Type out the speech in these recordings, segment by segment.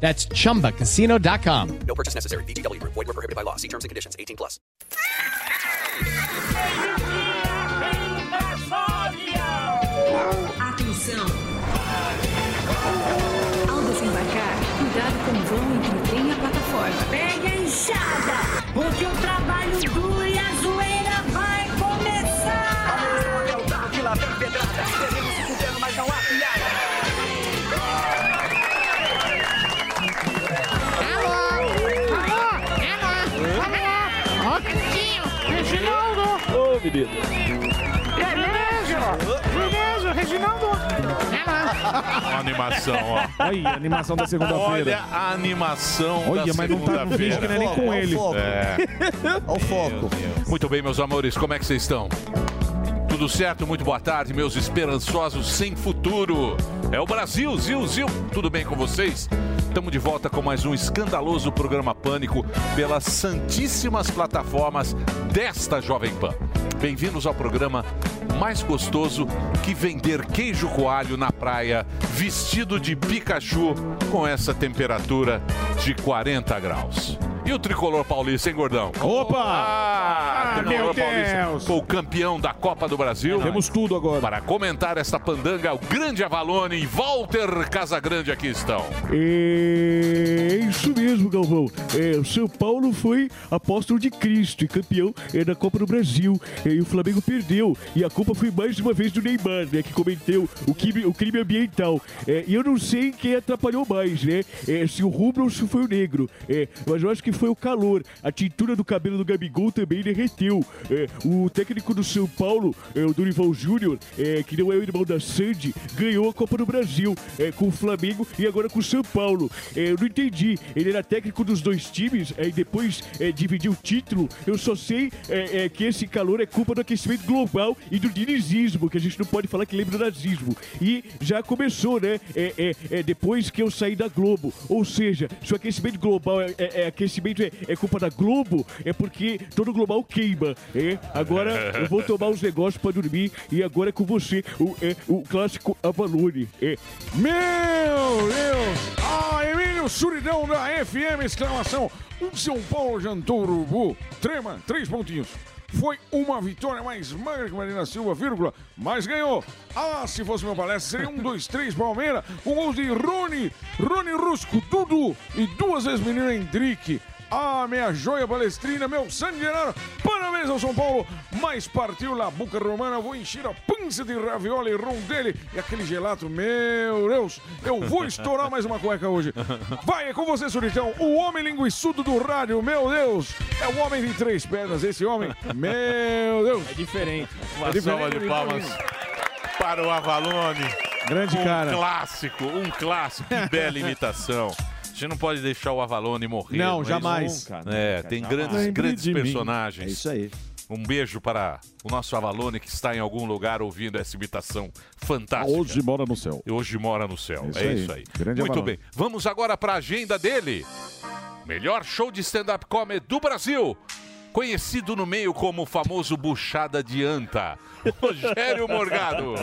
That's chumbacasino.com. No purchase necessary. VGW Group. Void were prohibited by law. See terms and conditions. 18 plus. Atenção! Ao desembarcar, cuidado com o vão entre o trem e a plataforma. Pegue a enxada, porque o trabalho duro Menino. Beleza, beleza, Reginaldo. É lá. Uma animação, ó. Olha a animação da segunda-feira. Olha a animação Olha, da mas não tá no vídeo que não é nem com ele. É. Olha o foco. Muito bem, meus amores, como é que vocês estão? Tudo certo? Muito boa tarde, meus esperançosos sem futuro. É o Brasil, Zil, Zil. Tudo bem com vocês? Estamos de volta com mais um escandaloso programa Pânico pelas santíssimas plataformas desta Jovem Pan. Bem-vindos ao programa mais gostoso que vender queijo coalho na praia vestido de Pikachu com essa temperatura de 40 graus. E o tricolor paulista, hein, gordão? Opa! Ah, Ah, tricolor meu paulista Deus! foi o campeão da Copa do Brasil. Temos tudo agora. Para comentar esta pandanga, o grande Avalone e Walter Casagrande aqui estão. É isso mesmo, Galvão. É, o São Paulo foi apóstolo de Cristo e campeão é, da Copa do Brasil. É, e o Flamengo perdeu. E a culpa foi mais uma vez do Neymar, né? Que cometeu o crime, o crime ambiental. É, e eu não sei quem atrapalhou mais, né? É, se o rubro ou se foi o negro. É, mas eu acho que foi o calor. A tintura do cabelo do Gabigol também derreteu. É, o técnico do São Paulo, é, o Dorival Júnior, é, que não é o irmão da Sandy, ganhou a Copa do Brasil é, com o Flamengo e agora com o São Paulo. É, eu não entendi. Ele era técnico dos dois times, aí depois é, dividiu o título. Eu só sei é, é, que esse calor é culpa do aquecimento global e do dinizismo, que a gente não pode falar que lembra do nazismo. E já começou, né? É, é, é, depois que eu saí da Globo. Ou seja, se o aquecimento global é, é- é é, culpa da Globo, é porque todo global queima. É? Agora eu vou tomar os negócios pra dormir e agora é com você, o, é, o clássico Avalone. É. Meu Deus! Ah, Emílio Suridão da FM, exclamação. Um São Paulo jantou urubu. Trema, três pontinhos. Foi uma vitória mais magra que Marina Silva, vírgula, mas ganhou. Ah, se fosse meu palestra, seria um, dois, três, Palmeira, com gols de Rony, Rony Rusco, Dudu e duas vezes menino Hendrick. Ah, minha joia palestrina, meu sangue gerado. Parabéns ao São Paulo. Mas partiu lá, Boca Romana. Vou encher a pança de ravioli e rondelli. E aquele gelato, meu Deus. Eu vou estourar mais uma cueca hoje. Vai, é com você, Suritão. O homem linguiçudo do rádio, meu Deus. É o homem de três pernas, esse homem. Meu Deus. É diferente. Uma salva de palmas para o Avalone. Grande um cara. clássico, um clássico. Que bela imitação. A gente não pode deixar o Avalone morrer. Não, é jamais. isso? Nunca, é, nunca, tem jamais. grandes, Lembre grandes de mim. personagens. É isso aí. Um beijo para o nosso Avalone que está em algum lugar ouvindo essa imitação fantástica. Hoje mora no céu. Hoje mora no céu. Isso é aí. isso aí. Grande Muito Avalone. bem. Vamos agora para a agenda dele. Melhor show de stand-up comedy do Brasil. Conhecido no meio como o famoso Buchada de Anta. Rogério Morgado.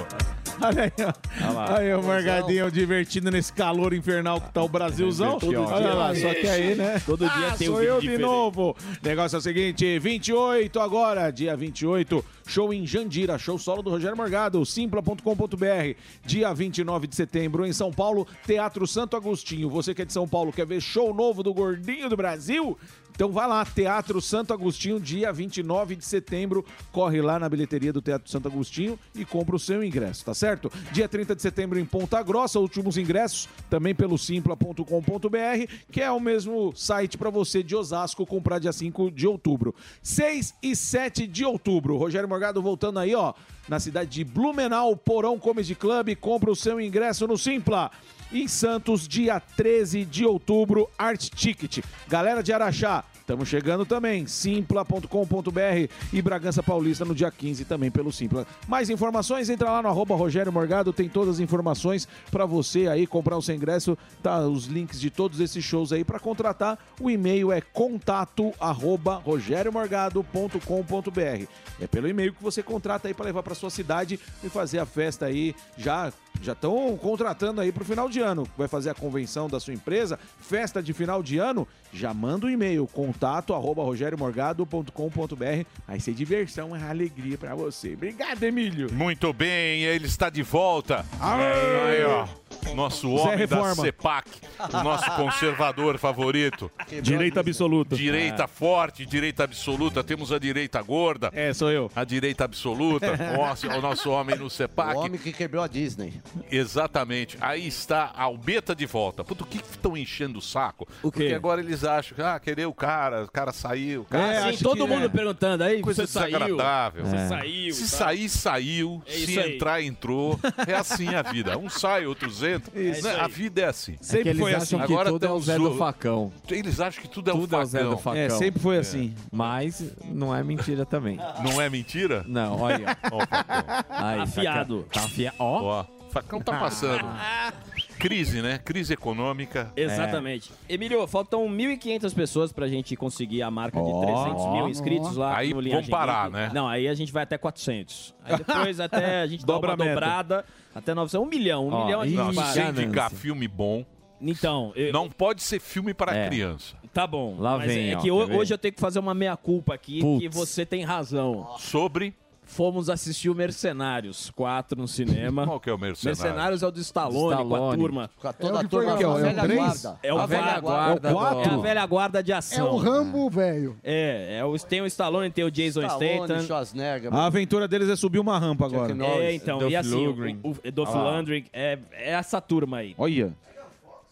Olha aí, ó. Aí, o Morgadinho divertindo nesse calor infernal que tá o Brasilzão. Todo Olha dia. lá, só que aí, né? Todo dia ah, tem um sou vídeo eu de diferente. novo. Negócio é o seguinte, 28 agora, dia 28, show em Jandira, show solo do Rogério Morgado, simpla.com.br. Dia 29 de setembro em São Paulo, Teatro Santo Agostinho. Você que é de São Paulo, quer ver show novo do Gordinho do Brasil? Então vai lá, Teatro Santo Agostinho, dia 29 de setembro. Corre lá na bilheteria do Teatro Santo Agostinho e compra o seu ingresso, tá certo? Dia 30 de setembro em Ponta Grossa, últimos ingressos também pelo simpla.com.br, que é o mesmo site para você de Osasco comprar dia 5 de outubro. 6 e 7 de outubro. Rogério Morgado voltando aí, ó, na cidade de Blumenau, Porão Comedy Club, compra o seu ingresso no Simpla. Em Santos, dia 13 de outubro, Art Ticket. Galera de Araxá, estamos chegando também. Simpla.com.br e Bragança Paulista no dia 15 também pelo Simpla. Mais informações, entra lá no arroba Rogério Morgado, tem todas as informações para você aí comprar o seu ingresso, tá os links de todos esses shows aí para contratar. O e-mail é contato arroba. É pelo e-mail que você contrata aí para levar para sua cidade e fazer a festa aí já já estão contratando aí para o final de ano. Vai fazer a convenção da sua empresa, festa de final de ano, já manda um e-mail, contato arroba rogeriomorgado.com.br. Vai ser diversão e alegria para você. Obrigado, Emílio. Muito bem, ele está de volta. Aê! Aí, ó. Nosso homem da. CEPAC, o nosso conservador favorito. Direita absoluta. Direita É. forte, direita absoluta. Temos a direita gorda. É, sou eu. A direita absoluta. Nossa, o nosso homem no CEPAC. O homem que quebrou a Disney. Exatamente. Aí está a Albeta de volta. Puta, o que estão enchendo o saco? O quê? Porque agora eles acham que, ah, querer o cara, o cara saiu. O cara É, acha sim, todo que mundo é perguntando aí, Coisa você saiu, desagradável. você É. saiu. Se tal. sair, saiu. É Se isso aí. entrar, entrou. É assim a vida. Um sai, outros entram. Isso Né? aí. A vida é assim. É que eles acham que tudo é o Zé do facão. Eles acham que tudo é Tudo o é o Zé facão. do facão. É, sempre foi assim. Mas não é mentira também. Não é mentira? Não, olha. Ó, o facão. Aí, Afiado. Tá afiado. Ó. Ó, o facão tá passando. Crise, né? Crise econômica. Exatamente. Emílio, faltam 1.500 pessoas pra gente conseguir a marca de Ó, 300 mil inscritos lá Aí no vamos Linhagem parar, né? Não, aí a gente vai até 400. Aí depois até a gente Dobra uma a dobrada até 900. Um milhão, um Ó, milhão a gente não, para. sem indicar filme bom. Então, eu- Não pode ser filme para É. criança. Tá bom. Lá mas vem, é ó, que ho- ver? hoje eu tenho que fazer uma meia-culpa aqui, Putz. que você tem razão. Sobre? Fomos assistir o Mercenários 4 no cinema. Qual que é o Mercenários? Mercenários é o do Stallone, com a Stallone. turma. Com a toda É o a que turma foi- da é o velha três? guarda. É o A velha guarda É, o quatro? é a velha guarda de É ação. o Rambo velho. É, é o, tem o Stallone, tem o Jason Stallone, Statham. Schwarzenegger. A aventura deles é subir uma rampa agora. É, então, Dolph e assim, Lundgren. o, o Dolph Ah. Lundgren, é, é essa turma aí. Olha.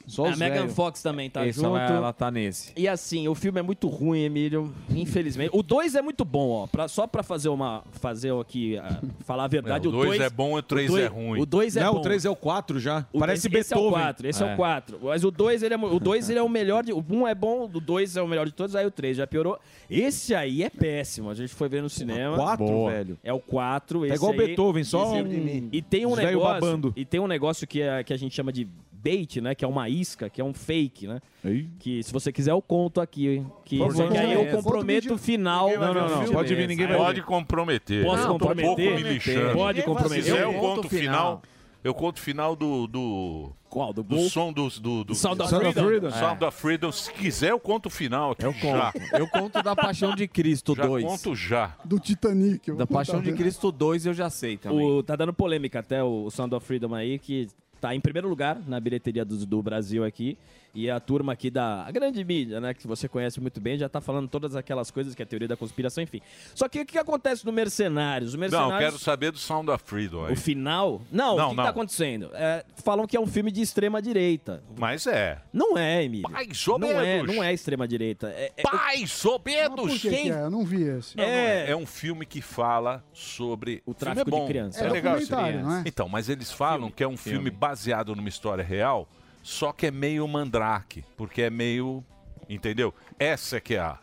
Só a os Megan. Fox também tá Essa junto. ela, ela tá nesse. E assim, o filme é muito ruim, Emílio, infelizmente. O 2 é muito bom, ó. Pra, só pra fazer uma. Fazer aqui. ah, falar a verdade, É, o o dois 2 é bom e o três é ruim. O 2 é Não, bom. o 3 é o 4 já. O- Parece esse, esse é o Beethoven. 4, esse é, É. o 4. Mas o 2 ele é, o dois, ele é o melhor. De, o 1 um é bom, o 2 é o melhor de todos, aí o 3 já piorou. Esse aí é péssimo. A gente foi ver no cinema. 4, Boa. velho. É o 4. É igual aí, Beethoven, só esse- um- E tem um negócio. babando. E tem um negócio que, é, que a gente chama de bait, né? Que é uma isca, que é um fake, né? Aí. Que se você quiser eu conto aqui. Que, Por que aí eu comprometo o final. Não, não, não. Pode vir, ninguém vai Pode ver. comprometer. Posso comprometer? Um pouco me lixando. Pode Se comprometer. quiser, eu Eu conto o final. final. Eu conto o final do. do... Qual? Do Do som do. do, do Sound of Sound Freedom? Sound of Freedom. Se quiser, eu conto o final aqui Eu já. conto. Eu conto da Paixão de Cristo Já 2. conto já. Do Titanic. eu Da Paixão de Cristo 2 eu já sei também. O, tá dando polêmica até o Sound of Freedom aí, que tá em primeiro lugar na bilheteria do, do Brasil aqui. E a turma aqui da a grande mídia, né, que você conhece muito bem, já tá falando todas aquelas coisas que é a teoria da conspiração, enfim. Só que o que acontece no Mercenários? O Não, Mercenários, quero saber do Sound of Freedom aí. o final... Não, Não, o que, que não. tá acontecendo? É, falam que é um filme de extrema direita. Mas é. Não é, Emílio. Mais ou Não é, não é extrema direita. É, é- Mais ou menos. que, que é? Eu não vi esse. Não, não É. é. É um filme que fala sobre O filme tráfico é de crianças. É, É legal. não é? Então, mas eles falam que é um filme, baseado numa história real, só que é meio mandrake, porque é meio, entendeu? Essa é que é a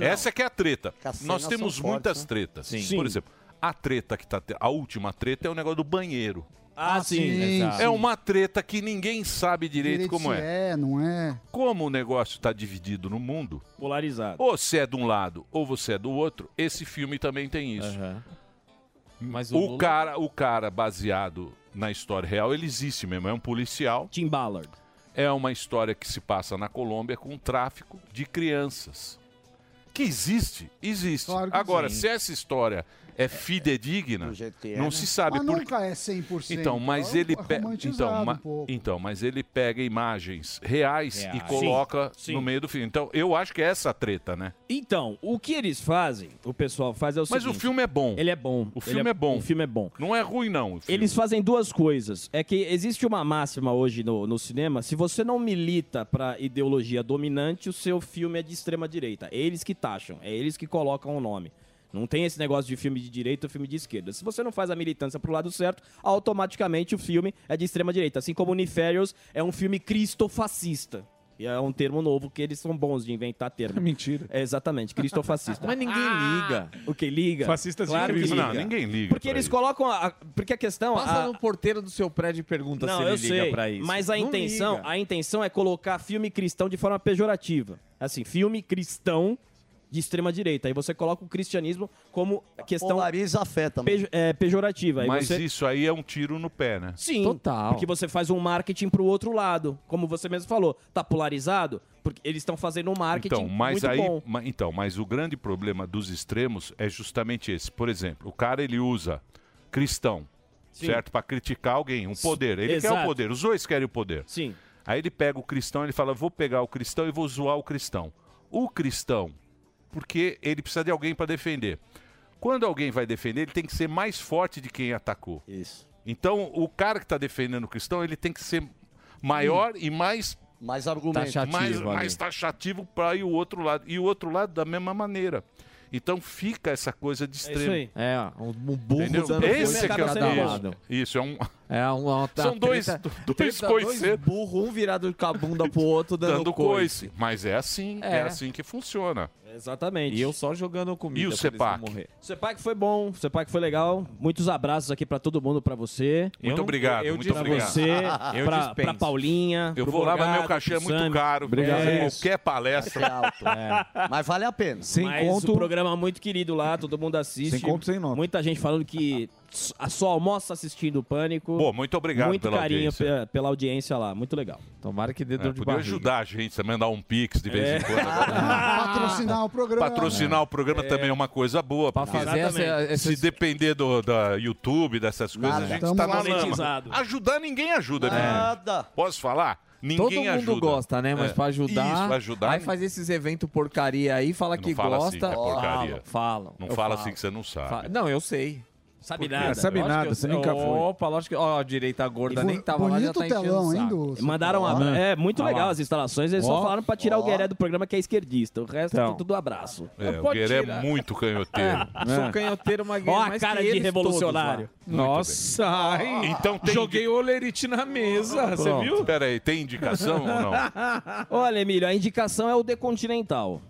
Essa é que é a treta. Nós temos muitas fortes, né? tretas. Sim. Por exemplo, a treta que tá te- a última treta é o negócio do banheiro. Ah, sim. sim, exato. É uma treta que ninguém sabe direito, Direito como é. É, não é? Como o negócio está dividido no mundo, Polarizado. ou você é de um lado ou você é do outro, esse filme também tem isso. Aham. Mas O, Lula- cara, o cara baseado na história real, ele existe mesmo. É um policial. Tim Ballard. É uma história que se passa na Colômbia com tráfico de crianças. Que existe, existe. Claro que Agora, sim. se essa história é fidedigna, não né? se sabe Mas por nunca é 100%. Então, mas é ele pe... romantizado então, um ma- então, mas ele pega imagens reais, Reais. e coloca Sim, no sim. meio do filme. Então, eu acho que é essa a treta, né? Então, o que eles fazem, o pessoal faz é o Mas seguinte... o filme é bom. Ele é bom. O filme é bom. O filme é bom. Não é ruim não. o filme. Eles fazem duas coisas. É que existe uma máxima hoje no, no cinema: se você não milita pra ideologia dominante, o seu filme é de extrema direita. É eles que taxam, é eles que colocam o nome. Não tem esse negócio de filme de direita ou filme de esquerda. Se você não faz a militância pro lado certo, automaticamente o filme é de extrema direita. Assim como Nefarious é um filme cristofascista. E é um termo novo que eles são bons de inventar termo. Mentira. É exatamente, cristofascista. Mas ninguém liga. O que liga? Fascistas de claro que Cristo. liga. Não, ninguém liga Porque eles isso. colocam a, porque a questão Passa a- no porteiro do seu prédio e pergunta não, se ele eu liga sei, pra isso. Mas a Não intenção, liga. a intenção é colocar filme cristão de forma pejorativa. Assim, filme cristão de extrema direita. Aí você coloca o cristianismo como questão Polariza a fé também. pejo- é, pejorativa. Aí Mas você... isso aí é um tiro no pé, né? Sim, porque você faz um marketing pro outro lado. Como você mesmo falou, tá polarizado? Porque eles estão fazendo um marketing Então, mas muito aí, bom. ma- então, mas o grande problema dos extremos é justamente esse. Por exemplo, o cara ele usa cristão, Sim. certo, para criticar alguém, um poder. Ele quer Exato. o poder. Os dois querem o poder. Sim. Aí ele pega o cristão, ele fala: "Vou pegar o cristão e vou zoar o cristão". O cristão, porque ele precisa de alguém para defender. Quando alguém vai defender, ele tem que ser mais forte de quem atacou. Isso. Então, o cara que está defendendo o cristão, ele tem que ser maior e mais mais argumento. mais, ali. mais taxativo para ir o outro lado. E o outro lado da mesma maneira. Então fica essa coisa de extremo. aí. É, um um burro Entendeu? dando Esse é que é isso. lado. Isso, é um. É uma, São dois- dois coiceiros. burros, um virado com a bunda pro outro, dando, Dando coice. coice. Mas é assim, é. É. assim que funciona. Exatamente. E eu só jogando comida. E o. O CEPAC foi bom, o CEPAC foi legal. Muitos abraços aqui pra todo mundo, pra você. Muito obrigado, eu muito pra obrigado. você, Eu pra, dispenso. pra Paulinha. Eu vou lá, mas meu cachê é muito Sami. caro. Obrigado. fazer qualquer palestra. É alto. Mas vale a pena. Sem Mas conto- o programa é muito querido lá, todo mundo assiste. Sem conto, sem nota. Muita gente falando que só almoça assistindo o Pânico. Pô, muito obrigado Muito pela carinho audiência. pe- pela audiência lá, muito legal. Tomara que dê É, dor de podia barriga. ajudar a gente, você mandar um pix de vez É. em quando. Patrocinar o programa. Patrocinar o programa também é uma coisa boa. Pra fazer essa- Se depender do da YouTube, dessas coisas, Nada. a gente Tamo tá na lama. Ajudar ninguém ajuda, né? Nada. Posso falar? Ninguém Todo mundo ajuda. gosta, né? Mas É. pra ajudar, Isso, pra ajudar. Aí faz esses eventos porcaria aí, fala Não que fala assim gosta. que é porcaria. Falam, falam. Não Eu fala falo. assim que você não sabe. Não, eu sei. Sabe Por quê? nada. Sabe nada, eu você nunca foi. Opa, lógico que. Ó, a direita gorda nem tava lá, já tá enchendo o saco. Mandaram a... É, muito Olha legal as instalações. Eles Ó. só falaram pra tirar o Ó. Gueré do programa que é esquerdista. O resto Então. é tudo abraço. É, o Gueré é muito canhoteiro. É, Sou canhoteiro, mas Ó a mais cara que de eles revolucionário. Nossa, ai. Então tem Joguei o olerite na mesa, você viu? Pera aí, tem indicação ou não? Olha, Emílio, a indicação é o The Continental.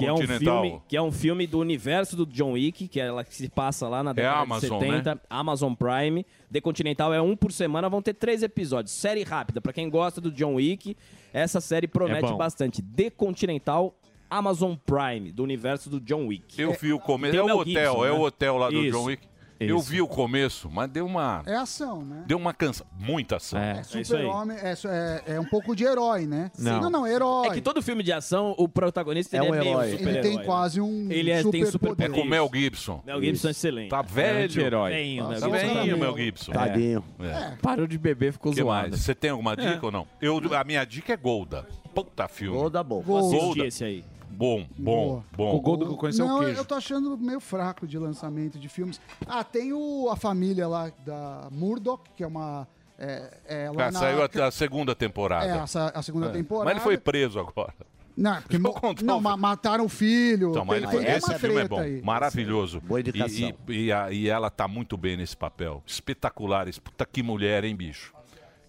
Que é, um filme, que é um filme do universo do John Wick, que é ela que se passa lá na década Amazon, de 70, Amazon Prime. The Continental é um por semana, vão ter três episódios. Série rápida, pra quem gosta do John Wick, essa série promete bom. bastante. The Continental, Amazon Prime, do universo do John Wick. Eu vi o começo. É o hotel, Gibson, é né? o hotel lá do Isso. John Wick. Eu Isso. vi o começo, mas deu uma. É ação, né? Deu uma cansa. Muita ação. É super-homem, é, é, é um pouco de herói, né? Não. não, não, herói. É que todo filme de ação, o protagonista É um é, meio herói. super-herói. Ele tem né? quase um Ele é, tem superpoder. super É com o Mel Gibson. Mel Gibson é excelente. Tá velho. anti-herói. Velhinho, Mel Tá Gibson velhinho. Mel Gibson. Tadinho. É. Parou de beber, ficou Que zoado. mais? Você tem alguma dica ou não? Eu, a minha dica é Golda. Puta filme. Golda bom. Vou assistir Golda. esse aí. Bom, bom, Boa. bom. O Goldo que eu conheço é não, o eu- queijo. eu tô achando meio fraco de lançamento de filmes. Ah, tem o, a família lá da Murdoch, que é uma. É, é lá Ah, na, saiu a, a segunda temporada. É, a, a segunda É. temporada. Mas ele foi preso agora. Não, é porque não ma- mataram o filho. Então, mas tem, ele esse uma filme é bom, aí. maravilhoso. Boa indicação. E, e- e a- e ela tá muito bem nesse papel. Espetaculares. Puta que mulher, hein, bicho?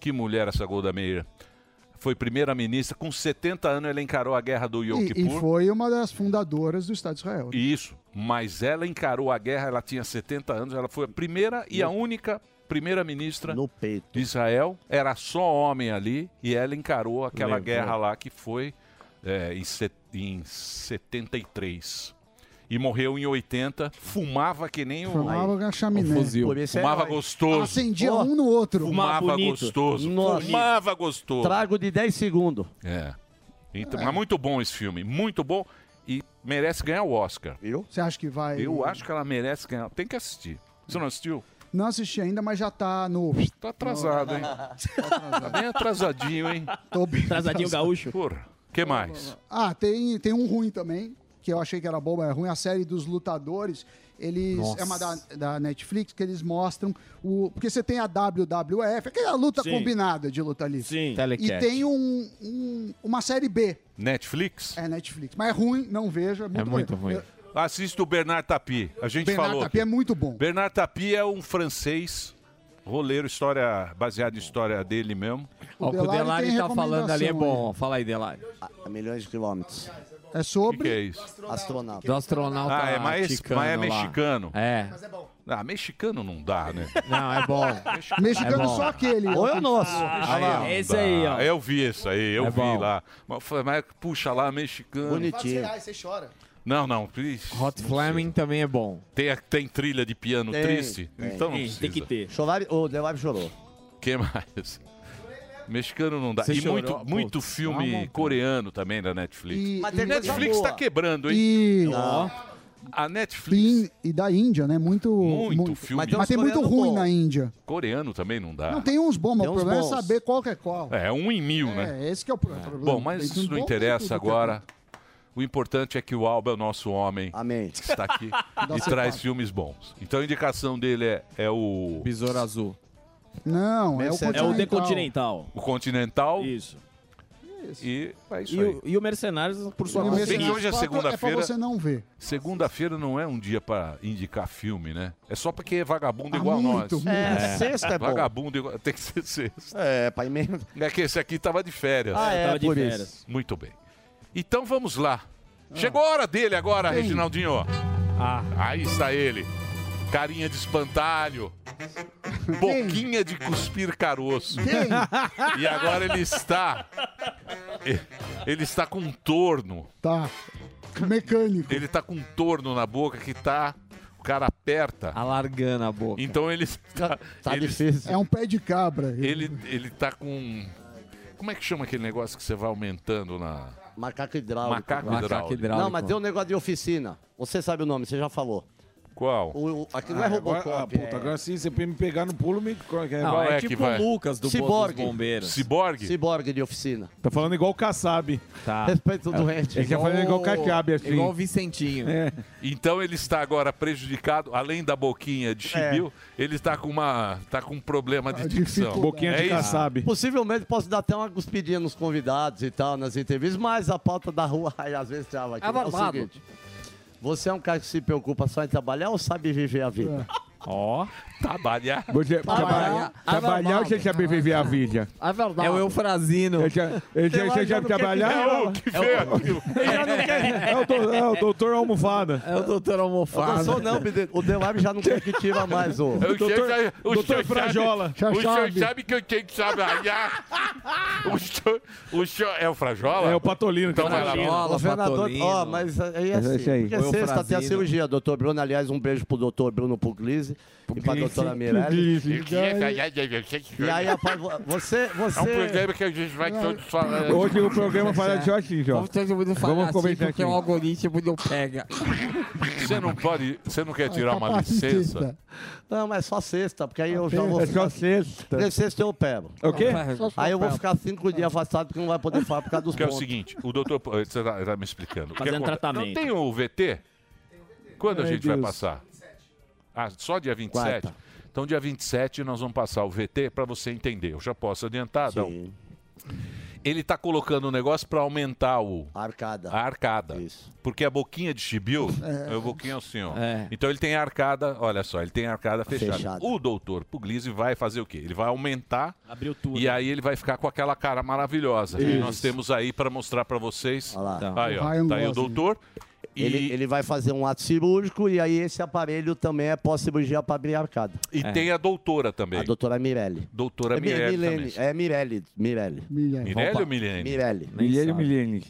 Que mulher essa Golda Meir. Foi primeira-ministra. Com 70 anos ela encarou a guerra do Yom E, e Kippur. foi uma das fundadoras do Estado de Israel. Isso. Mas ela encarou a guerra, ela tinha 70 anos, ela foi a primeira e a única primeira-ministra de Israel. Era só homem ali e ela encarou aquela Levou. guerra lá que foi é, em, set, em 73. E morreu em 80, fumava que nem o. Fumava com a chaminé. Por isso é Fumava gostoso. Acendia um no outro. Fumava bonito. gostoso. Nossa. Fumava gostoso. Trago de 10 segundos. É. Então, Mas muito bom esse filme, muito bom. e merece ganhar o Oscar. Eu? Você acha que vai. Eu acho que ela merece ganhar. Tem que assistir. Você não assistiu? Não assisti ainda, mas já tá no. Tá atrasado, hein? Tá bem atrasadinho, hein? Tô bem Atrasadinho atrasado. gaúcho. Porra. que mais? Ah, tem, tem um ruim também, que eu achei que era bom, mas é ruim. A série dos lutadores. Eles. Nossa. É uma da, da Netflix que eles mostram o. Porque você tem a WWF, aquela luta Sim. combinada de luta livre. Sim. E tem um, um- uma série B. Netflix? É Netflix. Mas é ruim, não vejo. É muito, ruim. Eu- Assista o Bernard Tapie. A gente Bernard falou. Tapie aqui. é muito bom. Bernard Tapie é um francês, roleiro, história baseada em história dele mesmo. O que o Delari tá falando ali é bom. Fala aí, Delari. A milhões de quilômetros. É sobre. O que, que é isso? Astronauta. Do astronauta Ah, é mais, mexicano mas é lá. mexicano. É. Ah, mexicano não dá, né? Não, é bom. Mexicano É bom. só aquele. Ou é o nosso. Ah, lá, não esse aí, ó. Eu vi isso aí, eu É vi bom. lá. Mas, mas puxa lá, mexicano. Bonitinho. você chora. Não, não. ixi, Hot Flaming também é bom. Tem, a- tem trilha de piano Tem, triste? tem. Então não Tem, precisa. tem que ter. Chorar, o The Live chorou. que mais? Mexicano não dá. Você e chorou? muito, muito Putz, filme calma, coreano também da Netflix. E, Mas coisa Netflix boa. tá quebrando, hein? e-. A Netflix e, e da Índia, né? Muito. Muito filme. Mas, Mas tem uns tem muito ruim bons. na Índia. coreano também não dá. Não, tem uns bons, mas o problema bons. é saber qual que é qual. É, um em mil, né? É, esse que é o pro- problema. Bom, mas isso bom, não interessa é agora. O importante é que o Alba é o nosso homem Amém. que está aqui e traz filmes bons. Então a indicação dele é, é o, Besouro Azul. Não, é o Mercenário. É o The Continental. Continental. o Continental Isso. e é isso E aí. o, e o Mercenários, por sua. Bem que Mercenários hoje é quatro segunda-feira. É você não ver. Segunda-feira não é um dia pra indicar filme, né? É só porque é vagabundo Ah, igual muito, nós. muito. É, sexta é bom. Vagabundo igual... Tem que ser sexta. É, pai mesmo. É que esse aqui tava de férias. Ah, é, Tava de por férias. isso. Muito bem. Então vamos lá. Chegou a hora dele agora, Quem? Reginaldinho. Ah, Aí está ele. Carinha de espantalho. Boquinha de cuspir caroço. E agora ele está. Ele está com um torno. Tá. Mecânico. Ele está com um torno na boca que tá. O cara aperta. Alargando a boca. Então ele está. Tá ele, difícil. É um pé de cabra. ele, ele tá com. Como é que chama aquele negócio que você vai aumentando na. Macaco hidráulico. Macaco Macaco hidráulico. hidráulico. Não, mas tem um negócio de oficina. Você sabe o nome, você já falou. Qual? O, o- aqui não é Ah, agora, ah, Robocop. puta, é agora sim, você me pegar no pulo, me... qual que é? não, é, é tipo vai? o Lucas do Boa dos Ciborgue. Bombeiros. Ciborgue? ciborgue de oficina. Tá falando igual o Kassab. Tá. Respeito o doente. Ele quer fazer igual o Kassab, assim. Igual o Vicentinho. É. Então ele está agora prejudicado, além da boquinha de chibiu, ele está com uma, tá com um problema de Ah, dicção. Boquinha É de isso? Kassab. Possivelmente posso dar até uma cuspidinha nos convidados e tal, nas entrevistas, mas a pauta da rua aí às vezes trava aqui. É o babado. seguinte, você é um cara que se preocupa só em trabalhar ou sabe viver a vida? Ó. Trabalhar. Você, trabalhar, trabalhar ou você sabe viver a vida? É verdade. É o Eufrazino. Ele já, ele já, você sabe trabalhar? É o que aquilo. É o, do- é o doutor Almofada. É o doutor Almofada. não sou não, o Delab já não quer que tira mais o... O doutor- o doutor Frajola. Sabe, o senhor Sabe. que eu tenho que trabalhar. O senhor, o senhor é o Frajola? É o Patolino. Então vai lá. Frajola, Governador, Patolino. ó, mas aí é É assim. isso aí. Porque Ou sexta tem a cirurgia, doutor Bruno. Aliás, um beijo pro doutor Bruno Puglisi e pra doutora Mirelli. E aí, rapaz, você, você... É um programa que a gente vai todos falar. Hoje o programa fala só assim, ó. Vamos todo mundo falar Vamos assim, porque aqui. o algoritmo não pega. Você não pode. Você não quer tirar uma licença? Não, mas só sexta, porque aí eu já vou É só sexta. Porque sexta eu opero. O quê? Aí eu vou ficar cinco dias afastado porque não vai poder falar por causa dos Porque é o pontos. seguinte, o doutor. Você tá, tá me explicando. Fazendo tratamento. Não tem o VT? Quando a gente vai passar? Ah, só dia 27? Quarta. Então, dia 27, nós vamos passar o VT para você entender. Eu já posso adiantar, Adão. Sim, Ele tá colocando um negócio para aumentar o, arcada. a arcada. Isso. Porque a boquinha de chibiu é, a boquinha assim, ó. É. Então ele tem a arcada, olha só, ele tem a arcada fechada. Fechada. O doutor Puglisi vai fazer o quê? Ele vai aumentar Abriu tudo. e aí ele vai ficar com aquela cara maravilhosa. que nós temos aí para mostrar para vocês. Olha lá. Então. Aí, ó, tá aí o doutor. E, Ele, ele vai fazer um ato cirúrgico e aí esse aparelho também é pós-cirurgia para abrir a arcada. e tem a doutora também. A doutora Mirelli. Doutora é Mi- Mirelle Milene, também. é Mirelli. Mirelli. Milha. Mirelle ou Milene? Mirelli. Milene, Milene.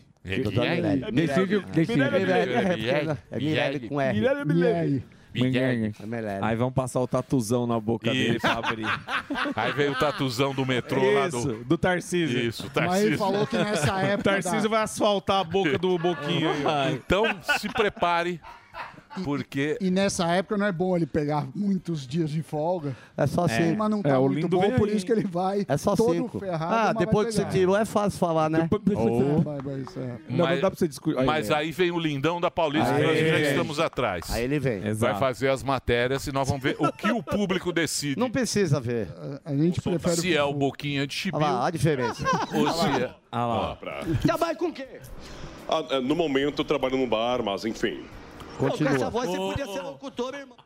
Doutora Mirelli. Decide, decide. Mirelli é Mirelli, pequena, é Mirelli com R. Milene, Milha. Aí vão passar o tatuzão na boca dele Isso. pra abrir. Aí veio o tatuzão do metrô lá do... Isso, do Tarcísio. Isso, Tarcísio. Tarcísio vai asfaltar a boca do Boquinha. aí. Então, se prepare, porque... E nessa época não é bom ele pegar muitos dias de folga. É só Sim, cinco. Mas não tá É, o muito lindo bom, por aí. isso que ele vai É só todo cinco. ferrado. Ah, mas depois vai que você tirou é fácil falar, né? Oh. Vai, vai, isso é. mas, Mas aí vem o lindão da Paulista, que nós Aí já estamos atrás. Aí ele vem. Vai Exato. fazer as matérias e nós vamos ver o que o público decide. Não precisa ver. A gente prefere Se é o Boquinha de Chibiu. Olha lá, a diferença. Ou se é... Ah lá. Trabalha com o quê? Ah, é, no momento eu trabalho no bar, mas enfim. Com essa voz você podia ser locutor, irmão.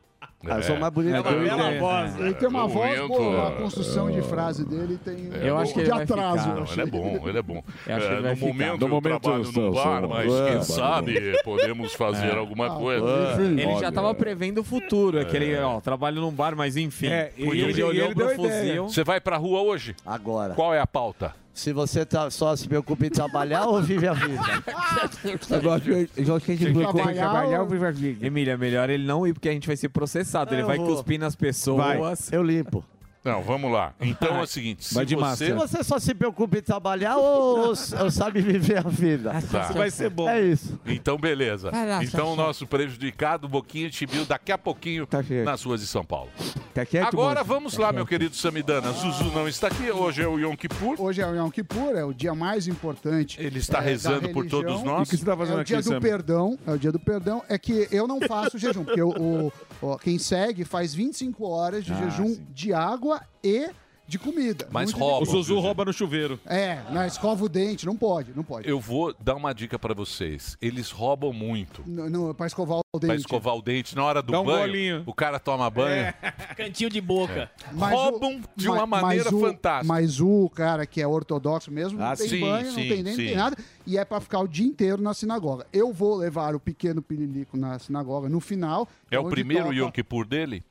Ah, eu sou mais bonito É, que ele. bela voz. Ele tem uma voz boa, a construção de frase dele tem É, um bom. pouco de atraso. eu Não, ele é bom, ele é bom. Eu acho que ele É, no momento No eu momento trabalho eu no bar, sou- mas é, quem sabe podemos fazer É. alguma Ah, coisa. Ele já tava prevendo o futuro, aquele, ó, trabalho num bar, mas enfim. É, e ele, ele- olhou ele pro fuzil. Você vai pra rua hoje? Agora. Qual é a pauta? Se você tá, só se preocupa em trabalhar ou vive a vida? Eu gosto, eu gosto que a gente preocupa em trabalhar trabalhar ou vive a vida. Emília, melhor ele não ir, porque a gente vai ser processado. Ele vai vou. cuspir nas pessoas. Eu limpo. Não, vamos lá. Então é o seguinte, se Vai de você... máscara. Você só se preocupa em trabalhar ou, ou sabe viver a vida? Tá. É isso. Então, beleza. Vai lá, então, o nosso prejudicado, Boquinha de Chibiu, daqui a pouquinho, Tá nas ruas de São Paulo. quieto, Agora, moço? vamos lá, meu querido Samidana. Zuzu não está aqui, hoje é o Yom Kippur. Hoje é o Yom Kippur, é o dia mais importante. Ele está é, rezando por religião. todos nós. O que você tá fazendo é o dia aqui, do Sam? perdão. É o dia do perdão. É que eu não faço jejum, porque o, o- o- quem segue faz 25 horas de Ah, jejum de água e de comida. Mas Muito rouba. O. Zuzu rouba no chuveiro. É, não, escova o dente, não pode, não pode. Eu vou dar uma dica pra vocês. Eles roubam muito. Não, não, pra escovar o Pra dente. escovar o dente na hora do Dá um banho. golinho. O cara toma banho. Cantinho de boca. Mas o- roubam de uma ma- maneira mas o- fantástica. Mas o cara que é ortodoxo mesmo, Ah, não tem sim, banho, sim, não tem nem sim. tem nada, e é pra ficar o dia inteiro na sinagoga. Eu vou levar o pequeno pililico na sinagoga no final. É o onde primeiro toca- Yom Kippur dele?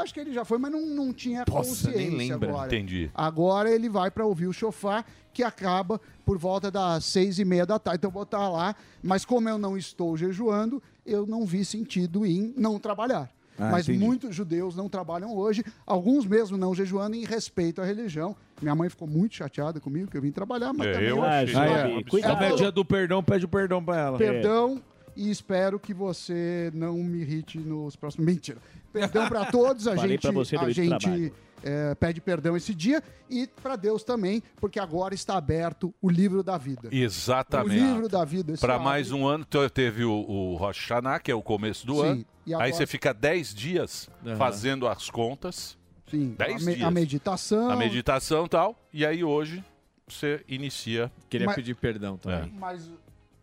Acho que ele já foi, mas não, não tinha Nossa, nem consciência lembra. agora. Entendi. Agora ele vai para ouvir o chofar, que acaba por volta das seis e meia da tarde. Então eu vou estar lá, mas como eu não estou jejuando, eu não vi sentido em não trabalhar. Ah, mas entendi. muitos judeus não trabalham hoje, alguns mesmo não jejuando em respeito à religião. Minha mãe ficou muito chateada comigo, que eu vim trabalhar, mas É, também eu Ah, é. ela Cuidado. É dia do perdão, pede o perdão pra ela. Perdão e espero que você não me irrite nos próximos. Mentira. Perdão para todos, a Falei gente, você a gente é, pede perdão esse dia e para Deus também, porque agora está aberto o livro da vida. Exatamente. O livro da vida. Para mais um ano, te- teve o, o Rosh Hashanah, que é o começo do Sim, ano. e agora- Aí você fica 10 dias Aham. fazendo as contas. Sim, 10 a, me- dias. a meditação. A meditação e tal. E aí hoje você inicia. Queria Mas- pedir perdão também. Mas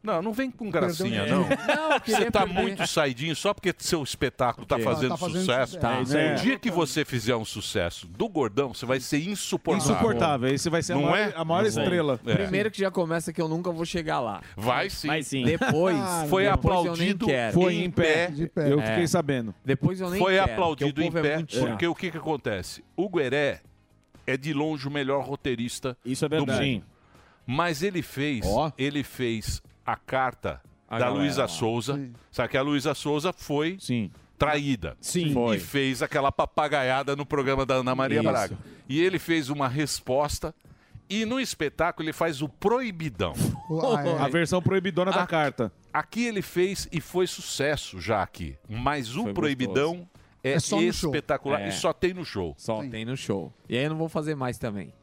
Não, não vem com gracinha, Perdão. não. Você tá perder. muito saidinho só porque seu espetáculo tá Tá, fazendo tá fazendo sucesso. Tá, aí. O dia que você fizer um sucesso do gordão, você vai ser insuportável. Insuportável, aí você vai ser a não maior- é? a maior Não vai. estrela. É. Primeiro que já começa que eu nunca vou chegar lá. Vai sim. Vai sim. Depois, Foi depois aplaudido. Foi em pé. Eu fiquei sabendo. Depois eu nem Foi quero, aplaudido em é pé, porque o que, que acontece? O Gueré é de longe o melhor roteirista Isso é do verdade. mundo. Mas ele fez, ele fez a carta A da Luísa. Souza. Sabe que a Luísa Souza foi traída. Sim. Foi. E fez aquela papagaiada no programa da Ana Maria Isso. Braga. E ele fez uma resposta. E no espetáculo ele faz o proibidão. A versão proibidona da carta. Aqui ele fez e foi sucesso já aqui. Mas o Foi proibidão gostoso. é, É só no show. espetacular É. e só tem no show. Só tem no show. E aí eu não vou fazer mais também.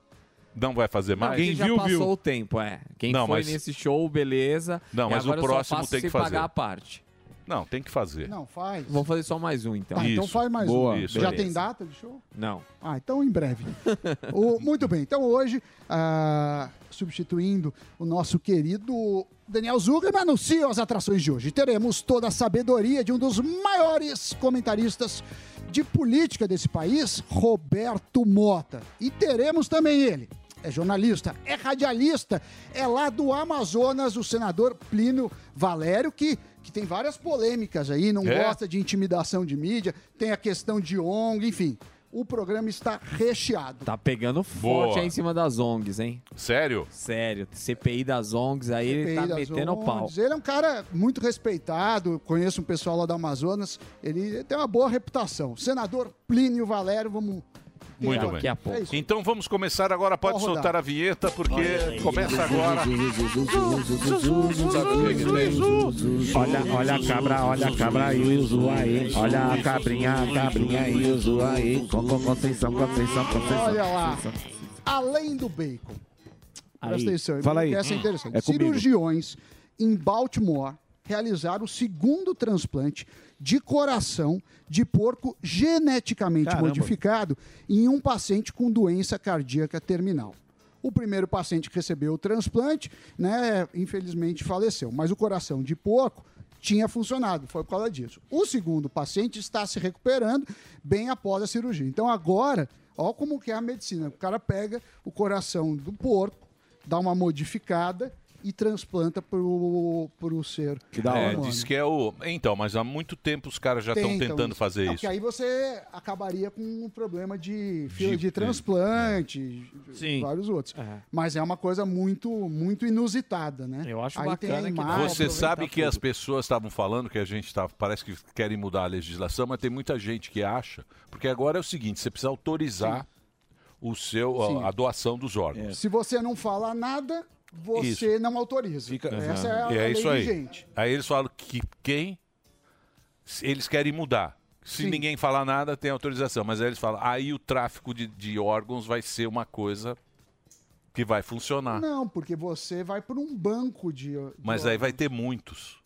Não vai fazer Não, mais? porque já passou o tempo, é. Quem Não, foi mas- nesse show, beleza. Não, mas o próximo tem que fazer. pagar a parte. Não, tem que fazer. Não, faz. Vou fazer só mais um, então. Tá, então Isso. faz mais Boa. um. Isso, Já beleza. tem data de show? Não. Ah, então em breve. O- muito bem, então hoje, ah, substituindo o nosso querido Daniel Zuckerman, anunciam as atrações de hoje. Teremos toda a sabedoria de um dos maiores comentaristas de política desse país, Roberto Mota. E teremos também ele. É jornalista, é radialista, é lá do Amazonas, o senador Plínio Valério, que, que tem várias polêmicas aí, não É? gosta de intimidação de mídia, tem a questão de ONG, enfim. o programa está recheado. Tá pegando forte Boa. aí em cima das ONGs, hein? Sério? Sério. CPI das ONGs aí, ele tá CPI metendo o pau. ONGs. Ele é um cara muito respeitado, conheço um pessoal lá do Amazonas, ele tem uma boa reputação. Senador Plínio Valério, vamos... Muito Daqui bem. a pouco. É então vamos começar agora. Pode soltar a vinheta, porque começa agora. Olha, olha a cabra, olha a cabra aí, o zoaí. Olha a cabrinha, a cabrinha aí, o zoaí. Com, com Conceição, Conceição, Conceição. Olha lá, além do bacon. Aí. Presta atenção, Fala aí. essa é interessante. é. Cirurgiões em Baltimore realizaram o segundo transplante de coração de porco geneticamente Caramba. modificado em um paciente com doença cardíaca terminal. O primeiro paciente que recebeu o transplante, né, infelizmente faleceu, mas o coração de porco tinha funcionado, foi por causa disso. O segundo paciente está se recuperando bem após a cirurgia. Então agora, ó como que é a medicina. O cara pega o coração do porco, dá uma modificada e transplanta pro, pro ser É, humano. diz que é o. Então, mas há muito tempo os caras já estão Tentam tentando isso. fazer Não, isso. Porque aí você acabaria com um problema de fila De- de, transplante, Sim. vários outros. Mas é uma coisa muito, muito inusitada, né? Eu acho aí tem a bacana que imagem, Você sabe que aproveitar as pessoas estavam falando que a gente tá, parece que querem mudar a legislação, mas tem muita gente que acha, porque agora é o seguinte, você precisa autorizar o seu Sim. a, a doação dos órgãos. tudo. Se você não falar nada, você não autoriza. Essa é a, e é lei isso aí. vigente. Aí eles falam que quem eles querem mudar. Se Sim. ninguém falar nada, tem autorização. Mas aí eles falam, aí o tráfico de, de órgãos vai ser uma coisa que vai funcionar. Não, porque você vai para um banco de. de Mas aí vai ter muitos.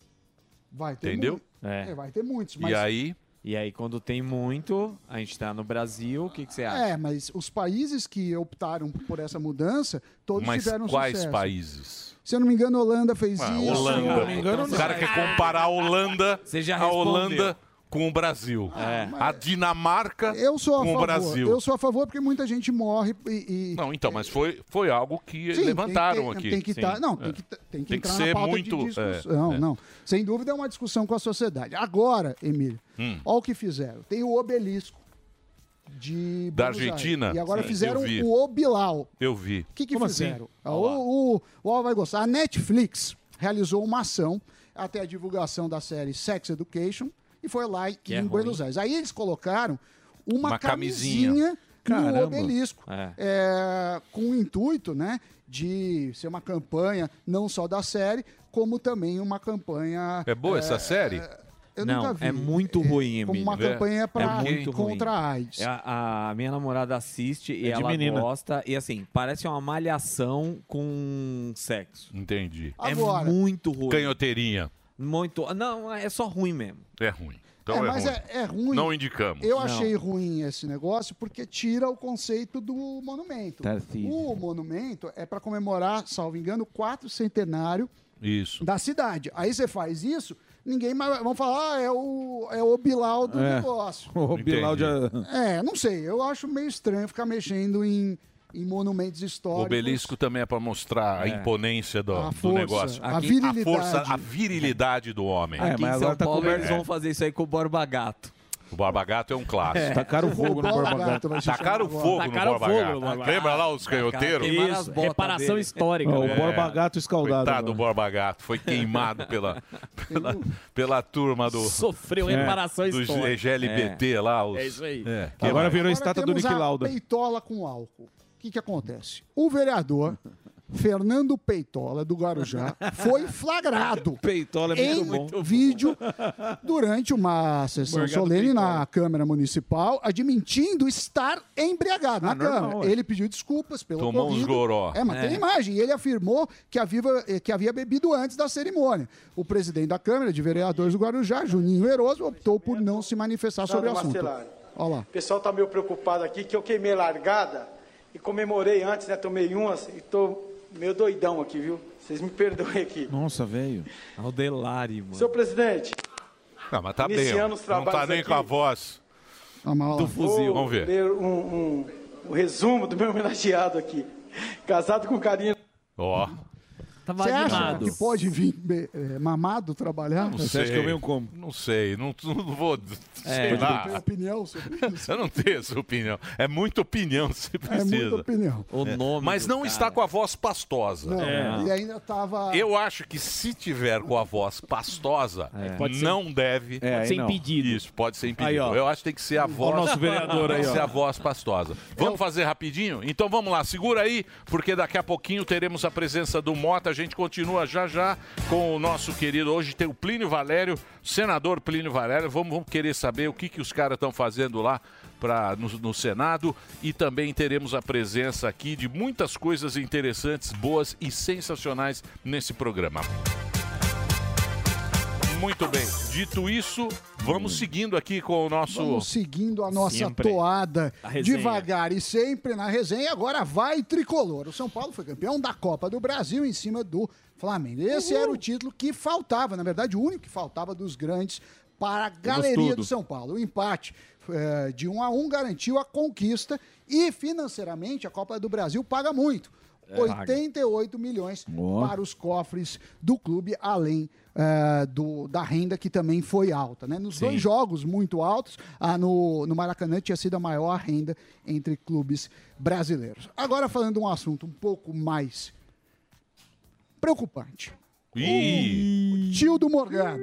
Vai ter Entendeu? muito. É, vai ter muitos. Mas... E aí, E aí, quando tem muito, a gente tá no Brasil, o que, que você acha? É, mas os países que optaram por essa mudança, todos mas tiveram quais sucesso. países? Se eu não me engano, a Holanda fez Ah, isso. Holanda. o cara quer comparar a Holanda, já a respondeu. Holanda com o Brasil. A Dinamarca Eu sou a com o favor. Brasil. Eu sou a favor porque muita gente morre e. e- Não, então, mas foi, foi algo que Sim, levantaram tem, tem, aqui. Tem que tá- não, É. tem que, tá- tem que Tem que entrar ser na pauta muito, de discussão. é, é. Não, sem dúvida é uma discussão com a sociedade. Agora, Emílio, Hum. olha o que fizeram. Tem o obelisco de Da Buenos Aires. Argentina? E agora Sim, fizeram eu vi. o Obilau. Eu vi. O que, que Como fizeram? assim? Ah, O, o, o Al vai gostar. A Netflix realizou uma ação até a divulgação da série Sex Education e foi lá em é ruim. Buenos Aires. Aí eles colocaram uma, Uma camisinha. camisinha, no obelisco. É. É, com o intuito né, de ser uma campanha não só da série, como também uma campanha. É boa essa série? Eu não, nunca vi. é muito ruim, Como uma campanha pra, é muito contra ruim. a AIDS. É, A, a minha namorada assiste e É ela menina. gosta. E assim, parece uma malhação com sexo. Entendi. Agora- é muito ruim. Canhoteirinha. Muito. Não, é só ruim mesmo. É ruim. Então é, é, mas ruim. é, é ruim. Não indicamos. Eu achei ruim esse negócio porque tira o conceito do monumento. Tarcísio. O monumento é para comemorar, salvo engano, o quatro centenário Isso. da cidade. Aí você faz isso, ninguém mais vão falar, ah, é o, é o Bilal do É. negócio. O Bilal já... É, não sei, eu acho meio estranho ficar mexendo em, em monumentos O históricos. obelisco também é para mostrar a É. imponência do, A do força, negócio. a virilidade. A força, a virilidade do homem. Aqui em São tá Paulo com- eles É. vão fazer isso aí com o Borba Gato. O Barba Gato é um clássico. É. Tacaram fogo no Borba Borba Gato Tacaram fogo agora. no Borba Gato. Borba Lembra lá os canhoteiros? botas reparação dele. histórica. Ó, o É. Borba Gato escaldado. Coitado do agora. Borba Gato. Foi queimado pela, pela, pela turma do... Sofreu É. reparação do histórica. GLBT lá. Os, É isso aí. que Agora mais? virou a estátua do Nick a Lauda. Peitola com álcool. O que, que acontece? O vereador Fernando Peitola, do Guarujá, foi flagrado Peitola é em muito bom. vídeo durante uma sessão Morgado solene na Câmara Municipal, admitindo estar embriagado na Ah, normal, Câmara. ué. Ele pediu desculpas pelo Tomou uns ocorrido. goró. É, mas É. tem imagem. E ele afirmou que havia, que havia bebido antes da cerimônia. O presidente da Câmara de Vereadores do Guarujá, Juninho Eroso, optou por não se manifestar sobre o assunto. Olha lá. O pessoal tá meio preocupado aqui que eu queimei largada e comemorei antes, né? Tomei umas e tô meio doidão aqui, viu? Vocês me perdoem aqui. Nossa, velho. Aldelari, mano. Senhor presidente, Não, mas tá bem. Iniciando ó. os Não tá trabalhos nem aqui. com a voz do fuzil. vou Vamos ver. ler um, um- um resumo do meu homenageado aqui. Casado com carinho. Ó. Você acha que pode vir be- eh, mamado trabalhar? Não sei. Não sei, não, não vou. sei Você lá. tem opinião sobre isso? Eu não tenho essa opinião. É muita opinião que você precisa. muita opinião. O nome Mas não está com a voz pastosa. Não, E ainda tava. Eu acho que se tiver com a voz pastosa, Pode ser- não deve. É, Pode ser aí não. impedido. Isso, pode ser impedido. Aí, ó. Eu acho que tem que ser a Ó o voz. nosso vereador tem aí, que ó. ser a voz pastosa. Vamos fazer rapidinho? Então vamos lá, segura aí, porque daqui a pouquinho teremos a presença do Mota. A gente continua já já com o nosso querido. Hoje tem o Plínio Valério, senador Plínio Valério. Vamos, vamos querer saber o que, que os caras estão fazendo lá. Pra, no, no Senado e também teremos a presença aqui de muitas coisas interessantes, boas e sensacionais nesse programa. Muito bem. Dito isso, vamos seguindo aqui com o nosso. Vamos seguindo a nossa Sempre. toada A resenha. devagar e sempre na resenha. Agora vai tricolor. O São Paulo foi campeão da Copa do Brasil em cima do Flamengo. Esse era o título que faltava, na verdade, o único que faltava dos grandes para a galeria tudo. do São Paulo. O empate eh, de um a um garantiu a conquista e financeiramente a Copa do Brasil paga muito. É. 88 milhões Ó. para os cofres do clube, além eh, do, da renda que também foi alta. Né? Nos Sim. dois jogos muito altos, ah, no, no Maracanã tinha sido a maior renda entre clubes brasileiros. Agora falando de um assunto um pouco mais preocupante. Ih. O tio do Morgado,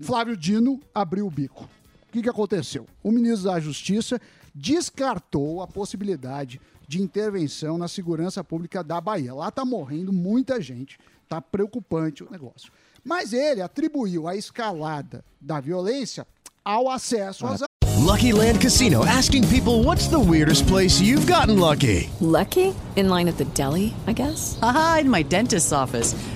Flávio Dino, abriu o bico. O que, que aconteceu? O ministro da Justiça descartou a possibilidade de intervenção na segurança pública da Bahia. Lá está morrendo muita gente, está preocupante o negócio. Mas ele atribuiu a escalada da violência ao acesso às Lucky Land Casino asking people what's the weirdest place you've gotten lucky? Lucky? In line at the deli, I guess? Aha, in my dentist's office.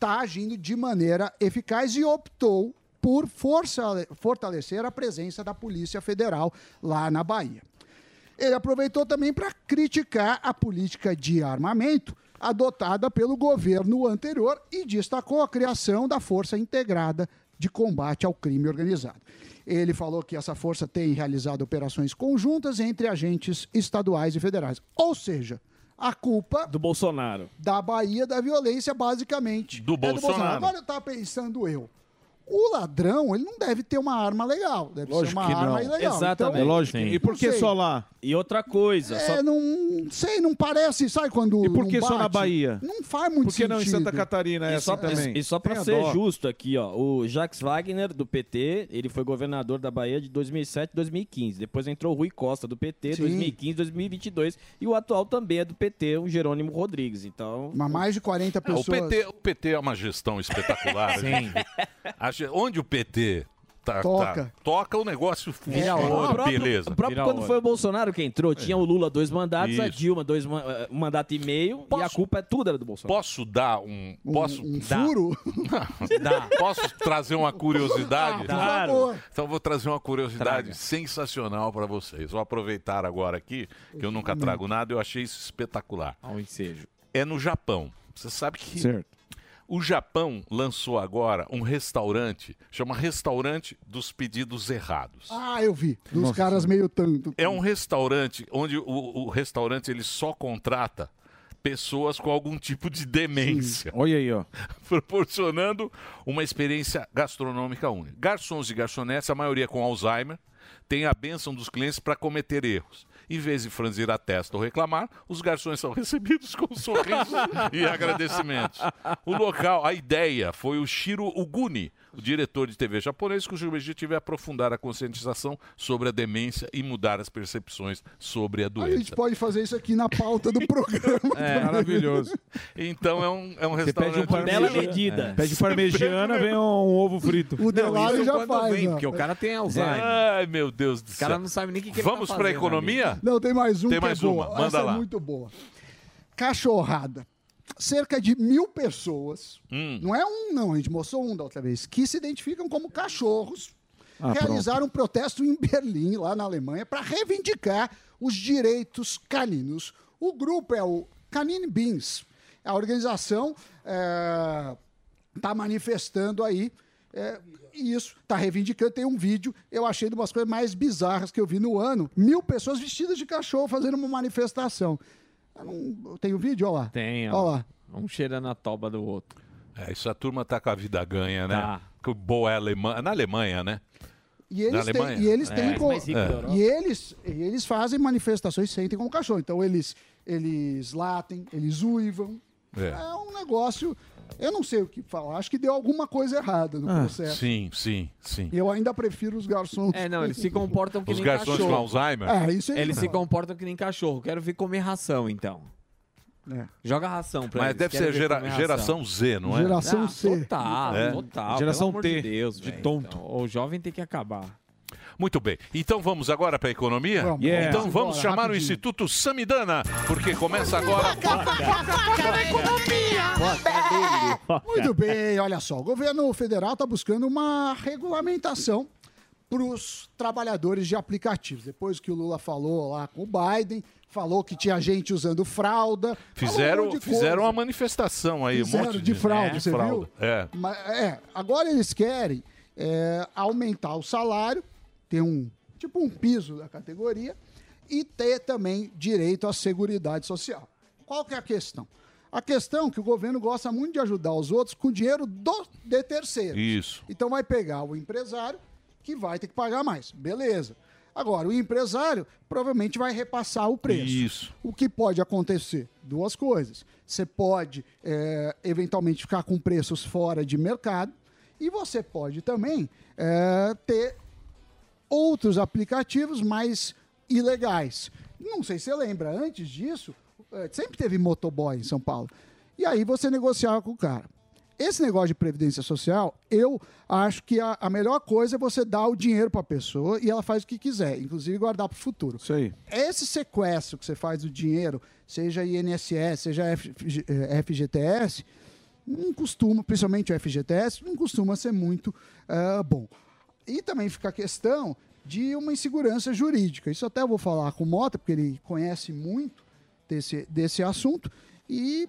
está agindo de maneira eficaz e optou por força- fortalecer a presença da Polícia Federal lá na Bahia. Ele aproveitou também para criticar a política de armamento adotada pelo governo anterior e destacou a criação da Força Integrada de Combate ao Crime Organizado. Ele falou que essa força tem realizado operações conjuntas entre agentes estaduais e federais. Ou seja, a culpa do Bolsonaro. da Bahia da violência, basicamente. Do é Bolsonaro. Agora eu estava pensando eu. O ladrão, ele não deve ter uma arma legal. Deve ser uma arma ilegal. Exatamente. Então, lógico. E por que só lá? E outra coisa. É, só- não sei, não parece, sabe quando. E por que não só na? Bahia? Não faz muito Por que não em sentido. Santa Catarina é E essa só, também? e só pra ser dó. justo aqui, ó, o Jacques Wagner, do PT, ele foi governador da Bahia de 2007 e 2015. Depois entrou o Rui Costa, do PT, Sim. 2015 2022. E o atual também é do PT, o Jerônimo Rodrigues. Então... Mas mais de 40 É, pessoas. o, PT, o PT é uma gestão espetacular. Sim. A gente- a onde o PT tá- Toca. tá- toca o negócio Vira funciona. próprio- Beleza. O próprio quando foi o Bolsonaro que entrou, tinha o Lula dois mandatos, a Isso. Dilma dois eh, um mandato e meio, e a culpa é tudo era do Bolsonaro. Posso dar um. Posso um dar- furo? Dá. Posso trazer uma curiosidade? Ah, Claro. Então vou trazer uma curiosidade sensacional para vocês. Vou aproveitar agora aqui, que eu nunca trago nada, eu achei isso espetacular. Ao ensejo. É no Japão. Você sabe que Certo. O Japão lançou agora um restaurante, chama Restaurante dos Pedidos Errados. Ah, eu vi. Dos Nossa. caras meio tanto. É um restaurante onde o, o restaurante ele só contrata pessoas com algum tipo de demência. Olha aí, ó. Proporcionando uma experiência gastronômica única. Garçons e garçonetes, a maioria com Alzheimer, têm a bênção dos clientes para cometer erros. Em vez de franzir a testa ou reclamar, os garçons são recebidos com sorrisos e agradecimentos. O local, a ideia foi o Shiro Uguni, o diretor de TV japonês, cujo objetivo é aprofundar a conscientização sobre a demência e mudar as percepções sobre a A doença. gente pode fazer isso aqui na pauta do programa. É, maravilhoso. Então é um, é um Você restaurante pede um parmegiana, é. Pede parmegiana, vem um ovo frito. O Delari já faz. vem, ó. porque o cara tem Alzheimer. Ai, meu Deus do O cara céu. não sabe nem o que, que Vamos ele tá pra fazendo economia? Não, tem mais um Tem que mais é boa. uma, manda Essa lá. é muito boa. Cachorrada. Cerca de mil pessoas, Hum. não é um não, a gente mostrou um da outra vez, que se identificam como cachorros, Ah, realizaram um protesto em Berlim, lá na Alemanha, para reivindicar os direitos caninos. O grupo é o Canine Beans. A organização está manifestando aí é, isso, está reivindicando. Tem um vídeo, eu achei de umas coisas mais bizarras que eu vi no ano. Mil pessoas vestidas de cachorro fazendo uma manifestação. Eu não- Tem o vídeo, olha lá. Tem, Olha ó. lá. Um cheirando a toba do outro. É, isso a turma tá com a vida ganha, né? Tá. Que boa é a Alemanha. Na Alemanha, né? E eles Na têm, e eles É. têm Mais co- rico da Europa. e eles, e eles fazem manifestações sentem como cachorro. Então eles eles latem, eles uivam. É. É um negócio, eu não sei o que falar. Acho que deu alguma coisa errada no processo. Sim, sim, sim. Eu ainda prefiro os garçons. É, não, eles se comportam que Os nem garçons cachorro. com Alzheimer? É, isso aí. Eles se comportam que nem cachorro. Quero ver comer ração, então. É. Joga ração pra Mas eles. deve Quero ser gera- geração Z, não é? Geração Ah, C. Total, É. total. Geração pelo amor T, De Deus, de tonto. Então, o jovem tem que acabar. Muito bem. Então vamos agora para a economia? Vamos. Yeah. Então Vamos chamar o rapidinho. Instituto Samidana, porque começa agora. Muito bem, olha só. O governo federal está buscando uma regulamentação para os trabalhadores de aplicativos. Depois que o Lula falou lá com o Biden, falou que tinha gente usando fralda. falou um Fizeram, fizeram uma manifestação aí, um Fizeram monte de fraude, de você fralda. viu? É. Mas, é, agora eles querem é, aumentar o salário, ter um tipo um piso da categoria e ter também direito à seguridade social. Qual que é a questão? A questão é que o governo gosta muito de ajudar os outros com dinheiro do, de terceiros. Isso. Então vai pegar o empresário que vai ter que pagar mais. Beleza. Agora, o empresário provavelmente vai repassar o preço. Isso. O que pode acontecer? Duas coisas. Você pode, é, eventualmente, ficar com preços fora de mercado e você pode também é, ter outros aplicativos mais ilegais. Não sei se você lembra, antes disso, eh, sempre teve motoboy em São Paulo. E aí você negociava com o cara. Esse negócio de previdência social, eu acho que a, a melhor coisa é você dar o dinheiro para a pessoa e ela faz o que quiser, inclusive guardar para o futuro. Isso aí. Esse sequestro que você faz do dinheiro, seja INSS, seja FG, eh, FGTS, não costuma, principalmente o FGTS, não costuma ser muito ah, bom. E também fica a questão de uma insegurança jurídica. Isso até eu vou falar com o Mota, porque ele conhece muito desse, desse assunto. E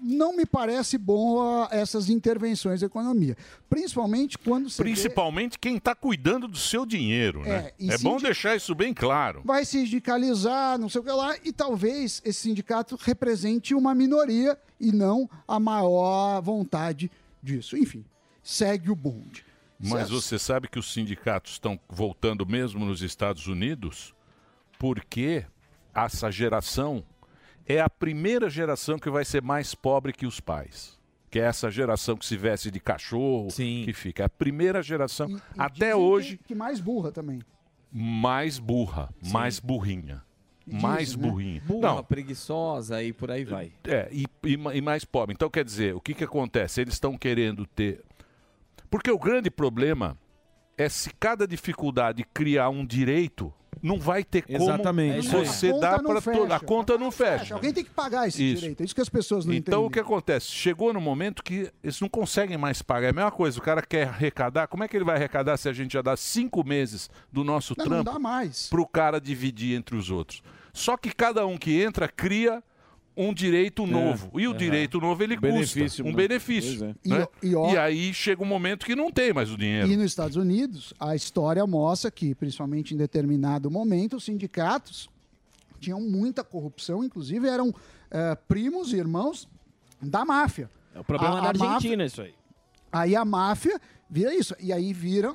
não me parece bom ah, essas intervenções da economia. Principalmente quando você vê- Principalmente quem está cuidando do seu dinheiro, né? É, É bom deixar isso bem claro. vai sindicalizar, não sei o que lá, e talvez esse sindicato represente uma minoria e não a maior vontade disso. Enfim, segue o bonde. Mas Certo? você sabe que os sindicatos estão voltando mesmo nos Estados Unidos porque essa geração é a primeira geração que vai ser mais pobre que os pais. Que é essa geração que se veste de cachorro, que fica. É a primeira geração, até hoje, Que mais burra também. mais burra, mais burrinha. mais Dizem, né? burrinha. Burra, Não, preguiçosa e por aí vai. é, e, e e mais pobre. Então, quer dizer, o que, que acontece? Eles estão querendo ter. Porque o grande problema é se cada dificuldade criar um direito, não vai ter como Exatamente. É você dar não para fecha. todo. A conta não fecha. Alguém tem que pagar esse Isso. direito. É isso que as pessoas não Então o entendem. que acontece? Chegou no momento que eles não conseguem mais pagar. É a mesma coisa, o cara quer arrecadar. Como é que ele vai arrecadar se a gente já dá cinco meses do nosso Não, não trampo dá mais. para o cara dividir entre os outros? Só que cada um que entra cria um direito novo. E o é. direito novo ele Benefício, custa um né? benefício. É. né? E- e ó- E aí chega um momento que não tem mais o dinheiro. E nos Estados Unidos, a história mostra que, principalmente em determinado momento, os sindicatos tinham muita corrupção, inclusive eram eh, primos e irmãos da máfia. É o problema A- da a máfia- Argentina, isso aí. Aí a máfia vira isso. E aí vira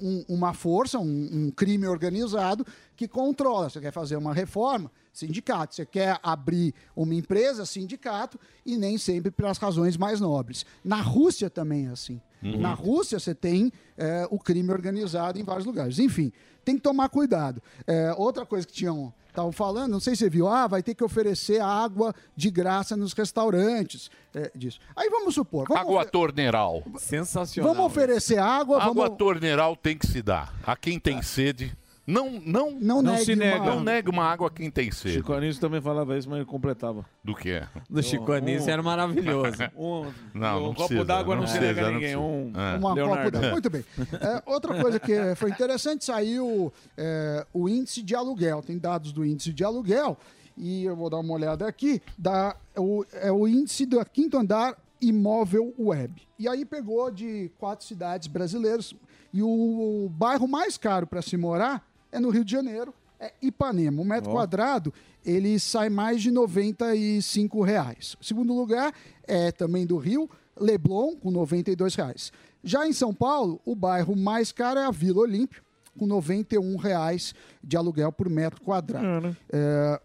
um- uma força, um, um crime organizado que controla. Você quer fazer uma reforma? Sindicato. Você quer abrir uma empresa? Sindicato. E nem sempre pelas razões mais nobres. Na Rússia também é assim. Uhum. Na Rússia você tem eh, o crime organizado em vários lugares. Enfim, tem que tomar cuidado. Eh, outra coisa que tinham estavam falando, não sei se você viu, ah, vai ter que oferecer água de graça nos restaurantes, eh, disso. Aí vamos supor, vamos Água torneiral. Sensacional. Vamos oferecer água, Água vamos... torneiral tem que se dar. A quem tem sede. Não, não, Não não negue se nega, uma- não nega uma água a quem tem sede. Chico Anísio também falava isso, mas ele completava. Do que? Do Chico Anísio era maravilhoso. Um, Não, um não copo d'água não, não se nega a ninguém. Um É. Uma Leonardo. copa d'água. Muito bem. É, outra coisa que foi interessante, saiu é, o índice de aluguel. Tem dados do índice de aluguel. E eu vou dar uma olhada aqui. Da, o, é o índice do quinto andar imóvel web. E aí pegou de quatro cidades brasileiras. E o, bairro mais caro para se morar é no Rio de Janeiro, é Ipanema. O metro Ó. quadrado ele sai mais de 95 reais. O segundo lugar é também do Rio, Leblon, com 92 reais. Já em São Paulo, o bairro mais caro é a Vila Olímpia, com 91 reais de aluguel por metro quadrado. É,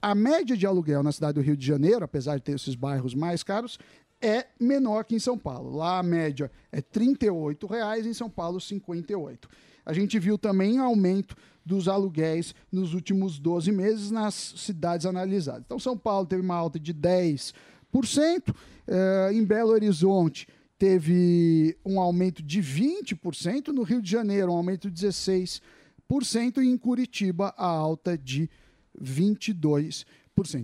a média de aluguel na cidade do Rio de Janeiro, apesar de ter esses bairros mais caros, é menor que em São Paulo. Lá a média é 38 reais, em São Paulo R$ 58. A gente viu também aumento dos aluguéis nos últimos 12 meses nas cidades analisadas. Então, São Paulo teve uma alta de 10%, eh, em Belo Horizonte teve um aumento de 20%, no Rio de Janeiro um aumento de 16%, e em Curitiba a alta de 22%.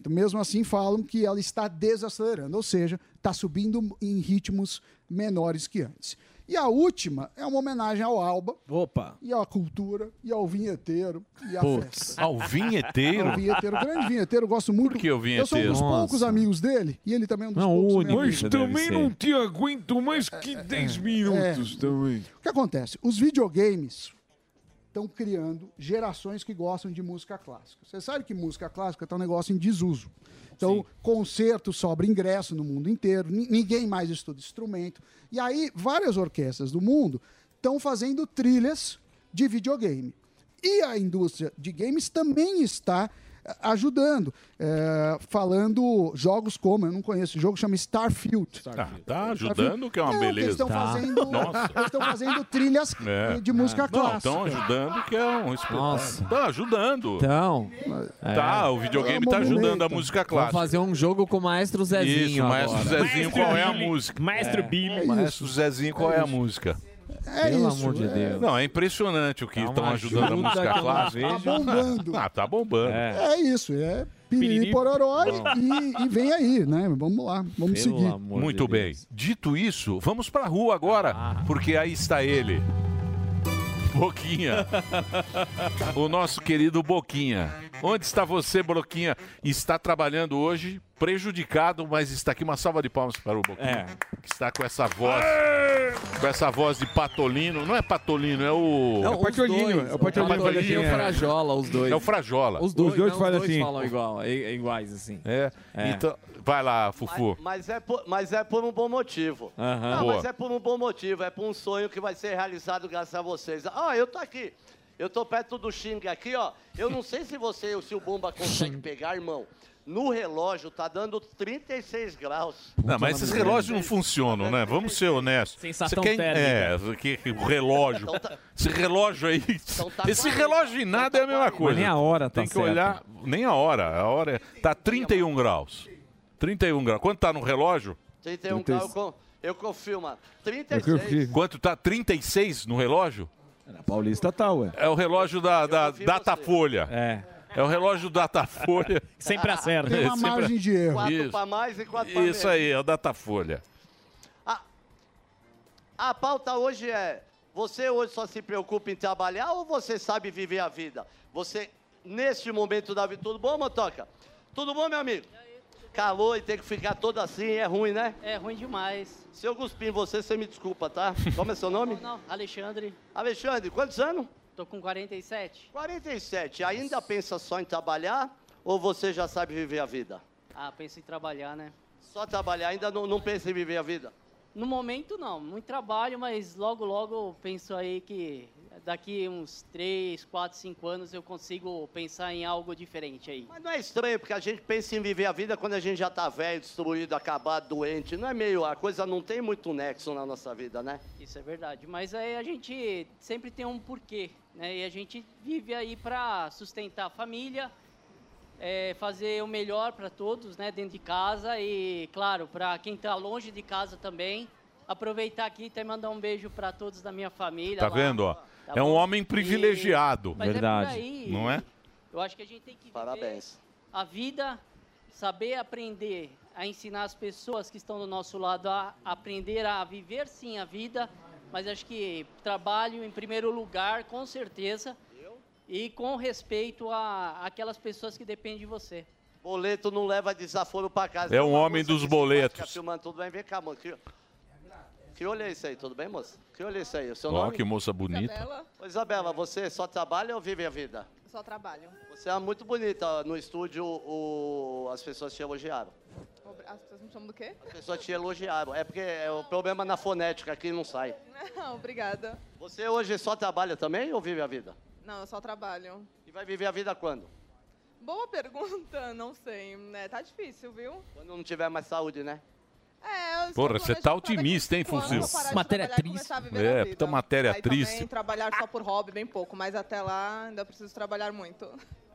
Mesmo assim, falam que ela está desacelerando, ou seja, está subindo em ritmos menores que antes. E a última é uma homenagem ao Alba. Opa! E à cultura, e ao vinheteiro, e à Putz, festa. ao vinheteiro? Ao vinheteiro, grande vinheteiro, eu gosto muito. Por que o Eu vinheteiro? sou um dos Nossa. poucos amigos dele, e ele também é um dos Não, poucos único. amigos. Mas também não te aguento mais que 10 minutos também. O que acontece? Os videogames estão criando gerações que gostam de música clássica. Você sabe que música clássica está um negócio em desuso. Então, concerto sobra ingresso no mundo inteiro, ni- ninguém mais estuda instrumento. E aí, várias orquestras do mundo estão fazendo trilhas de videogame. E a indústria de games também está ajudando, eh, falando jogos como, eu não conheço, o jogo chama Starfield. Tá, tá ajudando, que é uma Não, beleza. Eles estão Tá. fazendo, Nossa. eles estão fazendo trilhas É. de música Não, clássica. estão ajudando, que é um espetáculo. Nossa. Tá ajudando. Então. Tá, o videogame tá ajudando a música Vamos clássica. fazer um jogo com o Maestro Zezinho Isso, Maestro agora. Zezinho, qual é a música? Maestro É. Billy. Maestro Zezinho, qual é a música? É Pelo isso, amor de é. Deus. Não, é impressionante o que estão ajudando a música clássica. Tá bombando. Ah, tá bombando. É isso, é piriri pororó e, e vem aí, né? Vamos lá, vamos seguir. Muito bem. Dito isso, vamos pra rua agora, porque aí está ele. Boquinha. o nosso querido Boquinha. Onde está você, Boquinha? Está trabalhando hoje, prejudicado, mas está aqui uma salva de palmas para o Boquinha. Que está com essa voz. Com essa voz de patolino. Não é patolino, é o. Não, os dois, o Patolino e o Frajola, os dois. É o Frajola. Os dois, Os dois não, fazem os dois assim. falam igual, é- é iguais assim. É. É. Então, vai lá, Fufu. Mas é, por, mas é por um bom motivo. Aham. Não, Boa. mas é por um bom motivo, é por um sonho que vai ser realizado graças a vocês. Ó, eu tô aqui. Eu tô perto do Xing aqui, ó. Eu não sei se você, se o Bomba consegue pegar, irmão. No relógio tá dando 36 graus. Não, mas esses relógios não funcionam, né? Vamos ser honestos. Sensação Você quer- térmica. É, que, que o relógio. Esse relógio aí. tá esse relógio em nada é a mesma coisa. nem a hora tá Tem que certa. olhar. Nem a hora. A hora é, tá 31 graus. 31 graus. Quanto tá no relógio? 31 graus, eu, eu confirmo. É 36. Quanto tá 36 no relógio? Na Paulista tá, ué. É o relógio da, da Datafolha. É. É o relógio Datafolha. Sempre acerta. Tem uma Sempre- margem de erro. Quatro Isso. para mais e quatro para Isso aí, é o Datafolha. A pauta hoje é: você hoje só se preocupa em trabalhar ou você sabe viver a vida? Você, neste momento da vida, tudo bom, Motoca? Tudo bom, meu amigo? Calor e tem que ficar todo assim, é ruim, né? É ruim demais. Se eu cuspir em você, você me desculpa, tá? Como é seu nome? Não, Alexandre, Alexandre, quantos anos? tô com 47. 47. Ainda pensa só em trabalhar ou você já sabe viver a vida? Ah, penso em trabalhar, né? Só trabalhar, ainda não, não pensa em viver a vida? No momento não, muito trabalho, mas logo logo penso aí que daqui uns 3, 4, 5 anos eu consigo pensar em algo diferente aí. Mas não é estranho, porque a gente pensa em viver a vida quando a gente já tá velho, destruído, acabado, doente. Não é meio, a coisa não tem muito nexo na nossa vida, né? Isso é verdade, mas aí a gente sempre tem um porquê, né? E a gente vive aí para sustentar a família, é, fazer o melhor para todos, né, dentro de casa e, claro, para quem está longe de casa também. Aproveitar aqui e até mandar um beijo para todos da minha família. Tá lá. vendo, ó? É um homem privilegiado. Mas é por aí. Não é? Eu acho que a gente tem que Parabéns. a vida, saber aprender a ensinar as pessoas que estão do nosso lado a aprender a viver sim a vida, mas acho que trabalho em primeiro lugar, com certeza, e com respeito a aquelas pessoas que dependem de você. Boleto não leva desaforo pra casa. É um homem dos boletos. filmando tudo bem. Vem cá, moça. Que, que olho é isso aí? Tudo bem, moça? É isso aí? O seu Ó, nome? que moça bonita. Isabela, Ô, Isabela, você só trabalha ou vive a vida? só trabalho. Você é muito bonita. No estúdio, o- as pessoas te elogiaram. As pessoas me chamam do quê? As pessoas te elogiaram. É porque é o problema na fonética aqui não sai. Não, obrigada. Você hoje só trabalha também ou vive a vida? Não, eu só trabalho. E vai viver a vida quando? Boa pergunta, não sei, né? Tá difícil, viu? Quando não tiver mais saúde, né? É, eu Porra, você tá otimista, hein, de Matéria e a É, puta matéria Aí triste. também trabalhar só por hobby, bem pouco, mas até lá ainda preciso trabalhar muito.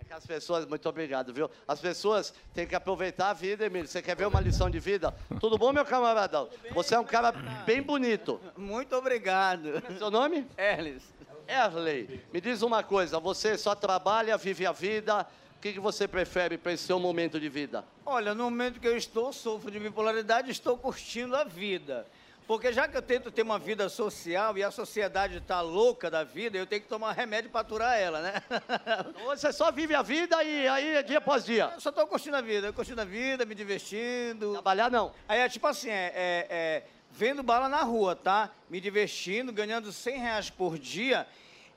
É as pessoas, muito obrigado, viu? As pessoas têm que aproveitar a vida, Emílio. Você quer ver uma lição de vida? Tudo bom, meu camaradão? Você é um cara bem bonito. Muito obrigado. É seu nome? Erles. Erley. Me diz uma coisa, você só trabalha, vive a vida. O que, que você prefere para esse seu momento de vida? Olha, no momento que eu estou, sofro de bipolaridade, estou curtindo a vida. Porque já que eu tento ter uma vida social e a sociedade está louca da vida, eu tenho que tomar remédio para aturar ela, né? Você só vive a vida e aí é dia após dia. Eu só estou curtindo a vida, eu curtindo a vida, me divertindo. Trabalhar não. Aí é tipo assim, é, é- é vendo bala na rua, tá? Me divertindo, ganhando 100 reais por dia.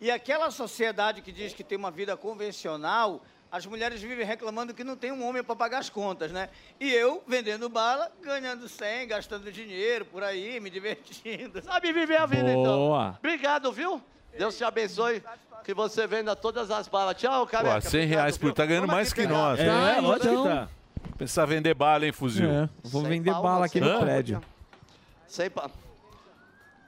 E aquela sociedade que diz que tem uma vida convencional, as mulheres vivem reclamando que não tem um homem para pagar as contas, né? E eu vendendo bala, ganhando 100, gastando dinheiro por aí, me divertindo. Sabe viver a vida, Boa. então. Obrigado, viu? Deus te abençoe. Que você venda todas as balas. Tchau, cara. Pô, 100 reais por tá ganhando mais que nós. É, hein? lógico que tá. Pensar em vender bala, hein, fuzil? É, vou Sem vender bala aqui no prédio. Sem pa-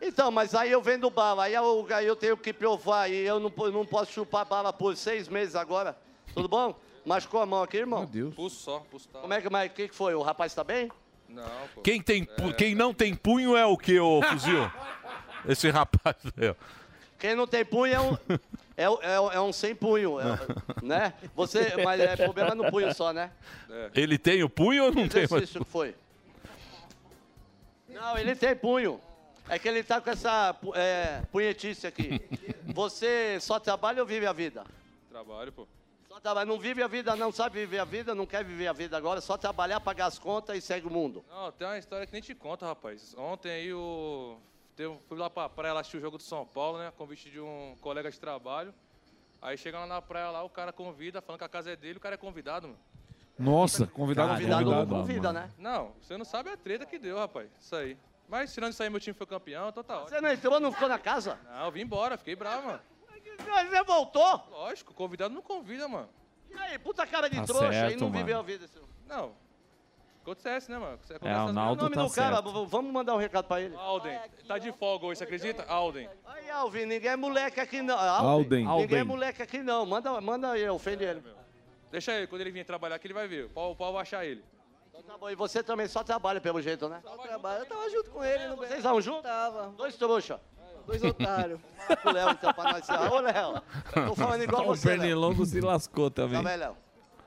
Então, mas aí eu vendo bala, aí eu, aí eu tenho que provar, e eu não, não posso chupar bala por seis meses agora. Tudo bom? Machucou a mão aqui, irmão? Meu Deus. Pulso só, pulso tá. Como é que, mas que que foi? O rapaz tá bem? Não, pô. Quem, tem, pu- É. quem não tem punho é o que, ô fuzil? Esse rapaz. aí, ó. Quem não tem punho é um, é, o- é, é um sem punho, é- né? Você, mas é problema no punho só, né? Ele tem o punho ou não Que tem? exercício que foi? Não, ele tem punho. É que ele tá com essa pu- é, punhetice aqui. Você só trabalha ou vive a vida? Trabalho, pô. Não vive a vida, não sabe viver a vida, não quer viver a vida agora, só trabalhar, pagar as contas e segue o mundo. Não, tem uma história que nem te conta, rapaz. Ontem aí o. teve- fui lá pra praia lá assistir o jogo do São Paulo, né? Convite de um colega de trabalho. Aí chegando lá na praia lá, o cara convida, falando que a casa é dele, o cara é convidado, mano. Nossa, convidado, Convidado não convidado. convida, né? Não, você não sabe a treta que deu, rapaz. Isso aí. Mas tirando isso aí, meu time foi campeão, então tá ótimo. Você não entrou, não ficou na casa? Não, eu vim embora, fiquei bravo, mano. Você voltou? Lógico, convidado não convida, mano. E aí, puta cara de Tá trouxa, e certo, não mano. viveu a vida. Assim. Não. Acontece, né, mano? Você É, o Naldo O nome tá do cara, certo. vamos mandar um recado pra ele. Alden. Tá de folga hoje, você acredita? Alden. Aí, Alvin, ninguém é moleque aqui não. Alden. Ninguém é Alden. moleque aqui não. Manda, manda aí, ofende ele. Deixa ele, quando ele vir trabalhar aqui, ele vai ver. O pau, o pau vai achar ele. Então tá bom, e você também só trabalha pelo jeito, né? Só trabalho. Eu tava junto com ele. Não Vocês vão junto? Tava. Dois trouxa. Dois otários. o Léo, então, pra nós. Ô, Léo, tô falando igual o você, Léo. Pernilongo se lascou também. Tá Léo?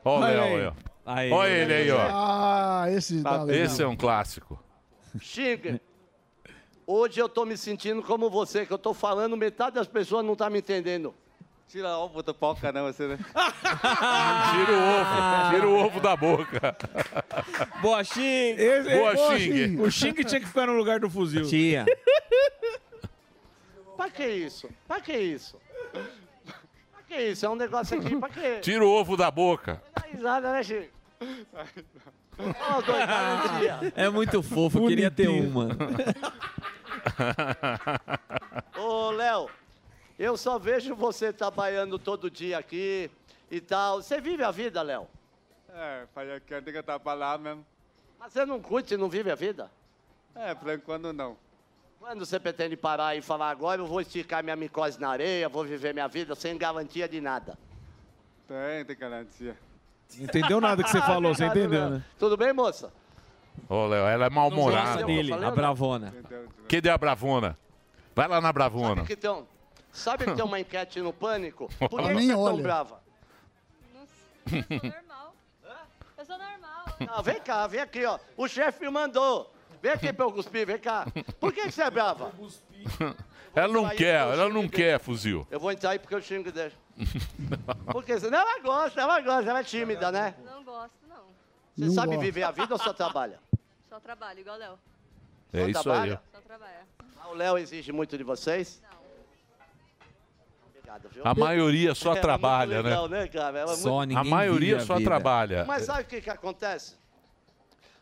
Ó o. Léo aí, ó. Aí. Olha ele aí, ó. Ah, esse tá. Esse é um clássico. Xinga. Hoje eu tô me sentindo como você, que eu tô falando, metade das pessoas não tá me entendendo. Tira a puta pau, caramba, você, né? Tira o ovo, tira o ovo da boca. Boa, Xing! Esse- Boa, Xing. O Xing tinha que ficar no lugar do fuzil. Tinha. Pra que isso? Pra que isso? Pra que isso? É um negócio aqui, pra quê? Tira o ovo da boca. Dá risada, né, Chico? Ó, dois garantia. É muito fofo, eu queria ter uma. Ô, Léo, eu só vejo você trabalhando todo dia aqui e tal. Você vive a vida, Léo? É, fazer que eu tenho que estar pra lá mesmo. Mas você não curte e não vive a vida? É, por enquanto não. Quando você pretende parar e falar agora, eu vou esticar minha micose na areia, vou viver minha vida sem garantia de nada? Tem, tem garantia. Não entendeu nada que você falou, você entendeu, Léo. né? Tudo bem, moça? Ô, Léo, ela é mal-humorada. Dele, a bravona. Cadê a bravona? Vai lá na bravona. Que tem um- Sabe que tem uma enquete no Pânico? Por que, que você é tão olha. brava? normal. Eu sou normal. Ah, vem cá, vem aqui, ó. O chefe mandou. Vem aqui pra eu cuspir, vem cá. Por que, que você é brava? Ela não Aí quer, ela não quer, fuzil. Eu vou entrar aí porque eu xingo dele. Porque senão ela gosta, ela gosta, ela é tímida, né? Não gosto, não. Você Não sabe gosta. viver a vida ou só trabalha? Só trabalho, igual o Léo. É Só isso aí. trabalha? Só trabalha. Ah, O Léo exige muito de vocês? Obrigado, viu? A maioria só É, muito trabalha, legal, né? né, é muito- A maioria a só trabalha. Mas sabe o que, que acontece?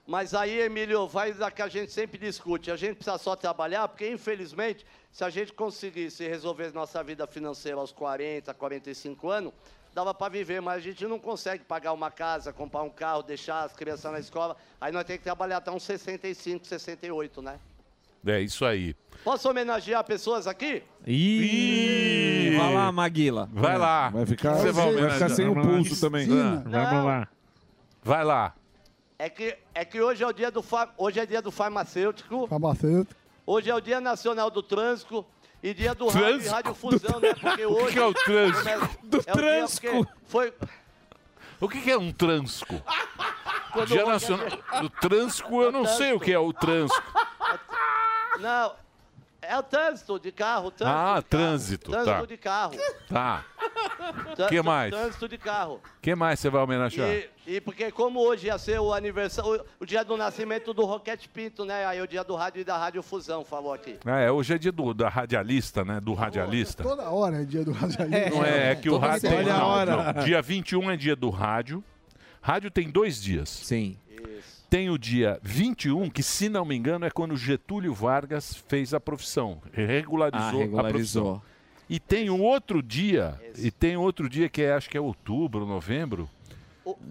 Mas aí, Emílio, vai da que a gente sempre discute. A gente precisa só trabalhar, porque, infelizmente, se a gente conseguisse resolver nossa vida financeira aos 40, 45 anos, dava para viver, mas a gente não consegue pagar uma casa, comprar um carro, deixar as crianças na escola. Aí nós temos que trabalhar até uns 65, 68, né? É isso aí. Posso homenagear pessoas aqui? Ih, vai lá, Maguila. Vai lá. Vai ficar, Você vai vai ficar sem o pulso também. Vamos lá. Vai lá. É que, é que hoje é o dia do fa- hoje é dia do farmacêutico. Farmacêutico. Hoje é o Dia Nacional do Trânsito e dia do rádio e Trânsito? radiofusão, né? Porque O hoje... que é o trânsito? Do é trânsito? Foi... O que que é um transco? Quando Dia o- Nacional do Transco, eu não sei o que é o transco. Não, é o trânsito de carro. Trânsito Ah, de carro. trânsito, Trânsito tá. de carro. Tá. Trânsito- Que mais? Trânsito de carro. que mais você vai homenagear? E, e porque como hoje ia ser o aniversário, o, o dia do nascimento do Roquete Pinto, né? Aí o dia do rádio e da radiofusão, falou aqui. Ah, é, hoje é dia do, da radialista, né? Do radialista. Toda hora é dia do radialista. Não é, é que o rádio Olha a hora. não. Dia 21 é dia do rádio. Rádio tem dois dias. Sim. Tem o dia 21, que, se não me engano, é quando Getúlio Vargas fez a profissão. Regularizou, Ah, a regularizou. profissão. E tem um outro dia, e tem outro dia que é, acho que é outubro, novembro,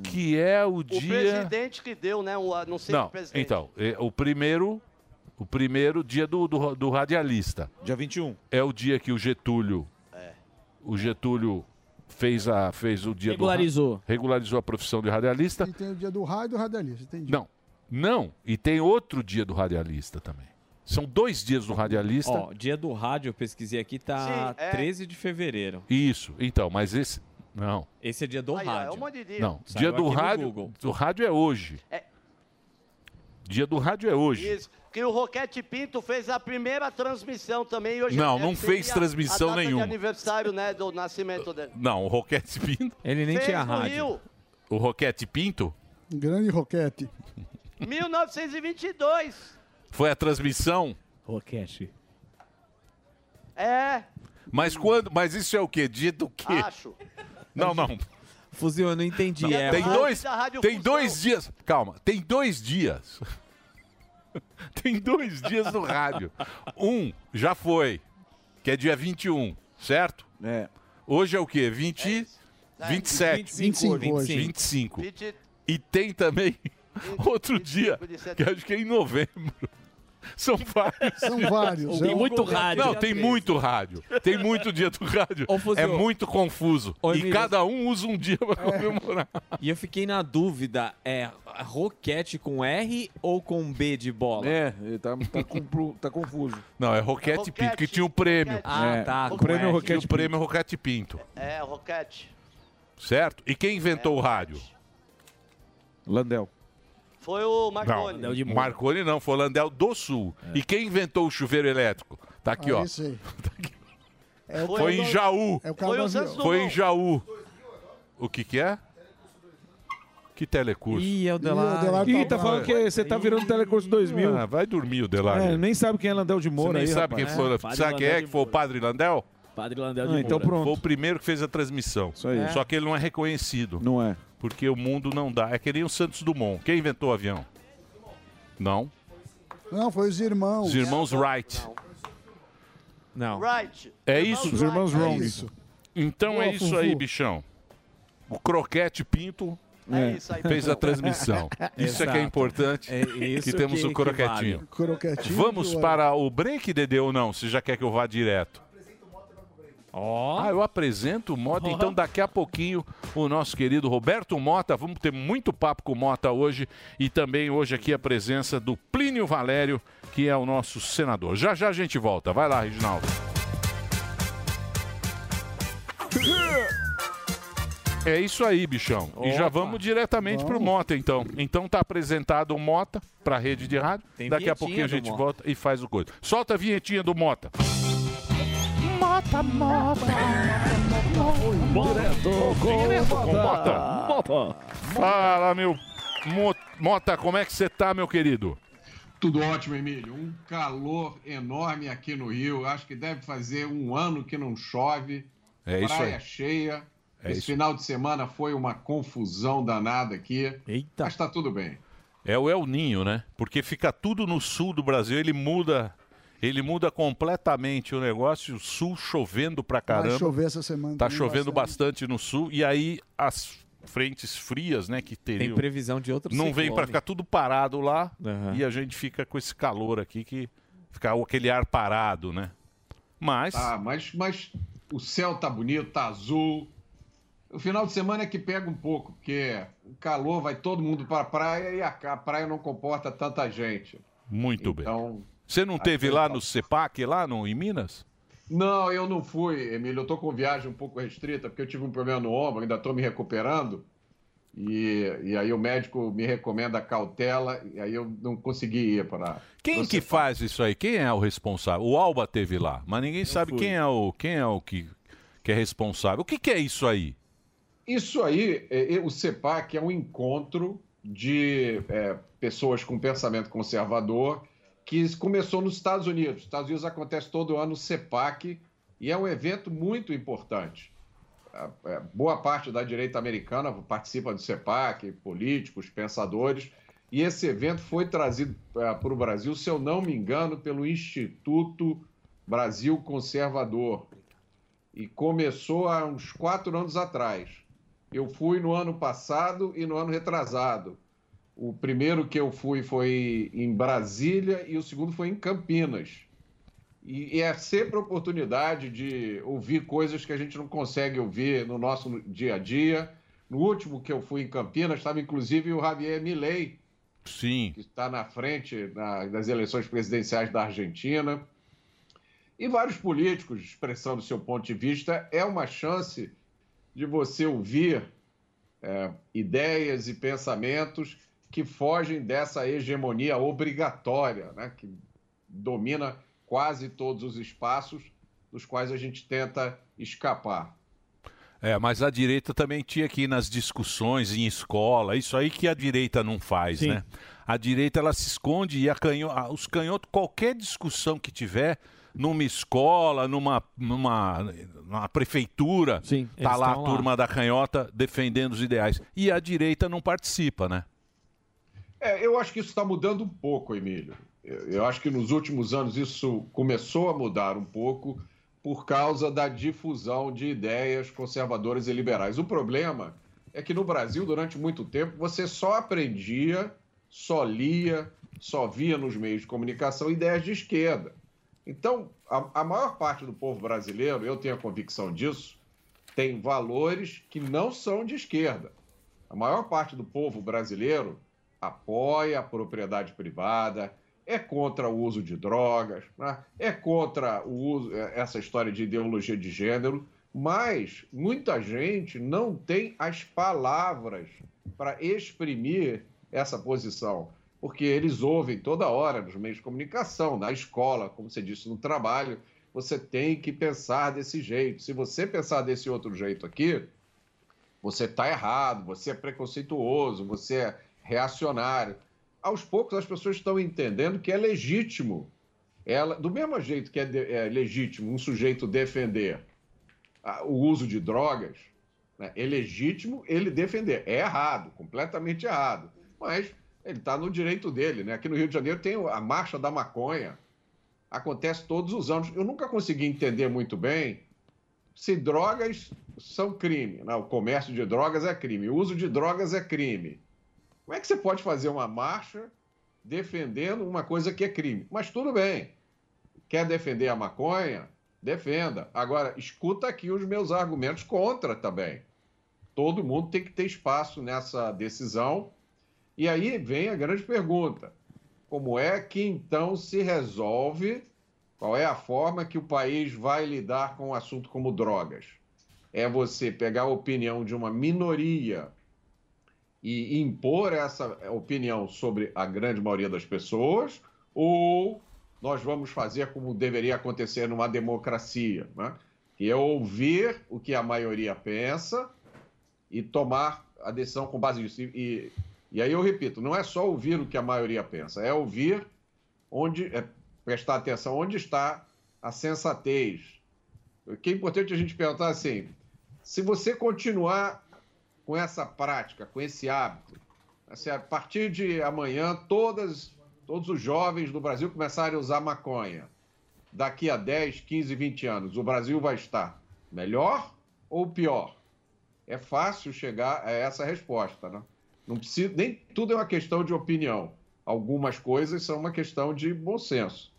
que é o O dia. presidente que deu, né? O, não sei Não, o presidente. então, é, o primeiro. O primeiro dia do, do, do radialista. Dia 21. É o dia que o Getúlio. O Getúlio fez, a, fez o dia Regularizou. do. Regularizou a profissão de radialista. E tem o dia do rádio e do radialista, entendi. Não, não. E tem outro dia do radialista também. São dois dias do radialista. Ó, dia do rádio, eu pesquisei aqui, tá Sim, é. 13 de fevereiro. Isso, então, mas esse. Não. Esse é dia do Aí, ó, rádio. é um monte de dia. Não, Saiu dia do rádio. Do rádio é hoje. É. Dia do rádio é hoje. Isso. Que o Roquete Pinto fez a primeira transmissão também. e Hoje Não, é- não fez transmissão a data nenhuma. de aniversário, né, do nascimento dele. Não, o Roquete Pinto. Ele nem Fez tinha rádio. Rio, O Roquete Pinto Grande roquete. 1922. foi a transmissão. Roquete. É, Mas quando. Mas isso é o quê? Dia do quê? acho. Não, não. Fuzil, eu não entendi. Não, é Tem dois, tem dois dias. Calma, tem dois dias. tem dois dias no rádio. Um já foi, que é dia 21, certo? É. Hoje é o quê? 20, 27. 25 hoje. 25. 20, E tem também outro dia, que acho que é em novembro. São vários. São vários. Tem é um- muito rádio. Não, tem muito rádio. Tem muito dia do rádio. É muito confuso. E Emílio. cada um usa um dia pra comemorar. E eu fiquei na dúvida, é roquete com R ou com B de bola? É, ele tá, tá, tá confuso. Não, é Roquete Roquete, Pinto, que tinha o prêmio. Roquete. Ah, É, tá. o prêmio R. Roquete Tinha o prêmio Roquete Pinto, É, Roquete. certo? E quem inventou o rádio? Landel. Foi o Não, Marconi. Landel de Moura. Marconi não, foi o Landel do Sul. E quem inventou o chuveiro elétrico? Tá aqui, Ah, ó. isso aí. É o Foi em Jaú. É Foi. Foi em Jaú. O que que é? Que telecurso? Ih, é o Ih, o Delar. Ih, tá falando que você tá virando Telecurso 2000. Ah, vai dormir o Delar. É, nem sabe quem é Landel de Você Moura nem aí, sabe rapaz. quem foi. Padre sabe quem é que foi o. Padre Landel? Padre Landel de Ah, então Moura. pronto. Foi o primeiro que fez a transmissão. Isso aí. Só que ele não é reconhecido. Não é. Porque o mundo não dá. É que nem o Santos Dumont. Quem inventou o avião? Não. Não, foi os irmãos. Os irmãos Wright. Não. Right. É isso? Os irmãos É Wrong. isso. Então Boa, é isso Fufu. aí, bichão. O Croquete Pinto É aí. fez a transmissão. Isso é que é importante. É isso que temos que- o que croquetinho. vale. Croquetinho. Vamos para o break, Dedê, ou não? Você já quer que eu vá direto? Oh. Ah, eu apresento o Mota. Oh. Então, daqui a pouquinho, o nosso querido Roberto Mota. Vamos ter muito papo com o Mota hoje. E também hoje aqui a presença do Plínio Valério, que é o nosso senador. Já já a gente volta. Vai lá, Reginaldo. É isso aí, bichão. Opa. E já vamos diretamente vamos. pro Mota, então. Então tá apresentado o Mota pra rede de rádio. Tem Daqui a pouquinho a gente Mota. volta e faz o coisa. Solta a vinhetinha do Mota. Mota, mota. Direto com Mota. Fala, meu Mo- Mota, como é que você tá, meu querido? Tudo ótimo, Emílio. Um calor enorme aqui no Rio. Acho que deve fazer um ano que não chove. É isso Praia aí. cheia. É Esse isso. final de semana foi uma confusão danada aqui. Eita. Mas tá tudo bem. É o El Ninho, né? Porque fica tudo no sul do Brasil, ele muda, ele muda completamente o negócio, o sul chovendo pra caramba. Vai chover essa semana. Tá chovendo bastante. bastante no sul e aí as frentes frias, né, que teriam. Tem previsão de outro Não vem para ficar tudo parado lá Aham. e a gente fica com esse calor aqui que fica aquele ar parado, né? Mas Tá, mas, mas o céu tá bonito, tá azul. O final de semana é que pega um pouco, porque o calor vai todo mundo para a praia e a, praia não comporta tanta gente. muito Então, bem. Você não teve lá no CEPAC lá no em Minas? Não, eu não fui, Emílio. Eu tô com viagem um pouco restrita, porque eu tive um problema no ombro, ainda tô me recuperando. E, e aí o médico me recomenda cautela, e aí eu não consegui ir para. Quem que faz isso aí? Quem é o responsável? O Alba teve lá, mas ninguém sabe fui. quem é o quem é o que, que é responsável. O que, que é isso aí? Isso aí, é, é, o CEPAC é um encontro de é, pessoas com pensamento conservador que começou nos Estados Unidos. Nos Estados Unidos acontece todo ano o CEPAC e é um evento muito importante. É, Boa parte da direita americana participa do CEPAC, políticos, pensadores, e esse evento foi trazido para o Brasil, se eu não me engano, pelo Instituto Brasil Conservador, e começou há uns quatro anos atrás. Eu fui no ano passado e no ano retrasado. O primeiro que eu fui foi em Brasília e o segundo foi em Campinas. E, é sempre oportunidade de ouvir coisas que a gente não consegue ouvir no nosso dia a dia. No último que eu fui em Campinas, estava inclusive o Javier Milei, Sim. que está na frente na- das eleições presidenciais da Argentina. E vários políticos expressando seu ponto de vista. É uma chance de você ouvir é, ideias e pensamentos que fogem dessa hegemonia obrigatória, né, que domina quase todos os espaços dos quais a gente tenta escapar. É, mas a direita também tinha que ir nas discussões em escola, isso aí que a direita não faz, Sim. né? A direita ela se esconde e a canho... a- os canhotos, qualquer discussão que tiver numa escola, numa, numa, numa prefeitura, tá eles lá a estão lá. turma da canhota defendendo os ideais. E a direita não participa, né? É, eu acho que isso está mudando um pouco, Emílio. Eu, acho que nos últimos anos isso começou a mudar um pouco por causa da difusão de ideias conservadoras e liberais. O problema é que no Brasil, durante muito tempo, você só aprendia, só lia, só via nos meios de comunicação ideias de esquerda. Então, a, a maior parte do povo brasileiro, eu tenho a convicção disso, tem valores que não são de esquerda. A maior parte do povo brasileiro apoia a propriedade privada, é contra o uso de drogas, né? é contra o uso, eh, essa história de ideologia de gênero, mas muita gente não tem as palavras para exprimir essa posição, porque eles ouvem toda hora nos meios de comunicação, na escola, como você disse, no trabalho, você tem que pensar desse jeito. Se você pensar desse outro jeito aqui, você está errado, você é preconceituoso, você é reacionário. Aos poucos as pessoas estão entendendo que é legítimo, ela, do mesmo jeito que é, de- é legítimo um sujeito defender ah, o uso de drogas, né, é legítimo ele defender. É errado, completamente errado, mas ele está no direito dele. Né? Aqui no Rio de Janeiro tem a Marcha da Maconha, acontece todos os anos. Eu nunca consegui entender muito bem se drogas são crime. Né? O comércio de drogas é crime, o uso de drogas é crime. Como é que você pode fazer uma marcha defendendo uma coisa que é crime? Mas tudo bem. Quer defender a maconha? Defenda. Agora, escuta aqui os meus argumentos contra também. Todo mundo tem que ter espaço nessa decisão. E aí vem a grande pergunta: como é que então se resolve? Qual é a forma que o país vai lidar com um assunto como drogas? é você pegar a opinião de uma minoria e impor essa opinião sobre a grande maioria das pessoas, ou nós vamos fazer como deveria acontecer numa democracia, né? que é ouvir o que a maioria pensa e tomar a decisão com base nisso. E, e, e aí eu repito, não é só ouvir o que a maioria pensa, é ouvir onde, é prestar atenção onde está a sensatez. O que é importante a gente perguntar assim, se você continuar com essa prática, com esse hábito, assim, a partir de amanhã todas, todos os jovens do Brasil começarem a usar maconha, daqui a 10, 15, 20 anos, o Brasil vai estar melhor ou pior? É fácil chegar a essa resposta, né? Não precisa, nem tudo é uma questão de opinião. Algumas coisas são uma questão de bom senso.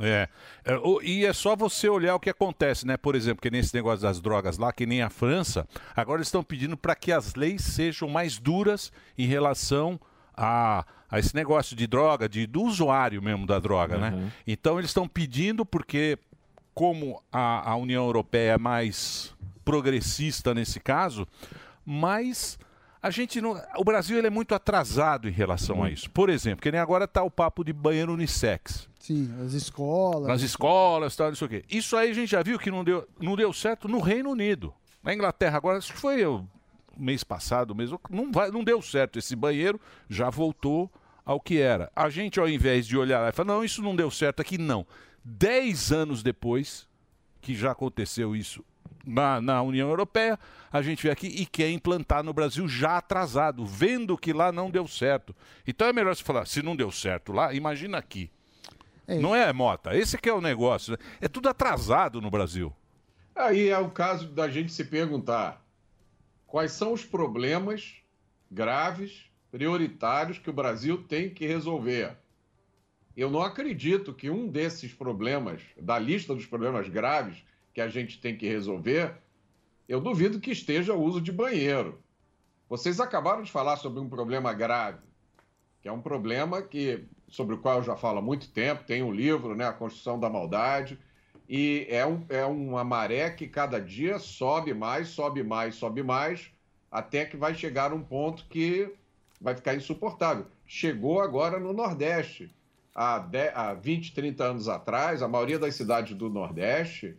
É. É, E é só você olhar o que acontece, né? Por exemplo, que nesse negócio das drogas lá, que nem a França, agora eles estão pedindo para que as leis sejam mais duras em relação a, a esse negócio de droga, de, do usuário mesmo da droga, né? Então eles estão pedindo porque, como a, a União Europeia é mais progressista nesse caso, mas a gente não. O Brasil ele é muito atrasado em relação a isso. Por exemplo, que nem agora tá o papo de banheiro unissex. Sim, as escolas. Nas escolas, tal, isso aqui. Isso aí a gente já viu que não deu, não deu certo no Reino Unido. Na Inglaterra, agora, acho que foi o mês passado mesmo, não, vai, não deu certo. Esse banheiro já voltou ao que era. A gente, ao invés de olhar lá e falar, não, isso não deu certo aqui, não. Dez anos depois, que já aconteceu isso na, na União Europeia, a gente vê aqui e quer implantar no Brasil já atrasado, vendo que lá não deu certo. Então é melhor você falar, se não deu certo lá, imagina aqui. Não é, Mota? Esse que é o negócio. né? É tudo atrasado no Brasil. Aí é o caso da gente se perguntar quais são os problemas graves, prioritários que o Brasil tem que resolver. Eu não acredito que um desses problemas, da lista dos problemas graves que a gente tem que resolver, eu duvido que esteja o uso de banheiro. Vocês acabaram de falar sobre um problema grave, que é um problema que sobre o qual eu já falo há muito tempo, tem um livro, né, A Construção da Maldade, e é, um, é uma maré que cada dia sobe mais, sobe mais, sobe mais, até que vai chegar um ponto que vai ficar insuportável. Chegou agora no Nordeste. Há, de, há 20, 30 anos atrás, a maioria das cidades do Nordeste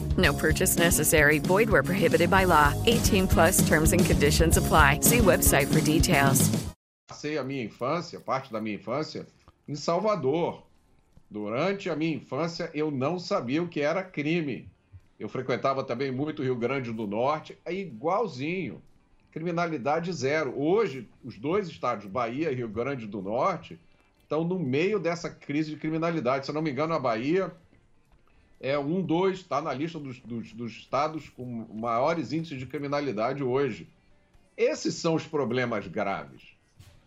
No purchase necessary. Void where prohibited by law. 18 plus terms and conditions apply. See website for details. passei a minha infância, parte da minha infância, em Salvador. Durante a minha infância, eu não sabia o que era crime. Eu frequentava também muito o Rio Grande do Norte, é igualzinho. Criminalidade zero. Hoje, os dois estados, Bahia e Rio Grande do Norte, estão no meio dessa crise de criminalidade. Se eu não me engano, a Bahia é um, dois, está na lista dos, dos, dos estados com maiores índices de criminalidade hoje. Esses são os problemas graves.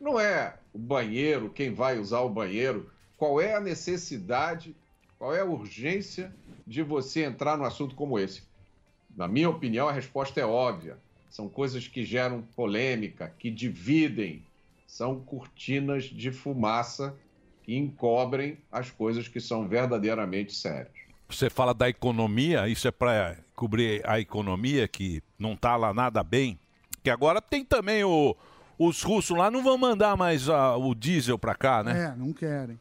Não é o banheiro, quem vai usar o banheiro, qual é a necessidade, qual é a urgência de você entrar num assunto como esse. Na minha opinião, a resposta é óbvia. São coisas que geram polêmica, que dividem, são cortinas de fumaça que encobrem as coisas que são verdadeiramente sérias. Você fala da economia, isso é para cobrir a economia que não tá lá nada bem. Que agora tem também o, os russos lá não vão mandar mais ah, o diesel para cá, né? É, não querem.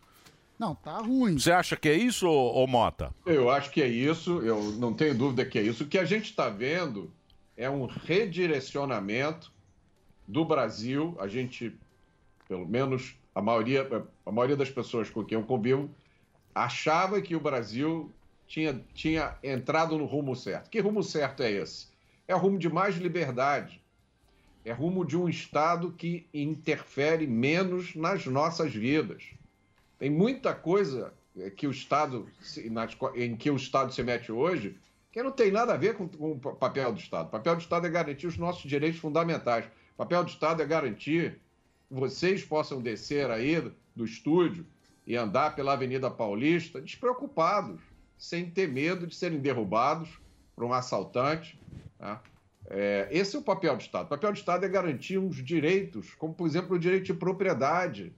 Não, tá ruim. Você acha que é isso, ô Mota? Eu acho que é isso, eu não tenho dúvida que é isso. O que a gente está vendo é um redirecionamento do Brasil. A gente, pelo menos a maioria, a maioria das pessoas com quem eu convivo, achava que o Brasil tinha, tinha entrado no rumo certo. Que rumo certo é esse? É rumo de mais liberdade. É rumo de um Estado que interfere menos nas nossas vidas. Tem muita coisa eh, que o Estado, em que o Estado se mete hoje, que não tem nada a ver com, com o pa- papel do Estado. O papel do Estado é garantir os nossos direitos fundamentais. O papel do Estado é garantir vocês possam descer aí do estúdio e andar pela Avenida Paulista despreocupados, sem ter medo de serem derrubados por um assaltante. tá? É, esse é o papel do Estado. O papel do Estado é garantir uns direitos, como, por exemplo, o direito de propriedade.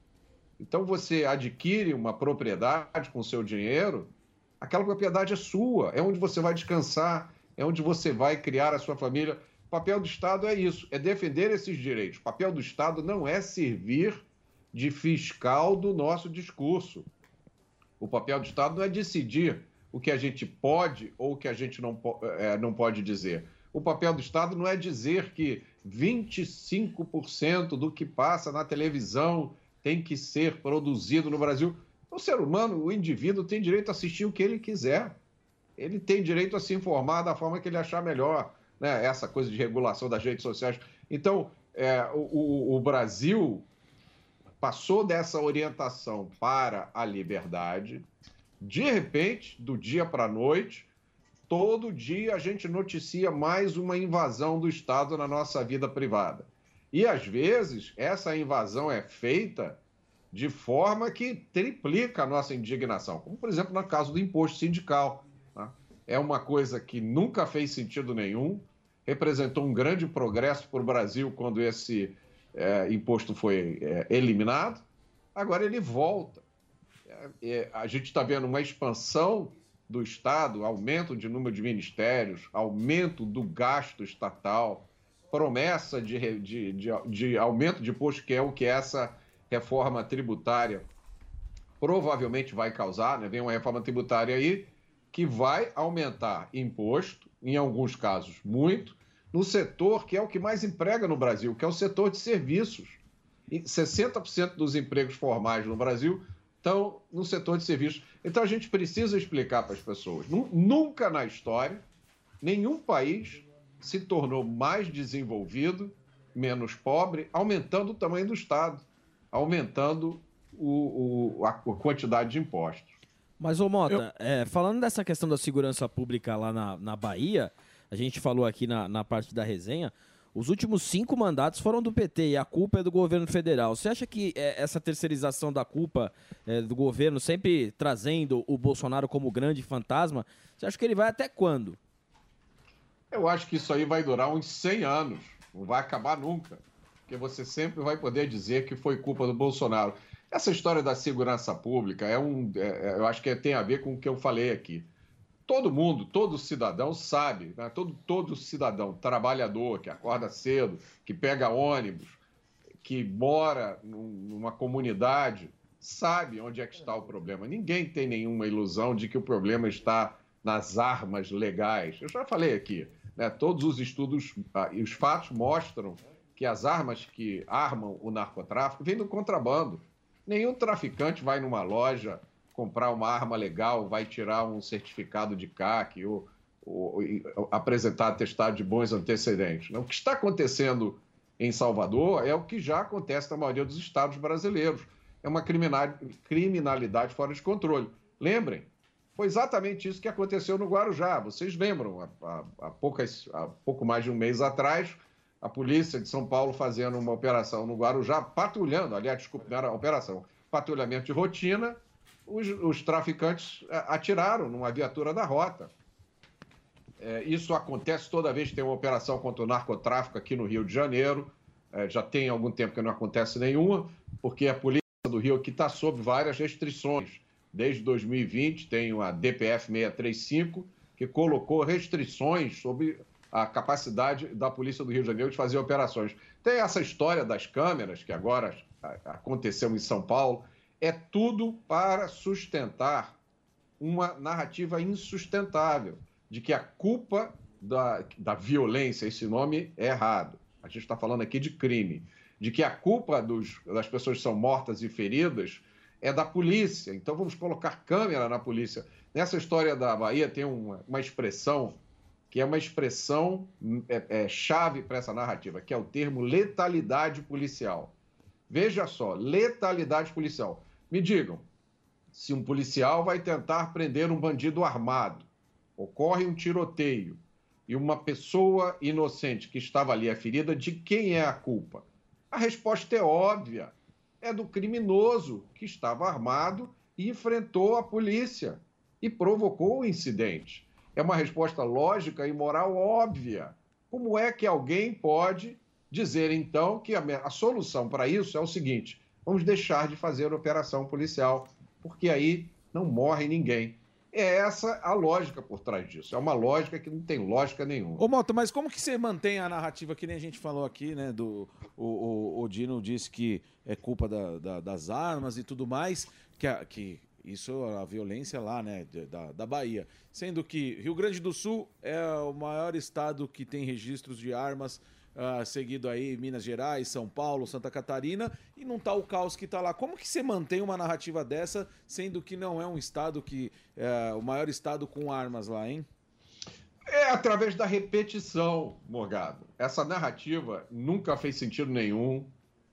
Então, você adquire uma propriedade com seu dinheiro, aquela propriedade é sua, é onde você vai descansar, é onde você vai criar a sua família. O papel do Estado é isso, é defender esses direitos. O papel do Estado não é servir de fiscal do nosso discurso. O papel do Estado não é decidir o que a gente pode ou o que a gente não, eh, não pode dizer. O papel do Estado não é dizer que 25% do que passa na televisão tem que ser produzido no Brasil. O ser humano, o indivíduo, tem direito a assistir o que ele quiser. Ele tem direito a se informar da forma que ele achar melhor. Né? Essa coisa de regulação das redes sociais. Então, é, o- o Brasil passou dessa orientação para a liberdade. De repente, do dia para a noite, todo dia a gente noticia mais uma invasão do Estado na nossa vida privada. E às vezes essa invasão é feita de forma que triplica a nossa indignação, como por exemplo no caso do imposto sindical. tá? É uma coisa que nunca fez sentido nenhum, representou um grande progresso para o Brasil quando esse eh, imposto foi eh, eliminado, agora ele volta. É, a gente está vendo uma expansão do Estado, aumento de número de ministérios, aumento do gasto estatal, promessa de, de, de, de aumento de imposto, que é o que essa reforma tributária provavelmente vai causar, né? Vem uma reforma tributária aí que vai aumentar imposto, em alguns casos muito, no setor que é o que mais emprega no Brasil, que é o setor de serviços. E 60% dos empregos formais no Brasil estão no setor de serviços. Então a gente precisa explicar para as pessoas. Nu- Nunca na história, nenhum país se tornou mais desenvolvido, menos pobre, aumentando o tamanho do Estado, aumentando o- o- a quantidade de impostos. Mas, ô Mota, é, falando dessa questão da segurança pública lá na, na Bahia, a gente falou aqui na, na parte da resenha, os últimos cinco mandatos foram do PT e a culpa é do governo federal. Você acha que é, essa terceirização da culpa é, do governo, sempre trazendo o Bolsonaro como grande fantasma, você acha que ele vai até quando? Eu acho que isso aí vai durar uns 100 anos, não vai acabar nunca, porque você sempre vai poder dizer que foi culpa do Bolsonaro. Essa história da segurança pública é um, é- é- eu acho que tem a ver com o que eu falei aqui. Todo mundo, todo cidadão sabe, né? todo, todo cidadão trabalhador que acorda cedo, que pega ônibus, que mora num- numa comunidade, sabe onde é que está o problema. Ninguém tem nenhuma ilusão de que o problema está nas armas legais. Eu já falei aqui, né? todos os estudos ah, e os fatos mostram que as armas que armam o narcotráfico vêm do contrabando. Nenhum traficante vai numa loja comprar uma arma legal, vai tirar um certificado de CAC ou, ou- e apresentar atestado de bons antecedentes. né? O que está acontecendo em Salvador é o que já acontece na maioria dos estados brasileiros. É uma crimina- criminalidade fora de controle. Lembrem, foi exatamente isso que aconteceu no Guarujá. Vocês lembram, há- há poucas- há pouco mais de um mês atrás, a polícia de São Paulo fazendo uma operação no Guarujá, patrulhando, aliás, desculpe, não era operação, patrulhamento de rotina, os, os traficantes eh, atiraram numa viatura da rota. É, isso acontece toda vez que tem uma operação contra o narcotráfico aqui no Rio de Janeiro. É, já tem algum tempo que não acontece nenhuma, porque a polícia do Rio aqui está sob várias restrições. Desde 2020 tem a DPF 635, que colocou restrições sobre a capacidade da Polícia do Rio de Janeiro de fazer operações. Tem essa história das câmeras, que agora aconteceu em São Paulo. É tudo para sustentar uma narrativa insustentável de que a culpa da, da violência, esse nome é errado. A gente está falando aqui de crime. De que a culpa dos, das pessoas que são mortas e feridas é da polícia. Então vamos colocar câmera na polícia. Nessa história da Bahia tem uma, uma expressão que é uma expressão é, é, chave para essa narrativa, que é o termo letalidade policial. Veja só, letalidade policial. Me digam, se um policial vai tentar prender um bandido armado, ocorre um tiroteio e uma pessoa inocente que estava ali é ferida, de quem é a culpa? A resposta é óbvia. É do criminoso que estava armado e enfrentou a polícia e provocou o incidente. É uma resposta lógica e moral óbvia. Como é que alguém pode dizer, então, que a, solução para isso é o seguinte: vamos deixar de fazer operação policial, porque aí não morre ninguém. É essa a lógica por trás disso. É uma lógica que não tem lógica nenhuma. Ô, Mota, mas como que você mantém a narrativa que nem a gente falou aqui, né? Do, o, o, o Dino disse que é culpa da- da- das armas e tudo mais, que, a- que isso, a violência lá, né, da, da Bahia. Sendo que Rio Grande do Sul é o maior estado que tem registros de armas, ah, seguido aí Minas Gerais, São Paulo, Santa Catarina, e não tá o caos que tá lá. Como que você mantém uma narrativa dessa, sendo que não é um estado que. é o maior estado com armas lá, hein? É através da repetição, Morgado. Essa narrativa nunca fez sentido nenhum.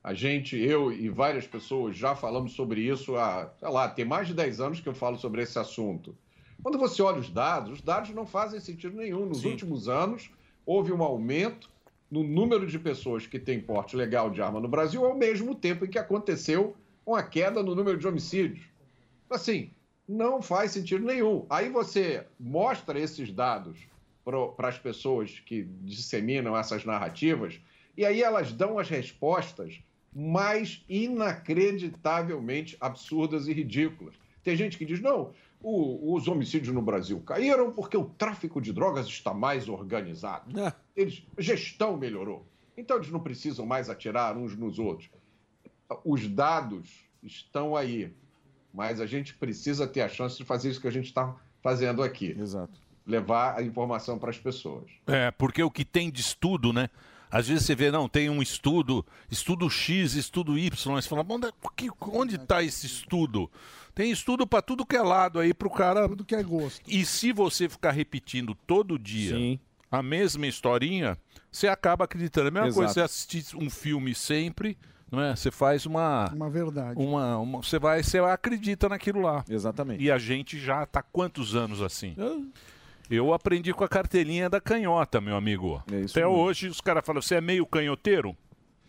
A gente, eu e várias pessoas já falamos sobre isso há, sei lá, tem mais de 10 anos que eu falo sobre esse assunto. Quando você olha os dados, os dados não fazem sentido nenhum. Nos últimos anos, houve um aumento no número de pessoas que têm porte legal de arma no Brasil, ao mesmo tempo em que aconteceu uma queda no número de homicídios. Assim, não faz sentido nenhum. Aí você mostra esses dados para as pessoas que disseminam essas narrativas, e aí elas dão as respostas mais inacreditavelmente absurdas e ridículas. Tem gente que diz: não, o- os homicídios no Brasil caíram porque o tráfico de drogas está mais organizado. Eles, a gestão melhorou. Então eles não precisam mais atirar uns nos outros. Os dados estão aí, mas a gente precisa ter a chance de fazer isso que a gente está fazendo aqui. Exato. Levar a informação para as pessoas. É, porque o que tem de estudo, né? Às vezes você vê, não, tem um estudo, estudo X, estudo Y, você fala, onde, onde está esse estudo? Tem estudo para tudo que é lado aí pro cara. Tudo que é gosto. E se você ficar repetindo todo dia a mesma historinha, você acaba acreditando. É a mesma Exato. coisa, você assistir um filme sempre, não é? Você faz uma. Uma verdade. Uma, uma- você vai, você acredita naquilo lá. Exatamente. E a gente já tá quantos anos assim? Eu aprendi com a cartelinha da canhota, meu amigo. Até mesmo. hoje os caras falam, você é meio canhoteiro?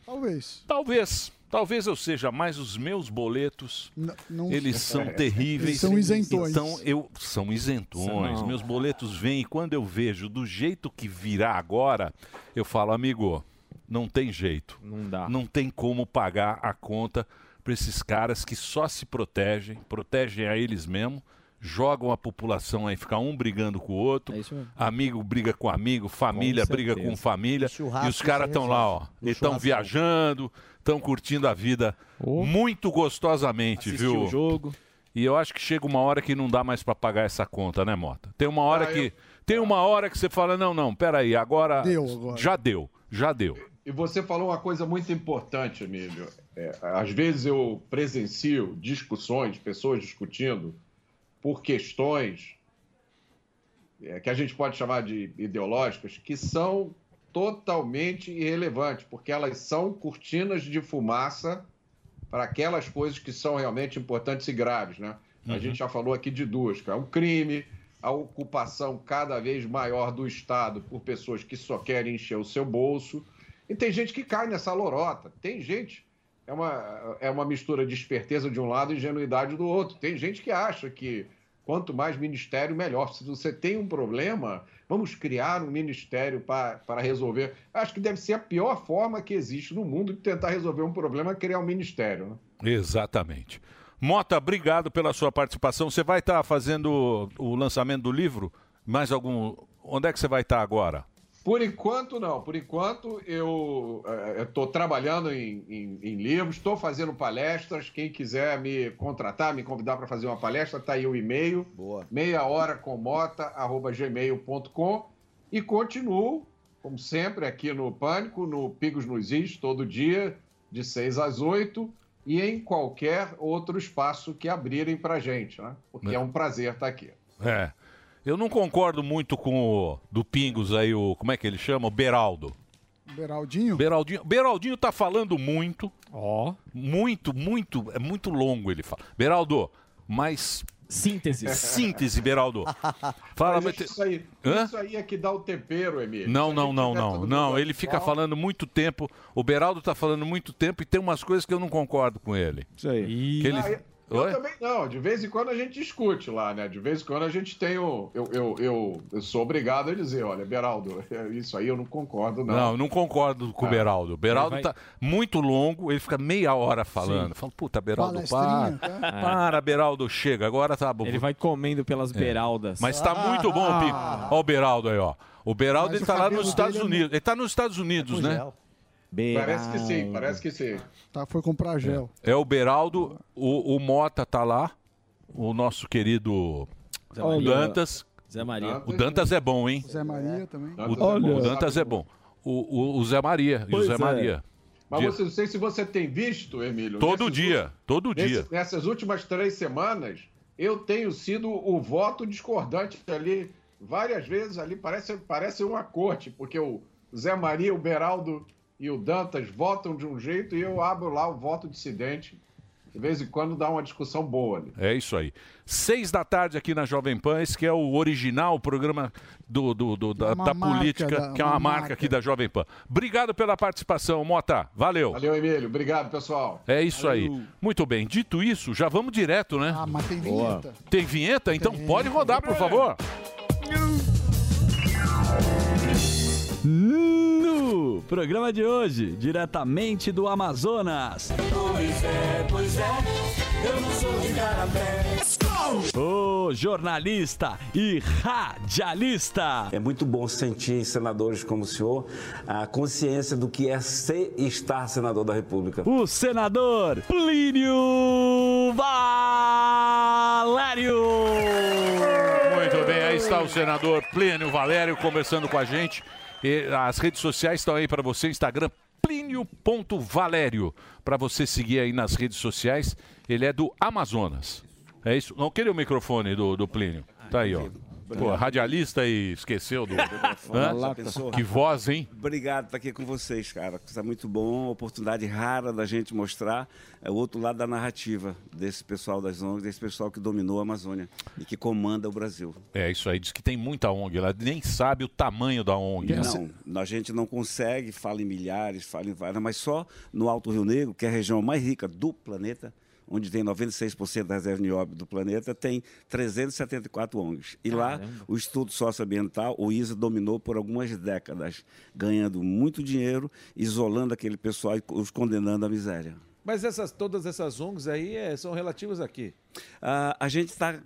Talvez. Talvez. Talvez eu seja, mas os meus boletos, não- eles são É, terríveis. eles são isentões. Então, eu, são isentões. São. Meus boletos vêm e quando eu vejo do jeito que virá agora, eu falo, amigo, não tem jeito. Não dá. Não tem como pagar a conta para esses caras que só se protegem, protegem a eles mesmos, jogam a população aí, ficar um brigando com o outro, amigo briga com amigo, família Com briga com família, e os caras estão lá, ó, estão viajando, estão curtindo a vida muito gostosamente, Assistiu viu? o jogo. E eu acho que chega uma hora que não dá mais para pagar essa conta, né, Mota? Tem uma hora Ah, que eu- tem uma hora que você fala, não, não, peraí, agora, Deu agora. já deu, já deu. E você falou uma coisa muito importante, Emílio. É, às vezes eu presencio discussões, pessoas discutindo por questões é, que a gente pode chamar de ideológicas, que são totalmente irrelevantes, porque elas são cortinas de fumaça para aquelas coisas que são realmente importantes e graves, né? A Uhum. gente já falou aqui de duas, que é o crime, a ocupação cada vez maior do Estado por pessoas que só querem encher o seu bolso. E tem gente que cai nessa lorota. Tem gente. É uma, é uma mistura de esperteza de um lado e ingenuidade do outro. Tem gente que acha que quanto mais ministério, melhor. Se você tem um problema, vamos criar um ministério pa- para resolver. Acho que deve ser a pior forma que existe no mundo de tentar resolver um problema, criar um ministério. Né? Exatamente. Mota, obrigado pela sua participação. Você vai estar fazendo o lançamento do livro? Mais algum. Onde é que você vai estar agora? Por enquanto, não. Por enquanto, eu estou trabalhando em, em- em livros, estou fazendo palestras. Quem quiser me contratar, me convidar para fazer uma palestra, está aí o e-mail. Boa. Meia hora com gmail.com E continuo, como sempre, aqui no Pânico, no Pigos nos Is, todo dia, de 6 às 8, e em qualquer outro espaço que abrirem para gente, né? Porque é um prazer estar aqui. É. Eu não concordo muito com o do Pingos aí, o. Como é que ele chama? O Beraldo. Beraldinho? Beraldinho. Beraldinho tá falando muito. Ó. Muito, muito. É muito longo ele fala. Beraldo, mas Síntese. Síntese, Beraldo. Fala, Mas isso, aí, Hã? isso aí é que dá o tempero, Emílio. Não, não, gente não, não. Não, ele fica falando muito tempo. O Beraldo tá falando muito tempo e tem umas coisas que eu não concordo com ele. Isso aí. Que ele... Ah, eu- Oi? também não, de vez em quando a gente discute lá, né? De vez em quando a gente tem o. Eu, eu, eu, eu sou obrigado a dizer, olha, Beraldo, isso aí eu não concordo, não. Não, eu não concordo com o Ah. Beraldo. O Beraldo vai- tá muito longo, ele fica meia hora falando. Fala, puta, Beraldo, para. Tá? Para, Beraldo, chega. Agora tá bom. Ele vai comendo pelas É. beraldas. Mas tá muito bom o pico. Ó o Beraldo aí, ó. O Beraldo, Mas ele o tá lá nos Estados é Unidos. Ele tá nos Estados Unidos, né? Parece que sim, parece que sim. Tá, foi comprar gel. É o Beraldo, o, o Mota tá lá, o nosso querido Maria. Dantas. Zé Maria. O Dantas é bom, hein? Zé Maria também. O, o Dantas é bom. O, o- o Zé Maria. E o Zé é. Maria. Mas Dia- você, não sei se você tem visto, Emílio. Todo dia, últimos- todo dia. Nessas últimas três semanas, eu tenho sido o voto discordante ali várias vezes ali. Parece, parece uma corte, porque o Zé Maria, o Beraldo e o Dantas votam de um jeito e eu abro lá o voto dissidente. De vez em quando dá uma discussão boa ali. É isso aí. Seis da tarde aqui na Jovem Pan, esse que é o original programa do, do- do- da, da política, da- que é uma, uma marca, marca. aqui da Jovem Pan. Obrigado pela participação, Mota. Valeu. Valeu, Emílio. Obrigado, pessoal. É isso aí. Muito bem. Dito isso, já vamos direto, né? Ah, mas tem vinheta. Tem vinheta? Então pode rodar, por favor. No programa de hoje, diretamente do Amazonas. Pois é, pois é, eu não sou de carapé. O jornalista e radialista. É muito bom sentir em senadores como o senhor a consciência do que é ser e estar senador da República. O senador Plínio Valério. Muito bem, aí está o senador Plínio Valério conversando com a gente. As redes sociais estão aí para você, Instagram plínio.valério, para você seguir aí nas redes sociais. Ele é do Amazonas. É isso? Não queria o microfone do, do Plínio. Tá aí, ó. Pô, radialista e esqueceu do. Hã? Que voz, hein? Obrigado por estar aqui com vocês, cara. Está muito bom, oportunidade rara da gente mostrar é, o outro lado da narrativa desse pessoal das ONGs, desse pessoal que dominou a Amazônia e que comanda o Brasil. É isso aí, diz que tem muita ONG lá, nem sabe o tamanho da ONG. né? Não, a gente não consegue, fala em milhares, fala em várias, mas só no Alto Rio Negro, que é a região mais rica do planeta, onde tem 96% da reserva nióbio do planeta, tem 374 ONGs. E lá, o estudo socioambiental, o ISA, dominou por algumas décadas, ganhando muito dinheiro, isolando aquele pessoal e os condenando à miséria. Mas essas, todas essas ONGs aí é, são relativas a quê? Ah, a gente está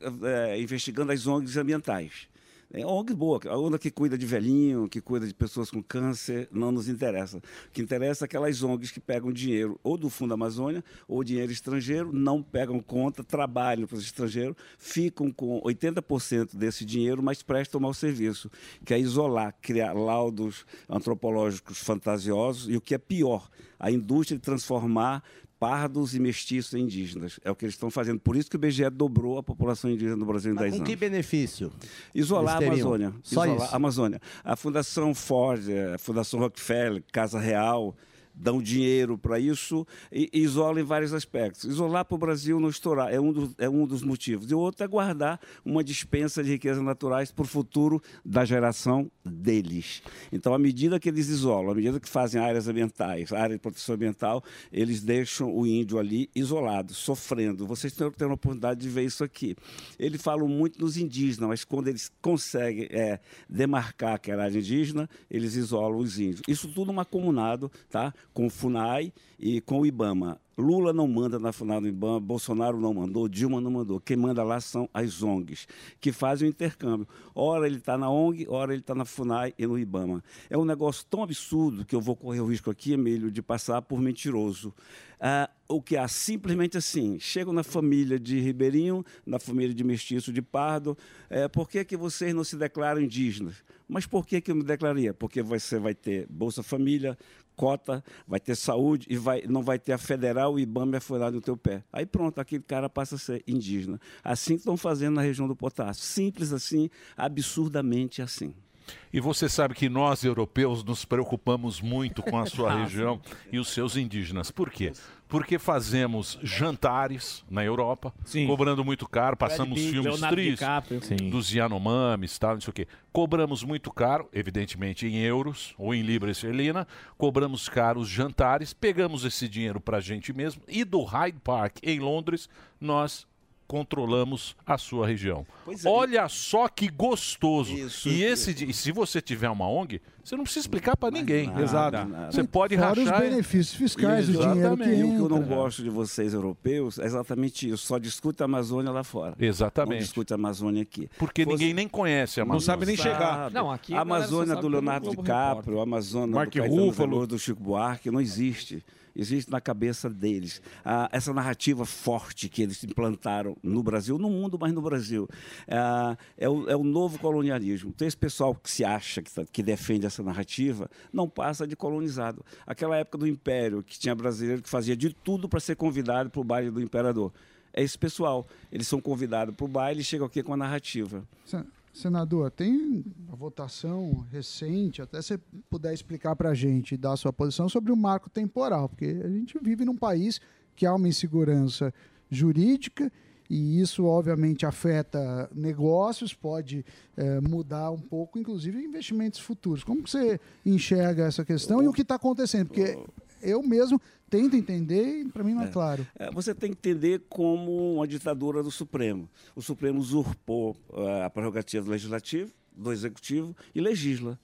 investigando as ONGs ambientais. É ONG boa, a ONG que cuida de velhinho, que cuida de pessoas com câncer, não nos interessa. O que interessa é aquelas ONGs que pegam dinheiro ou do Fundo Amazônia ou dinheiro estrangeiro, não pegam conta, trabalham para os estrangeiros, ficam com 80% desse dinheiro, mas prestam mau serviço, que é isolar, criar laudos antropológicos fantasiosos e o que é pior, a indústria de transformar pardos e mestiços em indígenas. É o que eles estão fazendo. Por isso que o IBGE dobrou a população indígena do Brasil em Mas 10 com anos. que benefício? Isolar a? Amazônia. Só Isolar isso. a Amazônia. A Fundação Ford, a Fundação Rockefeller, Casa Real, dão dinheiro para isso e, e isolam em vários aspectos. Isolar para o Brasil não estourar é um, dos, é um dos motivos. E o outro é guardar uma dispensa de riquezas naturais para o futuro da geração deles. Então, à medida que eles isolam, à medida que fazem áreas ambientais, área de proteção ambiental, eles deixam o índio ali isolado, sofrendo. Vocês têm, têm a oportunidade de ver isso aqui. Eles falam muito nos indígenas, mas quando eles conseguem é, demarcar aquela área indígena, eles isolam os índios. Isso tudo macomunado tá? com o FUNAI e com o IBAMA. Lula não manda na IBAMA, Bolsonaro não mandou, Dilma não mandou. Quem manda lá são as ONGs, que fazem o intercâmbio. Ora ele está na ONG, ora ele está na FUNAI e no IBAMA. É um negócio tão absurdo que eu vou correr o risco aqui, Emílio, de passar por mentiroso. Ah, o que há simplesmente assim, chegam na família de Ribeirinho, na família de Mestiço de Pardo, é, por que, que vocês não se declaram indígenas? Mas por que, que eu me declararia? Porque você vai ter Bolsa Família, cota, vai ter saúde e vai, não vai ter a federal e IBAMA a FUNAI no teu pé. Aí pronto, aquele cara passa a ser indígena. Assim que estão fazendo na região do Potássio. Simples assim, absurdamente assim. E você sabe que nós, europeus, nos preocupamos muito com a sua região e os seus indígenas. Por quê? Porque fazemos jantares na Europa, cobrando muito caro, passamos filmes Leonardo tristes. Sim. dos Yanomamis, tal, não sei o quê. Cobramos muito caro, evidentemente em euros ou em libra esterlina, cobramos caro os jantares, pegamos esse dinheiro pra gente mesmo e do Hyde Park em Londres nós controlamos a sua região. Olha só que gostoso. e esse e se você tiver uma ONG, você não precisa explicar pra ninguém. nada, Exato. nada. Você pode Fora os rachar. benefícios fiscais, o dinheiro que Exatamente. O que eu não entra. gosto de vocês europeus é exatamente isso. Só discute a Amazônia lá fora. Exatamente. Não discute a Amazônia aqui. Porque ninguém nem conhece a Não Amazônia. sabe nem chegar. Não, aqui a Amazônia do Leonardo DiCaprio, a Amazônia Mark do Caetano Ruffalo. Veloso, do Chico Buarque, não existe. Existe na cabeça deles. Essa narrativa forte que eles implantaram no Brasil, no mundo, mas no Brasil, ah, é, o, é o novo colonialismo. Então, esse pessoal que se acha, que, tá- que defende essa narrativa, não passa de colonizado. Aquela época do Império, que tinha brasileiro que fazia de tudo para ser convidado para o baile do imperador. É esse pessoal. Eles são convidados para o baile e chegam aqui com a narrativa. Sen- Senador, tem a votação recente, até você puder explicar para a gente e dar sua posição sobre o marco temporal, porque a gente vive num país que há uma insegurança jurídica e isso obviamente afeta negócios, pode eh, mudar um pouco, inclusive investimentos futuros. Como você enxerga essa questão e o que está acontecendo? Porque eu mesmo tento entender e para mim não é, claro. É, você tem que entender como uma ditadura do Supremo. O Supremo usurpou eh, a prerrogativa do Legislativo, do Executivo e legisla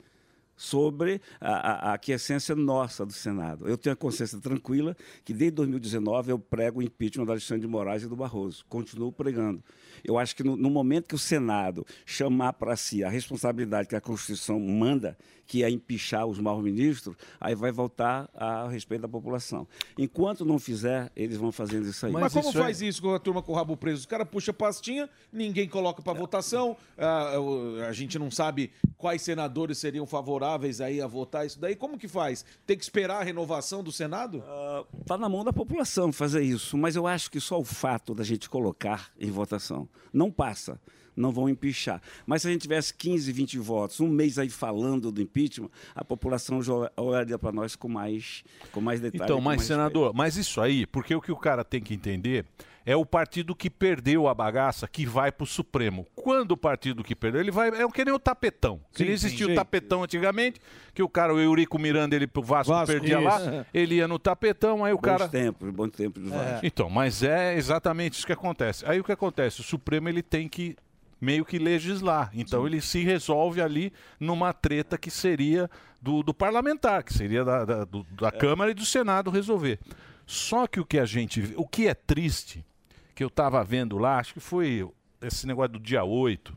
sobre a, a, a aquiescência nossa do Senado. Eu tenho a consciência tranquila que desde 2019 eu prego o impeachment do Alexandre de Moraes e do Barroso. Continuo pregando. Eu acho que no, no momento que o Senado chamar para si a responsabilidade que a Constituição manda, que é empichar os maus ministros, aí vai voltar a respeito da população. Enquanto não fizer, eles vão fazendo isso aí. Mas, como faz isso com a turma com o rabo preso? Os caras puxam a pastinha, ninguém coloca para votação, ah, o- a gente não sabe quais senadores seriam favoráveis aí a votar isso daí. Como que faz? Tem que esperar a renovação do Senado? Está na mão da população fazer isso, mas eu acho que só o fato da gente colocar em votação não passa. Não vão empichar. Mas se a gente tivesse 15, 20 votos, um mês aí falando do impeachment, a população já olharia para nós com mais, com mais detalhe. Então, mas mais senador, mas isso aí, porque o que o cara tem que entender é o partido que perdeu a bagaça que vai pro Supremo. Quando o partido que perdeu, ele vai. É que nem o tapetão. Que Sim, nem sim, existia o tapetão antigamente, que o cara, o Eurico Miranda, ele pro Vasco, Vasco, perdia isso. lá, ele ia no tapetão, aí o Bons cara. tempos, bom tempo de Vasco. Então, mas é exatamente isso que acontece. Aí o que acontece? O Supremo ele tem que meio que legislar. Então ele se resolve ali numa treta que seria do, do parlamentar, que seria da, da, do- da Câmara e do Senado resolver. Só que o que a gente o que é triste, que eu estava vendo lá, acho que foi esse negócio do dia 8.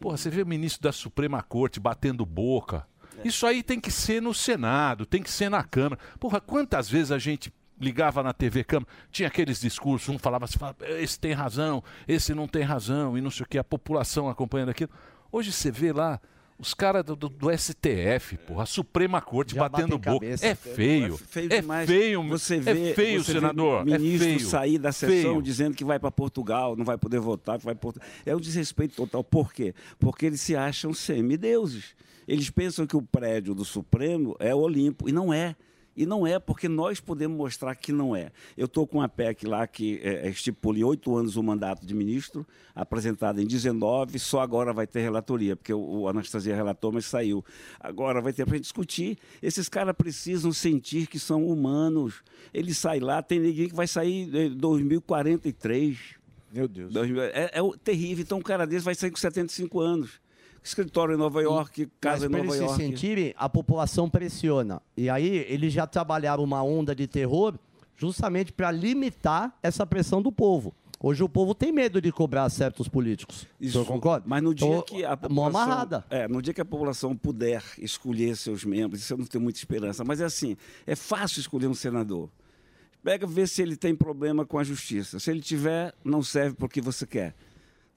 Porra, você vê o ministro da Suprema Corte batendo boca. Isso aí tem que ser no Senado, tem que ser na Câmara. Porra, quantas vezes a gente ligava na TV Câmara, tinha aqueles discursos, um falava assim, falava, esse tem razão, esse não tem razão, e não sei o que, a população acompanhando aquilo. Hoje você vê lá os caras do, do- do STF, porra, a Suprema Corte Já batendo boca. cabeça. É feio. É feio É demais. feio, Você é vê, feio, você vê senador. ministro é feio. sair da sessão Feio. dizendo que vai para Portugal, não vai poder votar, que vai Portu- É um desrespeito total. Por quê? Porque eles se acham semideuses. Eles pensam que o prédio do Supremo é o Olimpo e não é. E não é porque nós podemos mostrar que não é. Eu estou com uma PEC lá que é, estipula em oito anos o mandato de ministro, apresentada em 19, só agora vai ter relatoria, porque o, o Anastasia relatou, mas saiu. Agora vai ter para gente discutir. Esses caras precisam sentir que são humanos. Ele sai lá, tem ninguém que vai sair em 2043. Meu Deus. É, é terrível. Então, um cara desse vai sair com 75 anos. Escritório em Nova York, casa em para Nova eles se York. sentirem, a população pressiona. E aí eles já trabalharam uma onda de terror justamente para limitar essa pressão do povo. Hoje o povo tem medo de cobrar certos políticos. O senhor concorda? Mas no dia Então, que a população, amarrada. é, no dia que a população puder escolher seus membros, isso eu não tenho muita esperança, mas é assim, é fácil escolher um senador. Pega ver se ele tem problema com a justiça. Se ele tiver, não serve porque você quer.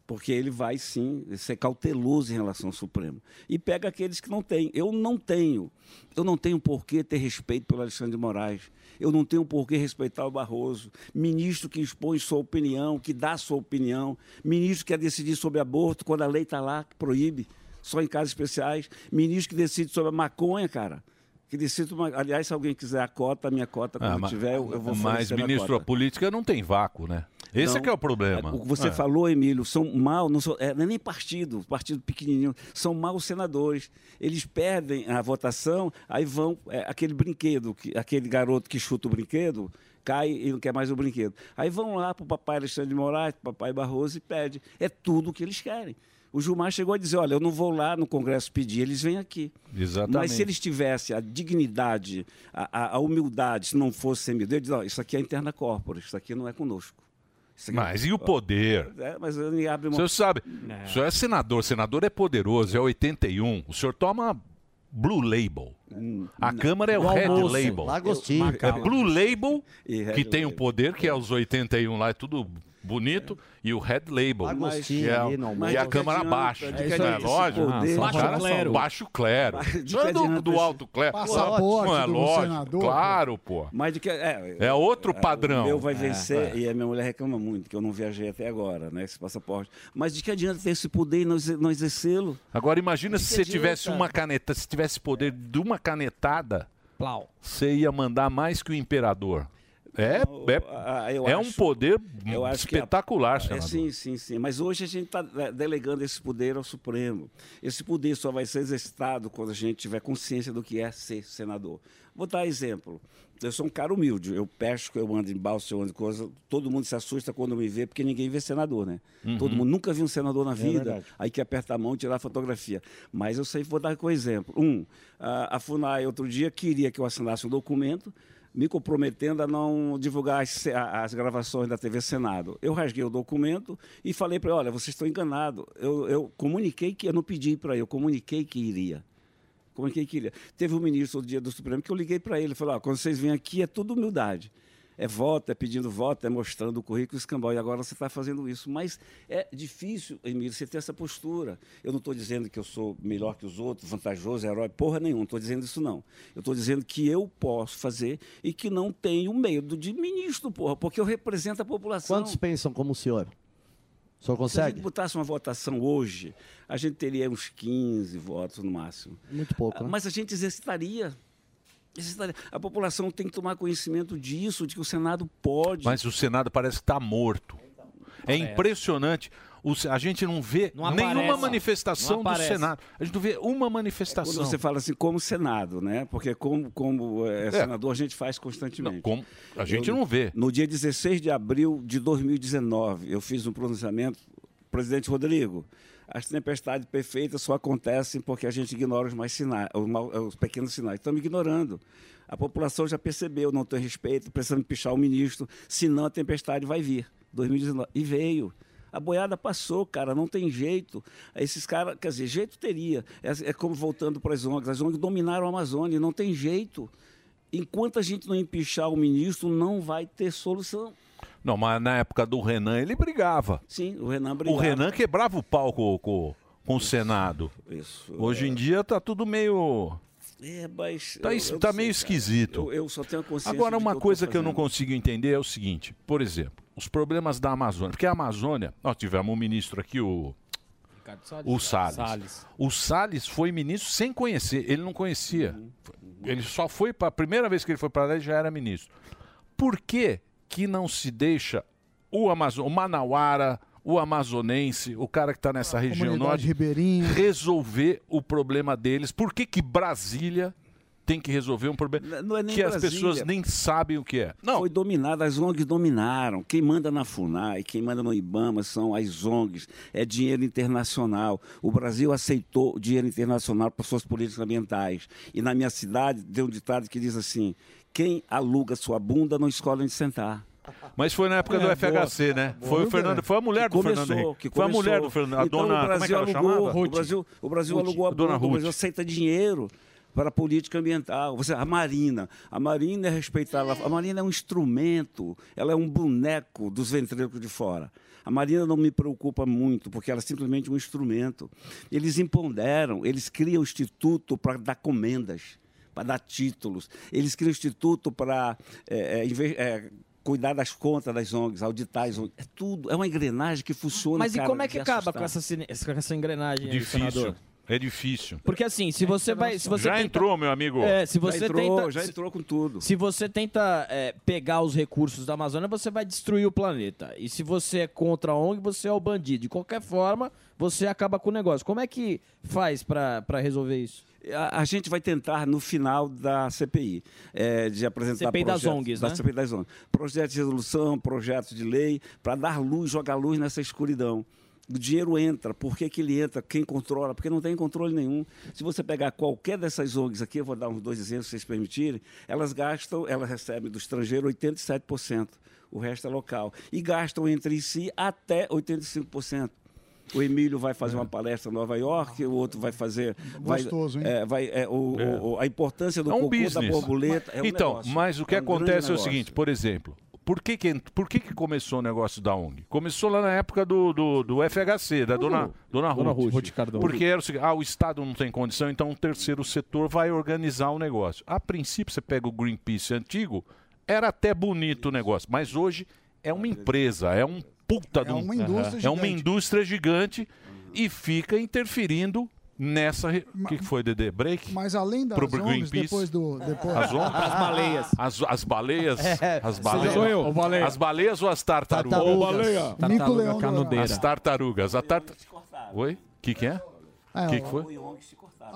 Porque ele vai sim ser cauteloso em relação ao Supremo. E pega aqueles que não têm. Eu não tenho. Eu não tenho por que ter respeito pelo Alexandre de Moraes. Eu não tenho por que respeitar o Barroso. Ministro que expõe sua opinião, que dá sua opinião. Ministro que quer decidir sobre aborto quando a lei está lá, que proíbe, só em casos especiais. Ministro que decide sobre a maconha, cara. Que decida uma... Aliás, se alguém quiser a cota, a minha cota, quando Ah, tiver, eu, eu vou Mas, ministro, a política não tem vácuo, né? Esse é Não. que é o problema. O que você É. falou, Emílio, são mal, não, são, é, não é nem partido, partido pequenininho, são maus senadores. Eles perdem a votação, aí vão, é, aquele brinquedo, que, aquele garoto que chuta o brinquedo, cai e não quer mais o brinquedo. Aí vão lá para o papai Alexandre de Moraes, papai Barroso e pede. É tudo o que eles querem. O Gilmar chegou a dizer, olha, eu não vou lá no Congresso pedir, eles vêm aqui. Exatamente. Mas se eles tivessem a dignidade, a, a- a humildade, se não fosse sem medo, eu dizer, ó, isso aqui é interna corpora, isso aqui não é conosco. Aqui- Mas e o poder? É, mas ele abre O uma... senhor sabe, o senhor é senador, senador é poderoso, é 81. O senhor toma Blue Label. A Câmara é o Red almoço, Label. lagostinho. É Blue Label, que tem um poder, que é os 81 lá, é tudo bonito, e o Red Label, Lagostinho que é, ali que é a Câmara baixa. É, esse lógico. Baixo clero. Baixo clero. Não é do, do alto clero. passaporte Não é lógico. senador, Claro, pô. Mas de que, é, É outro é, padrão. O meu vai É, vencer é. e a minha mulher reclama muito, que eu não viajei até agora, né? Esse passaporte. Mas de que adianta ter esse poder e não, exer- não exercê-lo? Agora imagina se você tivesse uma caneta, se tivesse poder de uma canetada, você ia mandar mais que o imperador. É, Ah, é, eu é um poder eu acho que a- espetacular, É, sim, sim, sim. Mas hoje a gente está delegando esse poder ao Supremo. Esse poder só vai ser exercitado quando a gente tiver consciência do que é ser senador. Vou dar exemplo. Eu sou um cara humilde. Eu pesco, eu ando em balsa, eu ando em coisa. Todo mundo se assusta quando me vê, porque ninguém vê senador, né? Uhum. Todo mundo nunca viu um senador na É vida. verdade. aí que aperta a mão e tirar a fotografia. Mas eu sempre vou dar com exemplo. Um, a, a FUNAI outro dia queria que eu assinasse um documento me comprometendo a não divulgar as, as gravações da TV Senado. Eu rasguei o documento e falei para ele, olha, vocês estão enganados. Eu, eu comuniquei que eu não pedi para ele, eu comuniquei que iria. Comuniquei que iria. Teve um ministro do dia do Supremo que eu liguei para ele, falei, ó, quando vocês vêm aqui é tudo humildade. É voto, é pedindo voto, é mostrando o currículo escambau. E agora você está fazendo isso. Mas é difícil, Emílio, você ter essa postura. Eu não estou dizendo que eu sou melhor que os outros, vantajoso, herói, porra nenhuma. Não estou dizendo isso, não. Eu estou dizendo que eu posso fazer e que não tenho medo de ministro, porra, porque eu represento a população. Quantos pensam como o senhor? O senhor Se a consegue? gente botasse uma votação hoje, a gente teria uns 15 votos no máximo. Muito pouco, né? Mas a gente exercitaria. A população tem que tomar conhecimento disso, de que o Senado pode. Mas o Senado parece que está morto. É impressionante. O a gente não vê Não nenhuma aparece. manifestação Não do. Senado. A gente não vê uma manifestação. Quando você fala assim, como Senado, né? Porque como, como é, senador a gente faz constantemente. Não, como- a gente Eu- não vê. No dia 16 de abril de 2019, eu fiz um pronunciamento, presidente Rodrigo, as tempestades perfeitas só acontecem porque a gente ignora os mais sinais, os, mal- os pequenos sinais. Estamos ignorando. A população já percebeu, não tem respeito, precisamos pichar o ministro, senão a tempestade vai vir. 2019. E veio. A boiada passou, cara, não tem jeito. Esses caras, quer dizer, jeito teria. É, é como voltando para as ONGs. As ONGs dominaram a Amazônia, não tem jeito. Enquanto a gente não empichar o ministro, não vai ter solução. Não, mas na época do Renan ele brigava. Sim, o Renan O brigava. Renan quebrava o pau com, com, com o Senado. Isso. Hoje em dia tá tudo meio. É, mas. Tá, eu- eu tá sei, meio cara. esquisito. Eu, eu só tenho consciência. Agora, de uma que coisa que eu não consigo entender é o seguinte: por exemplo, os problemas da Amazônia. Porque a Amazônia, nós tivemos um ministro aqui, o. O Salles. Salles. O Salles foi ministro sem conhecer, ele não conhecia. Uhum. Ele só foi para a primeira vez que ele foi para lá, ele já era ministro. Por que que não se deixa o, Amazo o Manauara, o amazonense, o cara que está nessa região comunidade norte, ribeirinha. resolver o problema deles? Por que que Brasília tem que resolver um problema Não é nem que as Brasília. pessoas nem sabem o que é? Não. Foi dominado, as ONGs dominaram. Quem manda na FUNAI, quem manda no IBAMA são as ONGs, é dinheiro internacional. O Brasil aceitou dinheiro internacional para suas políticas ambientais. E na minha cidade tem um ditado que diz assim: quem aluga sua bunda não escolhe onde sentar. Mas foi na época do É, FHC, boa. né? Boa. Foi o Fernando, foi a mulher do Fernando começou, Henrique. que Foi a mulher do Fernando, a Então, dona, o como é que Brasil ela alugou, chamava? O Brasil, o Brasil Ruth. alugou a Dona bunda, o Brasil Ruth. aceita dinheiro para a política ambiental. Você, a Marina, a Marina é respeitada. A Marina é um instrumento, ela é um boneco dos ventrílocos de fora. A Marina não me preocupa muito, porque ela é simplesmente um instrumento. Eles imponderam, eles criam o instituto para dar comendas, para dar títulos. Eles criam o instituto para é, é, é, cuidar das contas das ONGs, auditar as ONGs. É tudo, é uma engrenagem que funciona. Mas e cara, como é que acaba assustar. com essa, com essa engrenagem aí, Difícil. senador? É difícil. Porque assim, se você vai. Se você Já tenta- entrou, meu amigo. É, se Já você entrou, tenta. já entrou com tudo. Se você tenta é, pegar os recursos da Amazônia, você vai destruir o planeta. E se você é contra a ONG, você é o bandido. De qualquer forma, você acaba com o negócio. Como é que faz pra pra resolver isso? A, a gente vai tentar no final da CPI, é, de apresentar CPI das projetos- ONGs, da né? CPI das ONGs. Projetos de resolução, projetos de lei, para dar luz, jogar luz nessa escuridão. O dinheiro entra. Por que, que ele entra? Quem controla? Porque não tem controle nenhum. Se você pegar qualquer dessas ONGs aqui, eu vou dar uns dois exemplos, se vocês permitirem, elas gastam, elas recebem do estrangeiro 87%. O resto é local. E gastam entre si até 85%. O Emílio vai fazer uma palestra em Nova York, o outro vai fazer. vai- Gostoso, hein? é, vai, é, o, o- a importância do É um cocô business. da borboleta. É um então, negócio. mas o que É um acontece é o seguinte, por exemplo, por que que, por que que começou o negócio da ONG? Começou lá na época do, do, do FHC, da dona, dona Dona Ruth. Ruth. Ruth Cardoso. Porque era o seguinte, ah, o Estado não tem condição, então o terceiro setor vai organizar o negócio. A princípio, você pega o Greenpeace antigo, era até bonito o negócio, mas hoje é uma empresa, é um puta de um... uma indústria É uma gigante. indústria gigante e fica interferindo nessa... re- O que, que foi, Dedê? Break? Mas além das Pro ONGs, Greenpeace. depois do... Depois... As ondas? As baleias. As, as baleias? É, as baleias? sou eu. Baleia. As baleias ou as tartarugas? Tartarugas. Baleia. Tartaruga canudeira. As tartarugas. A tarta... Oi? O que, que é? O É, que, ó. que foi?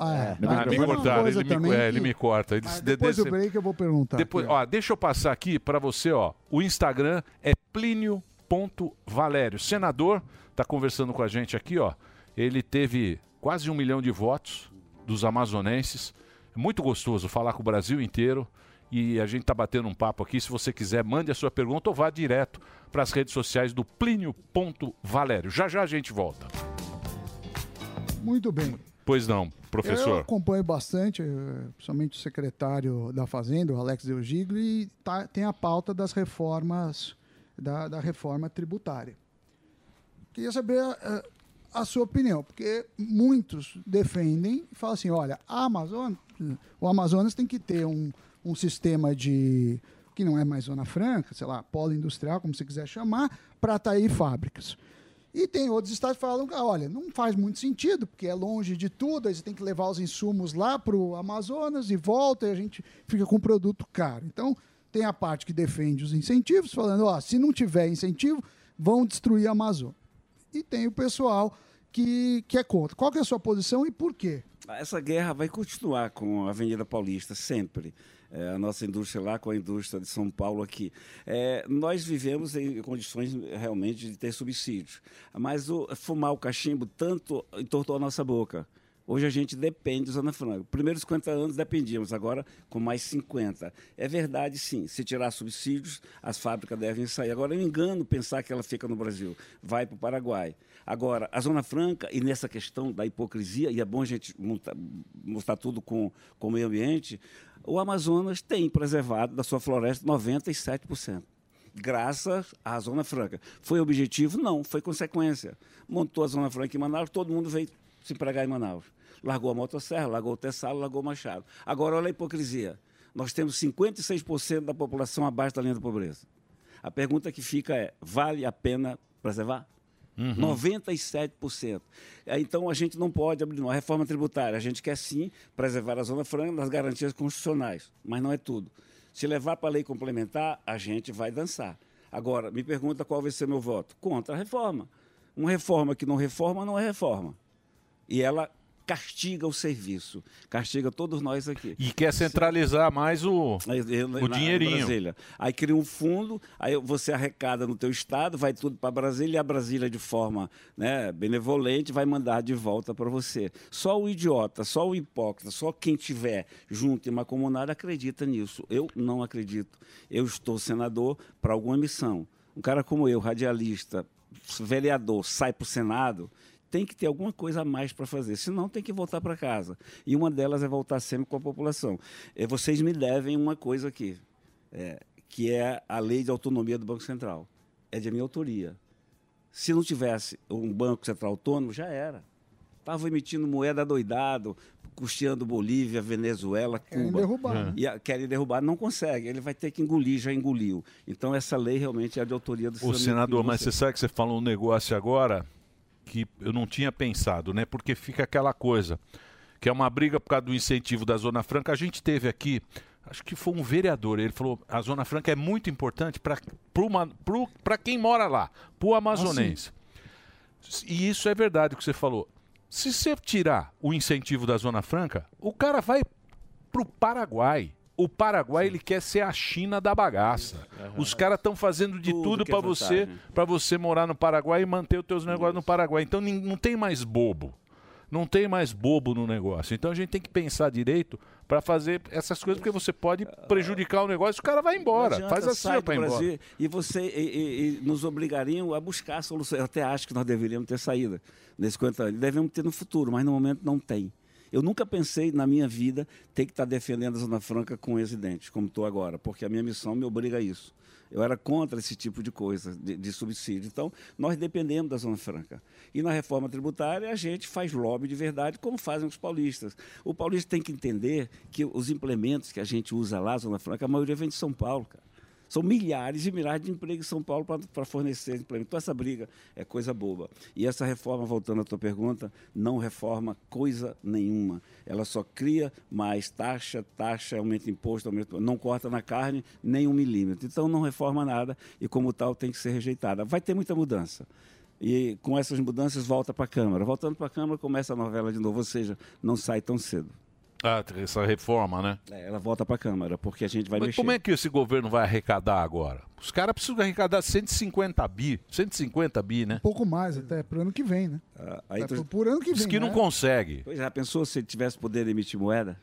Ah, é. Ah, me Ah, uma cortaram, coisa ele me, também é, que- ele me corta. Ele, Ah, depois do break eu vou perguntar. depois, ó, deixa eu passar aqui para você, ó. O Instagram é plínio.valério. Senador, tá conversando com a gente aqui, ó. Ele teve quase um milhão de votos dos amazonenses. É muito gostoso falar com o Brasil inteiro. E a gente tá batendo um papo aqui. Se você quiser, mande a sua pergunta ou vá direto para as redes sociais do plínio.valério. Já já a gente volta. Muito bem. Pois não, Eu professor. acompanho bastante, eh, principalmente o secretário da Fazenda, o Alex Del Giglio, e tá- tem a pauta das reformas, da, da reforma tributária. Queria saber eh, a sua opinião, porque muitos defendem e falam assim, olha, a Amazônia, o Amazonas tem que ter um, um sistema de que não é mais zona franca, sei lá, polo industrial, como você quiser chamar, para atrair fábricas. E tem outros estados que falam, ah, olha, não faz muito sentido, porque é longe de tudo, aí você tem que levar os insumos lá para o Amazonas e volta, e a gente fica com um produto caro. Então, tem a parte que defende os incentivos, falando, ó, se não tiver incentivo, vão destruir a Amazônia. E tem o pessoal que, que é contra. Qual que é a sua posição e por quê? Essa guerra vai continuar com a Avenida Paulista, sempre. É, a nossa indústria lá com a indústria de São Paulo aqui. É, nós vivemos em condições realmente de ter subsídios. Mas o, fumar o cachimbo tanto entortou a nossa boca. Hoje a gente depende da Zona Franca. Primeiros 50 anos dependíamos, agora com mais 50. É verdade, sim. Se tirar subsídios, as fábricas devem sair. Agora, é um engano pensar que ela fica no Brasil. Vai para o Paraguai. Agora, a Zona Franca, e nessa questão da hipocrisia, e é bom a gente mostrar tudo com, com o meio ambiente, o Amazonas tem preservado da sua floresta 97% graças à Zona Franca. Foi objetivo? Não, foi consequência. Montou a Zona Franca em Manaus, todo mundo veio se empregar em Manaus. Largou a motosserra, largou o Tessalo, largou o Machado. Agora, olha a hipocrisia. Nós temos 56% da população abaixo da linha da pobreza. A pergunta que fica é, vale a pena preservar? 97%. É, Então a gente não pode abrir mão. A reforma tributária, a gente quer sim preservar a Zona Franca nas garantias constitucionais, mas não é tudo. Se levar para a lei complementar, a gente vai dançar. Agora, me pergunta qual vai ser meu voto. Contra a reforma. Uma reforma que não reforma não é reforma. E ela castiga o serviço, castiga todos nós aqui. E quer centralizar mais o, o dinheirinho. Brasília. Aí cria um fundo, aí você arrecada no teu estado, vai tudo para Brasília e a Brasília de forma né, benevolente vai mandar de volta para você. Só o idiota, só o hipócrita, só quem tiver junto em uma comunidade acredita nisso. Eu não acredito. Eu estou senador para alguma missão. Um cara como eu, radialista, vereador, sai para o Senado, tem que ter alguma coisa a mais para fazer, senão tem que voltar para casa. E uma delas é voltar sempre com a população. Eh, Vocês me devem uma coisa aqui, eh, que é a lei de autonomia do Banco Central. É de minha autoria. Se não tivesse um Banco Central autônomo, já era. Estava emitindo moeda doidado, custeando Bolívia, Venezuela, Querem Cuba. derrubar, né? E a- querem derrubar, não consegue. Ele vai ter que engolir, já engoliu. Então essa lei realmente é de autoria do Ô, senador senador, mas você. você sabe que você falou um negócio agora que eu não tinha pensado, né? Porque fica aquela coisa, que é uma briga por causa do incentivo da Zona Franca. A gente teve aqui, acho que foi um vereador, ele falou, a Zona Franca é muito importante para quem mora lá, para o amazonense. E isso é verdade o que você falou. Se você tirar o incentivo da Zona Franca, o cara vai pro Paraguai. O Paraguai ele quer ser a China da bagaça. Os caras estão fazendo de Tudo tudo é para você, para você morar no Paraguai e manter os teus negócios no Paraguai. Então não tem mais bobo. Não tem mais bobo no negócio. Então a gente tem que pensar direito para fazer essas coisas, porque você pode prejudicar o negócio e o cara vai embora. adianta, Faz assim para embora. Brasil E você e, e- e nos obrigariam a buscar soluções. Eu até acho que nós deveríamos ter saída nesses 50 anos. Devemos ter no futuro, mas no momento não tem. Eu nunca pensei na minha vida ter que estar defendendo a Zona Franca com residentes, como estou agora, porque a minha missão me obriga a isso. Eu era contra esse tipo de coisa, de, de subsídio. Então, nós dependemos da Zona Franca. E na reforma tributária, a gente faz lobby de verdade, como fazem os paulistas. O paulista tem que entender que os implementos que a gente usa lá, Zona Franca, a maioria vem de São Paulo, cara. São milhares e milhares de empregos em São Paulo para fornecer implementos. Então, essa briga é coisa boba. E essa reforma, voltando à tua pergunta, não reforma coisa nenhuma. Ela só cria mais taxa, taxa, aumenta imposto, aumenta, não corta na carne nem um milímetro. Então, não reforma nada e, como tal, tem que ser rejeitada. Vai ter muita mudança. E com essas mudanças, volta para a Câmara. Voltando para a Câmara, começa a novela de novo, ou seja, não sai tão cedo. Ah, essa reforma, né? É, ela volta para a Câmara, porque a gente vai Mas mexer. como é que esse governo vai arrecadar agora? Os caras precisam arrecadar 150 bi. 150 bi, né? Um pouco mais até, pro ano que vem, né? aí É tu- por, ano que vem. Diz que não né? consegue. Pois já pensou se ele tivesse poder de emitir moeda?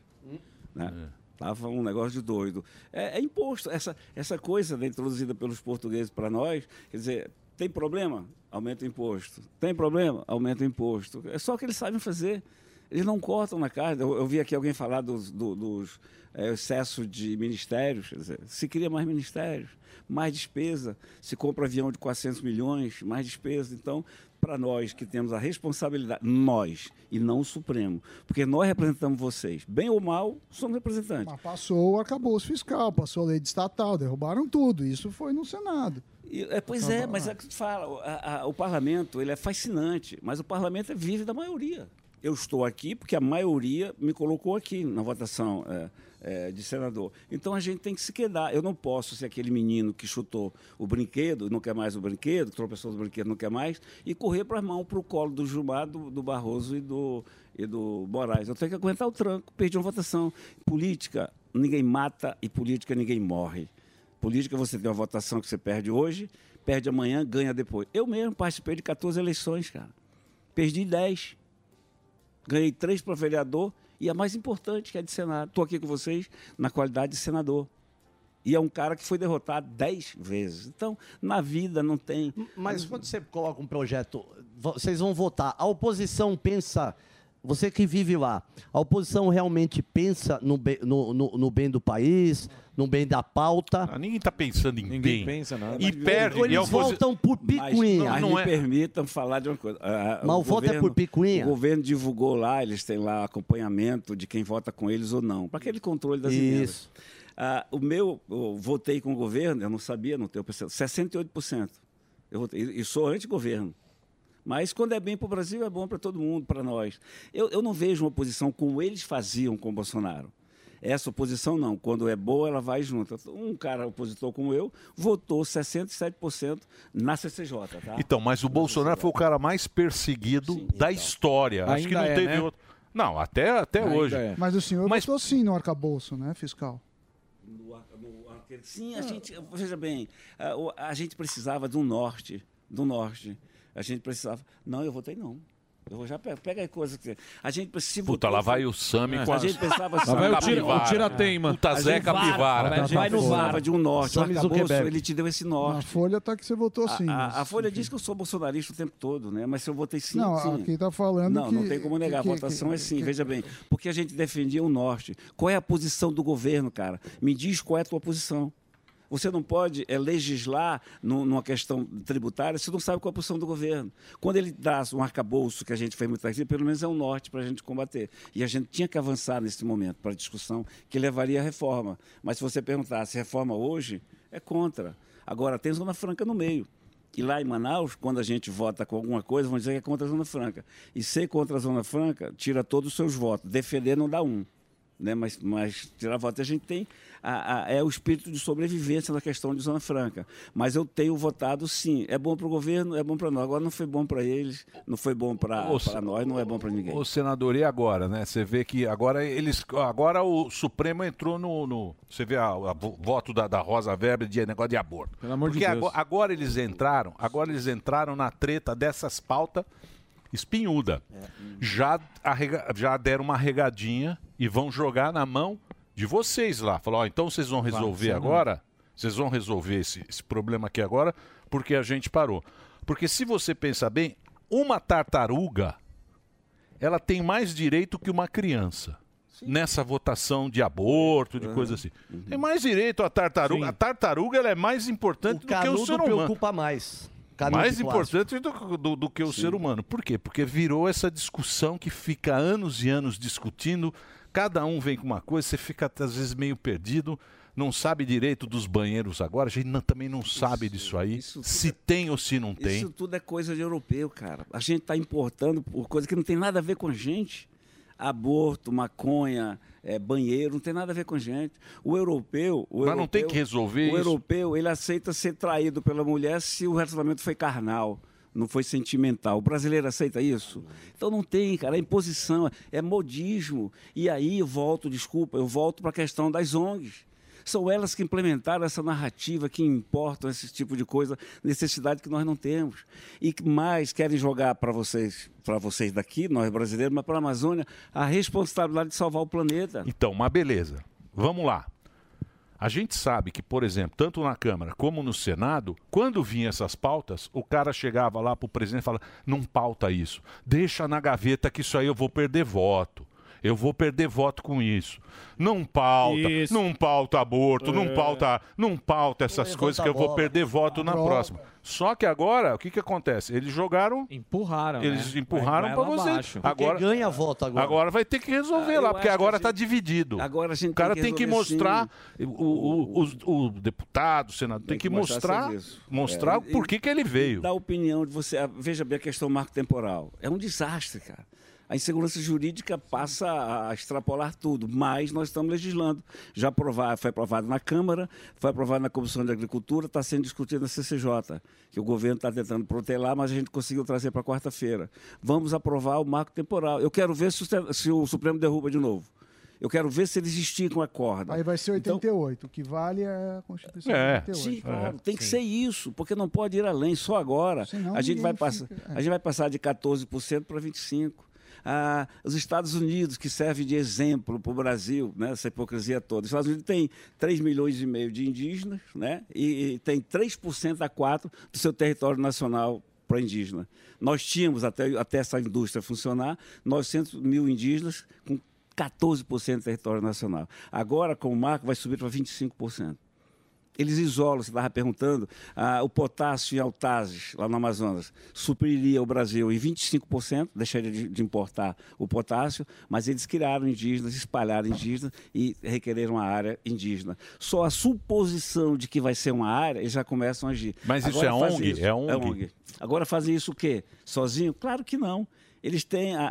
Né? Tava um negócio de doido. É, é imposto. Essa, essa coisa né, introduzida pelos portugueses para nós, quer dizer, tem problema? Aumenta o imposto. Tem problema? Aumenta o imposto. É só o que eles sabem fazer. Eles não cortam na carne. Eu, eu vi aqui alguém falar dos, do, dos é, excesso de ministérios. Quer dizer, se cria mais ministérios, mais despesa. Se compra avião de 400 milhões, mais despesa. Então, para nós que temos a responsabilidade, nós e não o Supremo, porque nós representamos vocês, bem ou mal, somos representantes. Mas passou o arcabouço fiscal, passou a lei de estatal, derrubaram tudo. Isso foi no Senado. E, é, pois é, mas é o que fala, a- a- o parlamento ele é fascinante, mas o parlamento é vive da maioria. Eu estou aqui porque a maioria me colocou aqui na votação é, é, de senador. Então a gente tem que se quedar. Eu não posso ser aquele menino que chutou o brinquedo, não quer mais o brinquedo, que tropeçou do brinquedo, não quer mais, e correr para a mão, para o colo do Gilmar, do, do Barroso e do, e do Moraes. Eu tenho que aguentar o tranco, perdi uma votação. Política, ninguém mata e política, ninguém morre. Política, você tem uma votação que você perde hoje, perde amanhã, ganha depois. Eu mesmo participei de 14 eleições, cara. Perdi 10. Ganhei três para vereador e a mais importante, que é de Senado. Estou aqui com vocês na qualidade de senador. E é um cara que foi derrotado 10 vezes. Então, na vida não tem. Mas quando você coloca um projeto, vo- vocês vão votar. A oposição pensa. Você que vive lá, a oposição realmente pensa no, be- no, no- no bem do país, no bem da pauta? Ah, ninguém está pensando em Ninguém bem. pensa nada. E perde. E Eles oposi- votam por picuinha. Mas Não, não me é. permitam falar de uma coisa. Ah, Mas o voto é por picuinha? O governo divulgou lá, eles têm lá acompanhamento de quem vota com eles ou não, para aquele controle das emendas. Isso. Ah, o meu, eu votei com o governo, eu não sabia, não tenho percepção, 68%. Eu votei, e sou anti-governo. Mas quando é bem para o Brasil, é bom para todo mundo, para nós. Eu, eu não vejo uma oposição como eles faziam com o Bolsonaro. Essa oposição não. Quando é boa, ela vai junto. Um cara opositor como eu votou 67% na CCJ. Tá? Então, mas o Bolsonaro foi o cara mais perseguido da história. Acho que não Ainda é, teve né? outro. Não, até, até Ainda hoje. é. Mas o senhor votou sim no arcabouço, né, fiscal? Sim, a gente, veja bem, a, a gente precisava do norte, do norte. A gente precisava. Não, eu votei não. Eu vou já pega, pega aí coisa que a gente precisa. Puta, lá vai o Sami com a gente pensava Lá vai o tira- o tira-teima. Puta Zé Capivara. A gente Vai no precisava VAR. de um norte. O Sammy arcabouço, Zuckerberg. ele te deu esse Na norte. Folha tá que você votou sim. A, mas- a Folha diz que eu sou bolsonarista o tempo todo, né? Mas se eu votei sim, Não, sim. aqui tá falando Não, que- não tem como negar. que- a votação que- é sim, que- veja bem. Porque a gente defendia o norte. Qual é a posição do governo, cara? Me diz qual é a tua posição. Você não pode é, legislar nu- numa questão tributária se não sabe qual é a posição do governo. Quando ele dá um arcabouço, que a gente fez muito aqui, pelo menos é um norte para a gente combater. E a gente tinha que avançar nesse momento para a discussão que levaria à reforma. Mas se você perguntar se reforma hoje, é contra. Agora, tem Zona Franca no meio. E lá em Manaus, quando a gente vota com alguma coisa, vão dizer que é contra a Zona Franca. E ser contra a Zona Franca tira todos os seus votos. Defender não dá um. Né? Mas, mas tirar voto a gente tem a- a- é o espírito de sobrevivência na questão de Zona Franca. Mas eu tenho votado sim. É bom para o governo, é bom para nós. Agora não foi bom para eles, não foi bom para nós, não é bom para ninguém. O senador, e agora, né? Você vê que agora eles. Agora o Supremo entrou no. no- você vê vo- voto da, da Rosa Weber de negócio de aborto. Pelo amor de Porque Deus. ago- agora eles entraram, agora eles entraram na treta dessas pautas espinhuda. Já, arrega- já deram uma regadinha e vão jogar na mão de vocês lá. Falou, ó, então vocês vão resolver você não. agora? Vocês vão resolver esse, esse problema aqui agora, porque a gente parou. Porque se você pensar bem, uma tartaruga ela tem mais direito que uma criança. Nessa votação de aborto, de coisa assim. Tem mais direito a tartaruga. A tartaruga ela é mais importante do que o ser humano. preocupa mais. Canudo mais importante do, do- do que o ser humano. Por quê? Porque virou essa discussão que fica anos e anos discutindo. Cada um vem com uma coisa, você fica às vezes meio perdido, não sabe direito dos banheiros agora. A gente não- também não sabe disso aí. se tem ou se não tem. Isso tudo é coisa de europeu, cara. A gente está importando por coisa que não tem nada a ver com a gente. Aborto, maconha, é, banheiro, não tem nada a ver com a gente. O europeu. O Mas não europeu- tem que resolver O isso? europeu, ele aceita ser traído pela mulher se o relacionamento foi carnal. Não foi sentimental. O brasileiro aceita isso? Então não tem, cara. É imposição, é modismo. E aí eu volto, desculpa, eu volto para a questão das ONGs. São elas que implementaram essa narrativa que importam esse tipo de coisa, necessidade que nós não temos. E que mais querem jogar para vocês, para vocês daqui, nós brasileiros, mas para a Amazônia, a responsabilidade de salvar o planeta. Então, mas beleza. Vamos lá. A gente sabe que, por exemplo, tanto na Câmara como no Senado, quando vinham essas pautas, o cara chegava lá pro presidente e falava: não pauta isso, deixa na gaveta que isso aí eu vou perder voto. Eu vou perder voto com isso. Não pauta, Isso. não pauta aborto, não É. pauta, não pauta essas coisas que eu vou perder voto na Droga. próxima. Só que agora, o que que acontece? Eles jogaram, empurraram, eles né? empurraram Vai- para você. abaixo. Porque Agora ganha voto agora. Agora vai ter que resolver Ah, lá, porque que agora a está gente- dividido. Agora a gente o cara tem tem que que, resolver mostrar, o, o, os- o deputado, o senador, tem, que mostrar, mostrar É, o porquê e- que ele veio. Da opinião de você. ah, Veja bem a questão marco temporal. É um desastre, cara. A insegurança jurídica passa a extrapolar tudo, mas nós estamos legislando. Já aprovado, foi aprovado na Câmara, foi aprovado na Comissão de Agricultura, está sendo discutido na CCJ, que o governo está tentando protelar, mas a gente conseguiu trazer para quarta-feira. Vamos aprovar o marco temporal. Eu quero ver se o, se o Supremo derruba de novo. Eu quero ver se eles esticam a corda. Aí vai ser 88. O que vale é a Constituição de 88. Sim, claro, tem que ser isso, porque não pode ir além. Só agora Senão a gente vai passar, fica- é. a gente vai passar de 14% para 25. Ah, os Estados Unidos, que serve de exemplo para o Brasil, né, essa hipocrisia toda. Os Estados Unidos tem 3 milhões e meio de indígenas né, e, e tem 3% a 4% do seu território nacional para indígena. Nós tínhamos, até, até essa indústria funcionar, 900 mil indígenas com 14% do território nacional. Agora, com o marco, vai subir para 25%. Eles isolam, você estava perguntando, ah, o potássio em Altazes, lá no Amazonas, supriria o Brasil em 25%, deixaria de, de importar o potássio, mas eles criaram indígenas, espalharam indígenas e requereram uma área indígena. Só a suposição de que vai ser uma área, eles já começam a agir. Mas isso é ONG? isso- É ONG? Agora fazem isso o quê? Sozinho? Claro que não. Eles têm a,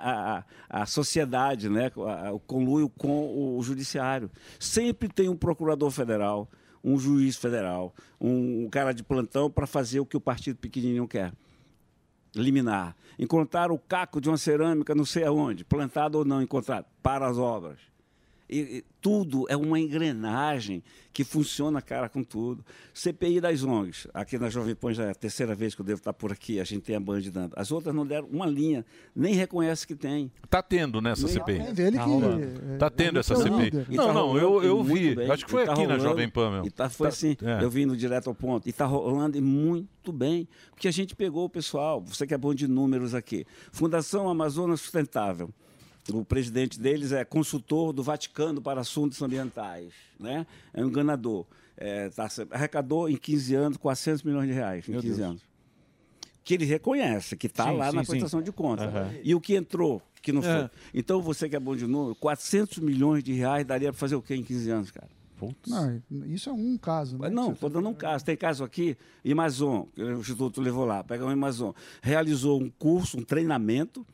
a, a- sociedade, né, o conluio com o judiciário. Sempre tem um procurador federal, um juiz federal, um, um cara de plantão para fazer o que o partido pequenininho quer. Liminar. Encontrar o caco de uma cerâmica não sei aonde, plantado ou não encontrado, para as obras. E, e tudo é uma engrenagem que funciona cara com tudo. CPI das ONGs. Aqui na Jovem Pan já é a terceira vez que eu devo estar por aqui, a gente tem a Band dando. As outras não deram uma linha, nem reconhece que tem. Tá tendo nessa Nem- CPI. É dele tá que- é, Tá tendo é essa muito CPI. líder. Não, tá não, eu, eu vi. bem. Acho que foi tá aqui na rolando. Jovem Pan, meu. E tá, foi Tá- assim, é. eu vim no direto ao ponto. E está rolando muito bem, porque a gente pegou o pessoal. Você que é bom de números aqui. Fundação Amazônia Sustentável. O presidente deles é consultor do Vaticano para assuntos ambientais. Né? É um enganador. É, tá, arrecadou em 15 anos 400 milhões de reais. Em Meu 15 Deus. anos. Que ele reconhece, que está lá sim, na sim. prestação de contas. Aham. E o que entrou, que não foi. É. Então, você que é bom de número, 400 milhões de reais daria para fazer o quê em 15 anos, cara? Não, isso é um caso, né? Não, estou dando um caso. Tem caso aqui, Amazon, que o Instituto levou lá, pega o Amazon, realizou um curso, um treinamento,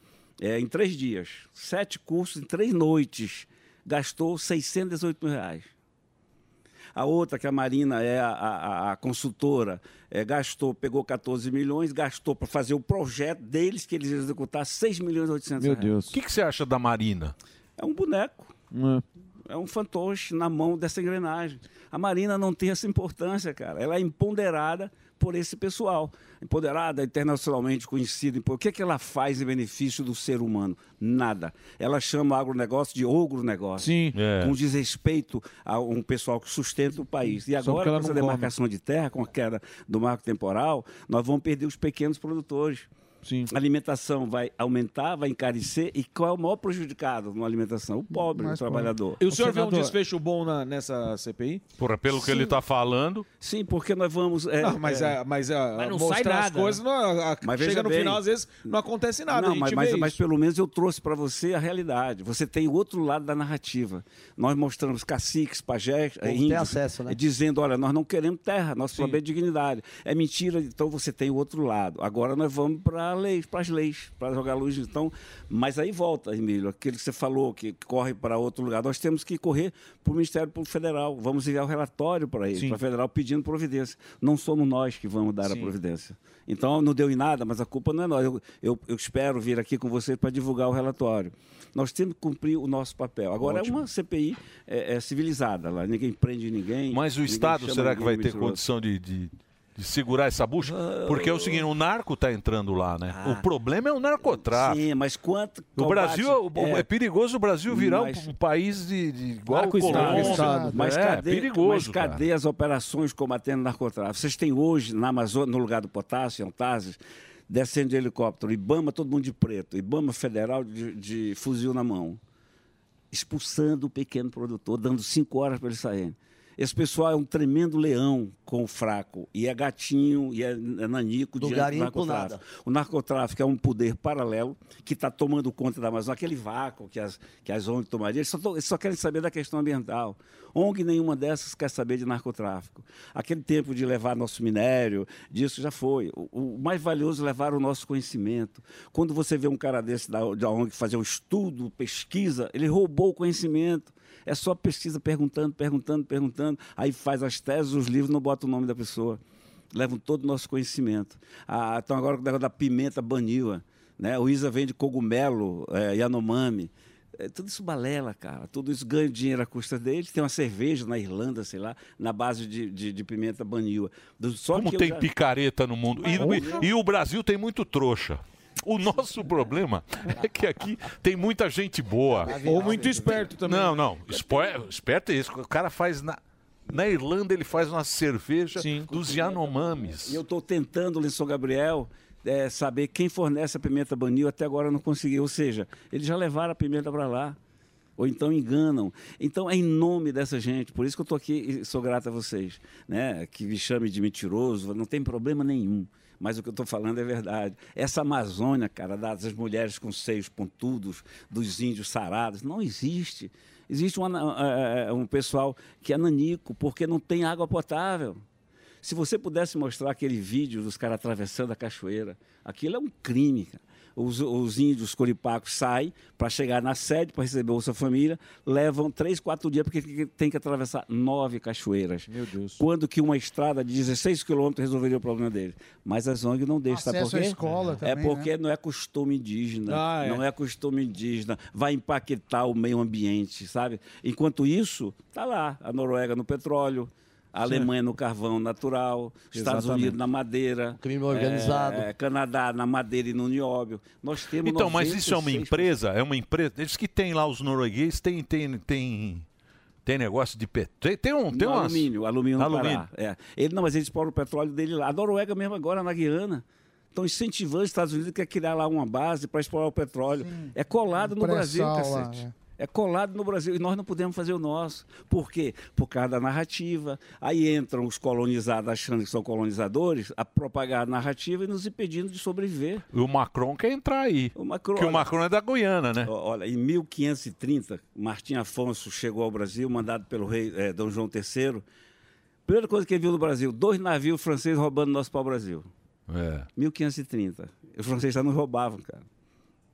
é, em três dias. Sete cursos em três noites. Gastou 618 mil reais. A outra, que a Marina é a, a- a consultora, é, gastou, pegou 14 milhões, gastou para fazer o projeto deles, que eles iam executar 6 milhões e 800 Meu reais. Deus. O que, que você acha da Marina? É um boneco. É um fantoche na mão dessa engrenagem. A Marina não tem essa importância, cara. Ela é empoderada por esse pessoal. Empoderada, internacionalmente conhecida. O que, é que ela faz em benefício do ser humano? Nada. Ela chama o agronegócio de ogronegócio. Sim. É. Com desrespeito a um pessoal que sustenta o país. E agora, com essa não come. demarcação de terra, com a queda do marco temporal, nós vamos perder os pequenos produtores. A alimentação vai aumentar, vai encarecer. E qual é o maior prejudicado na alimentação? O pobre, o trabalhador. E o senhor vê um desfecho bom na- nessa CPI? Porra, pelo que ele está falando. Sim, porque nós vamos. é, Não, mas, é- é, mas, é, Mas não mostrar sai as nada, coisas, né? não, a- Mas chega no bem. final, às vezes não acontece nada. Não, mas, mas, mas pelo menos eu trouxe para você a realidade. Você tem o outro lado da narrativa. Nós mostramos caciques, pajés, índios, acesso, né? dizendo, olha, nós não queremos terra, nós queremos dignidade. É mentira, então você tem o outro lado. Agora nós vamos para leis, para as leis, para jogar luz. Então, mas aí volta, Emílio, aquele que você falou que corre para outro lugar. Nós temos que correr para o Ministério Público Federal. Vamos enviar o relatório para ele, para a Federal, pedindo providência. Não somos nós que vamos dar a Sim. providência. Então, não deu em nada, mas a culpa não é nós. Eu, eu, eu espero vir aqui com você para divulgar o relatório. Nós temos que cumprir o nosso papel. Agora, Ótimo. é uma CPI é, é civilizada lá. Ninguém prende ninguém. Mas o ninguém Estado, será que vai ter condição de- de segurar essa bucha? Porque é o seguinte, o narco está entrando lá, né? o problema é o narcotráfico. Sim, mas quanto. O combate- Brasil, é, é. perigoso o Brasil virar Mas- um, país de, de igual o. Colômbia. Mas é, cadê, perigoso, mas cara. cadê as operações combatendo narcotráfico? Vocês têm hoje na Amazônia, no lugar do potássio, Antazes, descendo de helicóptero, Ibama, todo mundo de preto, Ibama federal de, de fuzil na mão, expulsando o pequeno produtor, dando cinco horas para ele sair. Esse pessoal é um tremendo leão com o fraco. E é gatinho, e é, é nanico Do diante do narcotráfico. nada. O narcotráfico é um poder paralelo que está tomando conta da Amazônia. Aquele vácuo que as, que as ONG tomariam, eles só, eles só querem saber da questão ambiental. ONG nenhuma dessas quer saber de narcotráfico. Aquele tempo de levar nosso minério, disso já foi. O, o mais valioso é levar o nosso conhecimento. Quando você vê um cara desse da, da ONG fazer um estudo, pesquisa, ele roubou o conhecimento. É só pesquisa perguntando, perguntando, perguntando. Aí faz as teses, os livros, não bota o nome da pessoa. Levam todo o nosso conhecimento. Ah, então agora o negócio da pimenta baniwa. Né? O Isa vende cogumelo, é, Yanomami. É, tudo isso balela, cara. Tudo isso ganha dinheiro à custa deles. Tem uma cerveja na Irlanda, sei lá, na base de, de, de pimenta baniwa. Do- Só Como tem já- picareta no mundo. E, Mas- e o Brasil tem muito trouxa. O nosso problema é que aqui tem muita gente boa. Ou muito esperto também. Não, não. Espo- Esperto é isso. O cara faz na. Na Irlanda ele faz uma cerveja dos Yanomamis. E eu estou tentando, São Gabriel, é, saber quem fornece a pimenta banil. Até agora eu não consegui. Ou seja, eles já levaram a pimenta para lá. Ou então enganam. Então é em nome dessa gente. Por isso que eu estou aqui e sou grato a vocês. Né? Que me chame de mentiroso, não tem problema nenhum. Mas o que eu estou falando é verdade. Essa Amazônia, cara, das mulheres com seios pontudos, dos índios sarados, não existe. Existe uma- eh, eh, um pessoal que é nanico, porque não tem água potável. Se você pudesse mostrar aquele vídeo dos caras atravessando a cachoeira, aquilo é um crime, cara. Os, os índios coripacos saem para chegar na sede para receber Bolsa Família, levam três, quatro dias porque tem que- tem que atravessar nove cachoeiras. Meu Deus. Quando que uma estrada de 16 quilômetros resolveria o problema deles. Mas as ONG não deixam, sabe por Acesso à quê? escola é também, porque né? não é costume indígena. Ah, é. Não é costume indígena. Vai empaquetar o meio ambiente, sabe? Enquanto isso, tá lá a Noruega no petróleo, a Sim. Alemanha no carvão natural, Estados Exatamente. Unidos na madeira, Crime organizado. é, Canadá na madeira e no nióbio. Nós temos Então, mas isso é uma 96%. empresa? É uma empresa. Eles que tem lá os noruegueses, tem, tem, tem, tem negócio de petróleo. Tem, tem um. Tem No umas- alumínio, alumínio no Alumínio. Pará. É. Ele, não, mas eles exploram o petróleo dele lá. A Noruega mesmo agora, na Guiana, estão incentivando os Estados Unidos que quer criar lá uma base para explorar o petróleo. É colado no Brasil, pré-sal lá, cacete. É colado no Brasil e nós não podemos fazer o nosso. Por quê? Por causa da narrativa. Aí entram os colonizados achando que são colonizadores, a propagar a narrativa e nos impedindo de sobreviver. E o Macron quer entrar aí. O Macron, Porque o Macron é da Guiana, né? Olha, em 1530, Martim Afonso chegou ao Brasil, mandado pelo rei eh, Dom João III. Primeira coisa que ele viu no Brasil, dois navios franceses roubando nosso pau-brasil. É. 1530. Os franceses já não roubavam, cara.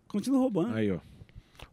Continuam roubando. Aí, ó.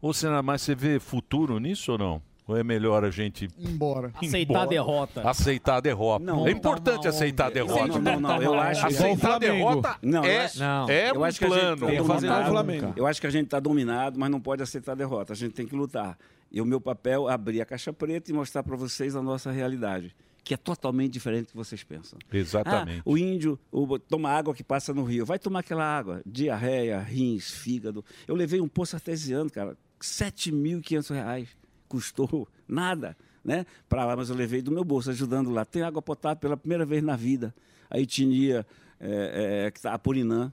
Ô, Senna, mas você vê futuro nisso ou não? Ou é melhor a gente Embora. Aceitar a embora? derrota. Aceitar a derrota. Não. é importante aceitar a derrota. Não, não, não. Eu acho aceitar a derrota Não, é, acho- é eu um acho que a gente plano. tá dominado. Eu acho que a gente está dominado, mas não pode aceitar a derrota. A gente tem que lutar. E o meu papel é abrir a caixa preta e mostrar para vocês a nossa realidade, que é totalmente diferente do que vocês pensam. Exatamente. Ah, o índio o, toma água que passa no rio. Vai tomar aquela água. Diarreia, rins, fígado. Eu levei um poço artesiano, cara. 7.500 reais. Custou nada, né? Para lá, mas eu levei do meu bolso, ajudando lá. Tem água potável pela primeira vez na vida. A etnia, é, é, que tá, a Purinã.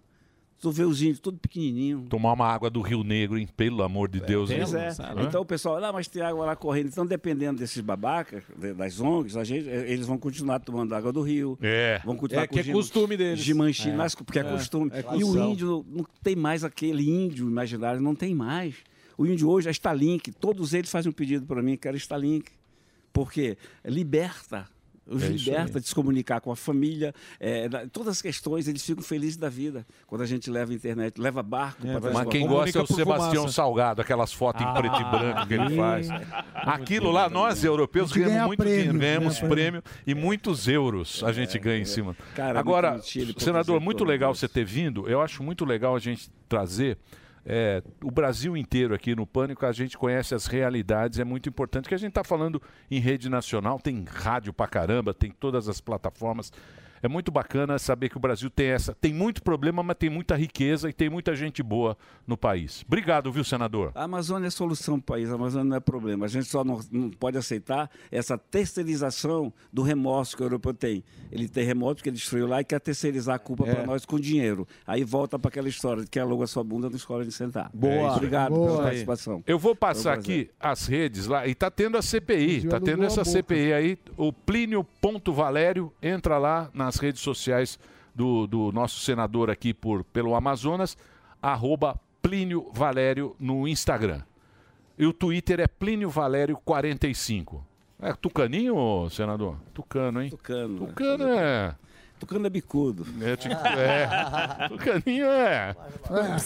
Tu vê os índios tudo pequenininho. Tomar uma água do Rio Negro, hein? Pelo amor de Deus. Pois hein? é. Então o pessoal, lá, mas tem água lá correndo. Então, dependendo desses babacas, de- das ONGs, a gente, eh, eles vão continuar tomando água do rio. É. Vão continuar É, que é costume deles. Gimanchi, É. porque é, É, costume. é e o índio não tem mais aquele índio imaginário, não tem mais. O índio hoje é Starlink. Todos eles fazem um pedido para mim, quero Starlink. Porque liberta. Os É liberta de se comunicar com a família, é, da- todas as questões, eles ficam felizes da vida. Quando a gente leva a internet, leva barco para Mas quem gosta é o Sebastião Salgado, aquelas fotos em preto e branco que ele faz. Aquilo lá, nós europeus A ganhamos ganha muito prêmio, dinheiro, ganhamos ganha prêmio e muitos euros a gente ganha em cima. Cara, Agora, senador, muito legal você ter vindo. Eu acho muito legal a gente trazer é, o Brasil inteiro aqui no Pânico. A gente conhece as realidades, é muito importante. Que a gente está falando em rede nacional, tem rádio pra caramba, tem todas as plataformas. É muito bacana saber que o Brasil tem essa. Tem muito problema, mas tem muita riqueza e tem muita gente boa no país. Obrigado, viu, senador? A Amazônia é solução para o país, a Amazônia não é problema. A gente só não, não pode aceitar essa terceirização do remorso que o europeu tem. Ele tem remorso porque ele destruiu lá e quer terceirizar a culpa É. para nós com dinheiro. Aí volta para aquela história de que aluga sua bunda não escola de sentar. Boa. É isso. Obrigado Boa. pela participação. Eu vou passar aqui as redes lá e tá tendo a CPI, Brasil tá tendo essa. CPI aí, o Plínio.valério, entra lá nas redes sociais do, do nosso senador aqui por, pelo Amazonas, arroba Plínio Valério no Instagram. E o Twitter é Plínio Valério 45. É tucaninho, senador? Tucano, hein? Tucano. Tucano é... Tucano é bicudo. É, tipo, é. Tucaninho é...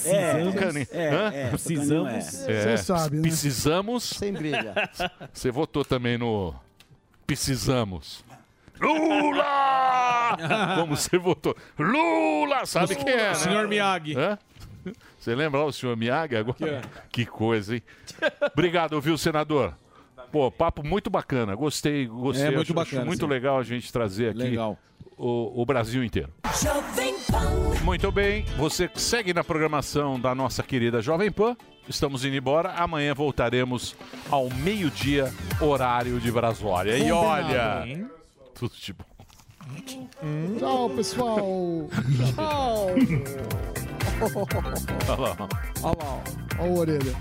É, Tucaninho. é, é, Precisamos. É. Você sabe, né? Precisamos. Sem brilha. Você votou também no. Precisamos. Lula! Como você votou? Lula! Sabe quem é? Né? Senhor Miyagi. Hã? Você lembra lá o senhor Miyagi agora? Que é? Que coisa, hein? Obrigado, viu, senador? Pô, papo muito bacana. Gostei, gostei. É, muito Acho- bacana, Acho muito sim. legal a gente trazer aqui Legal. O, o Brasil inteiro. Muito bem, você segue na programação da nossa querida Jovem Pan. Estamos indo embora. Amanhã voltaremos ao meio-dia, horário de Brasólia. E olha. Tudo de bom. Tchau, pessoal. Tchau. Olha lá. Olha lá. Olha a orelha.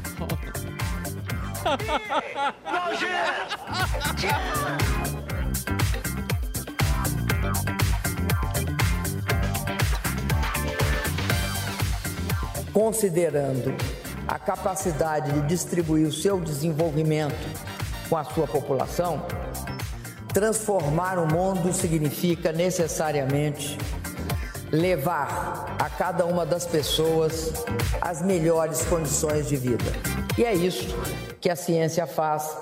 considerando a capacidade de distribuir o seu desenvolvimento com a sua população, transformar o mundo significa necessariamente levar a cada uma das pessoas as melhores condições de vida. E é isso que a ciência faz,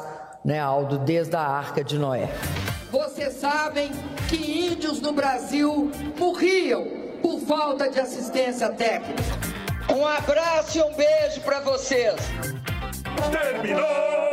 né, Aldo, desde a Arca de Noé. Vocês sabem que índios no Brasil morriam por falta de assistência técnica. Um abraço e um beijo para vocês. Terminou! Terminou!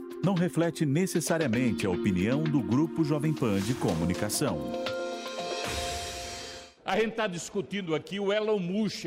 não reflete necessariamente a opinião do Grupo Jovem Pan de Comunicação. A gente está discutindo aqui o Elon Musk,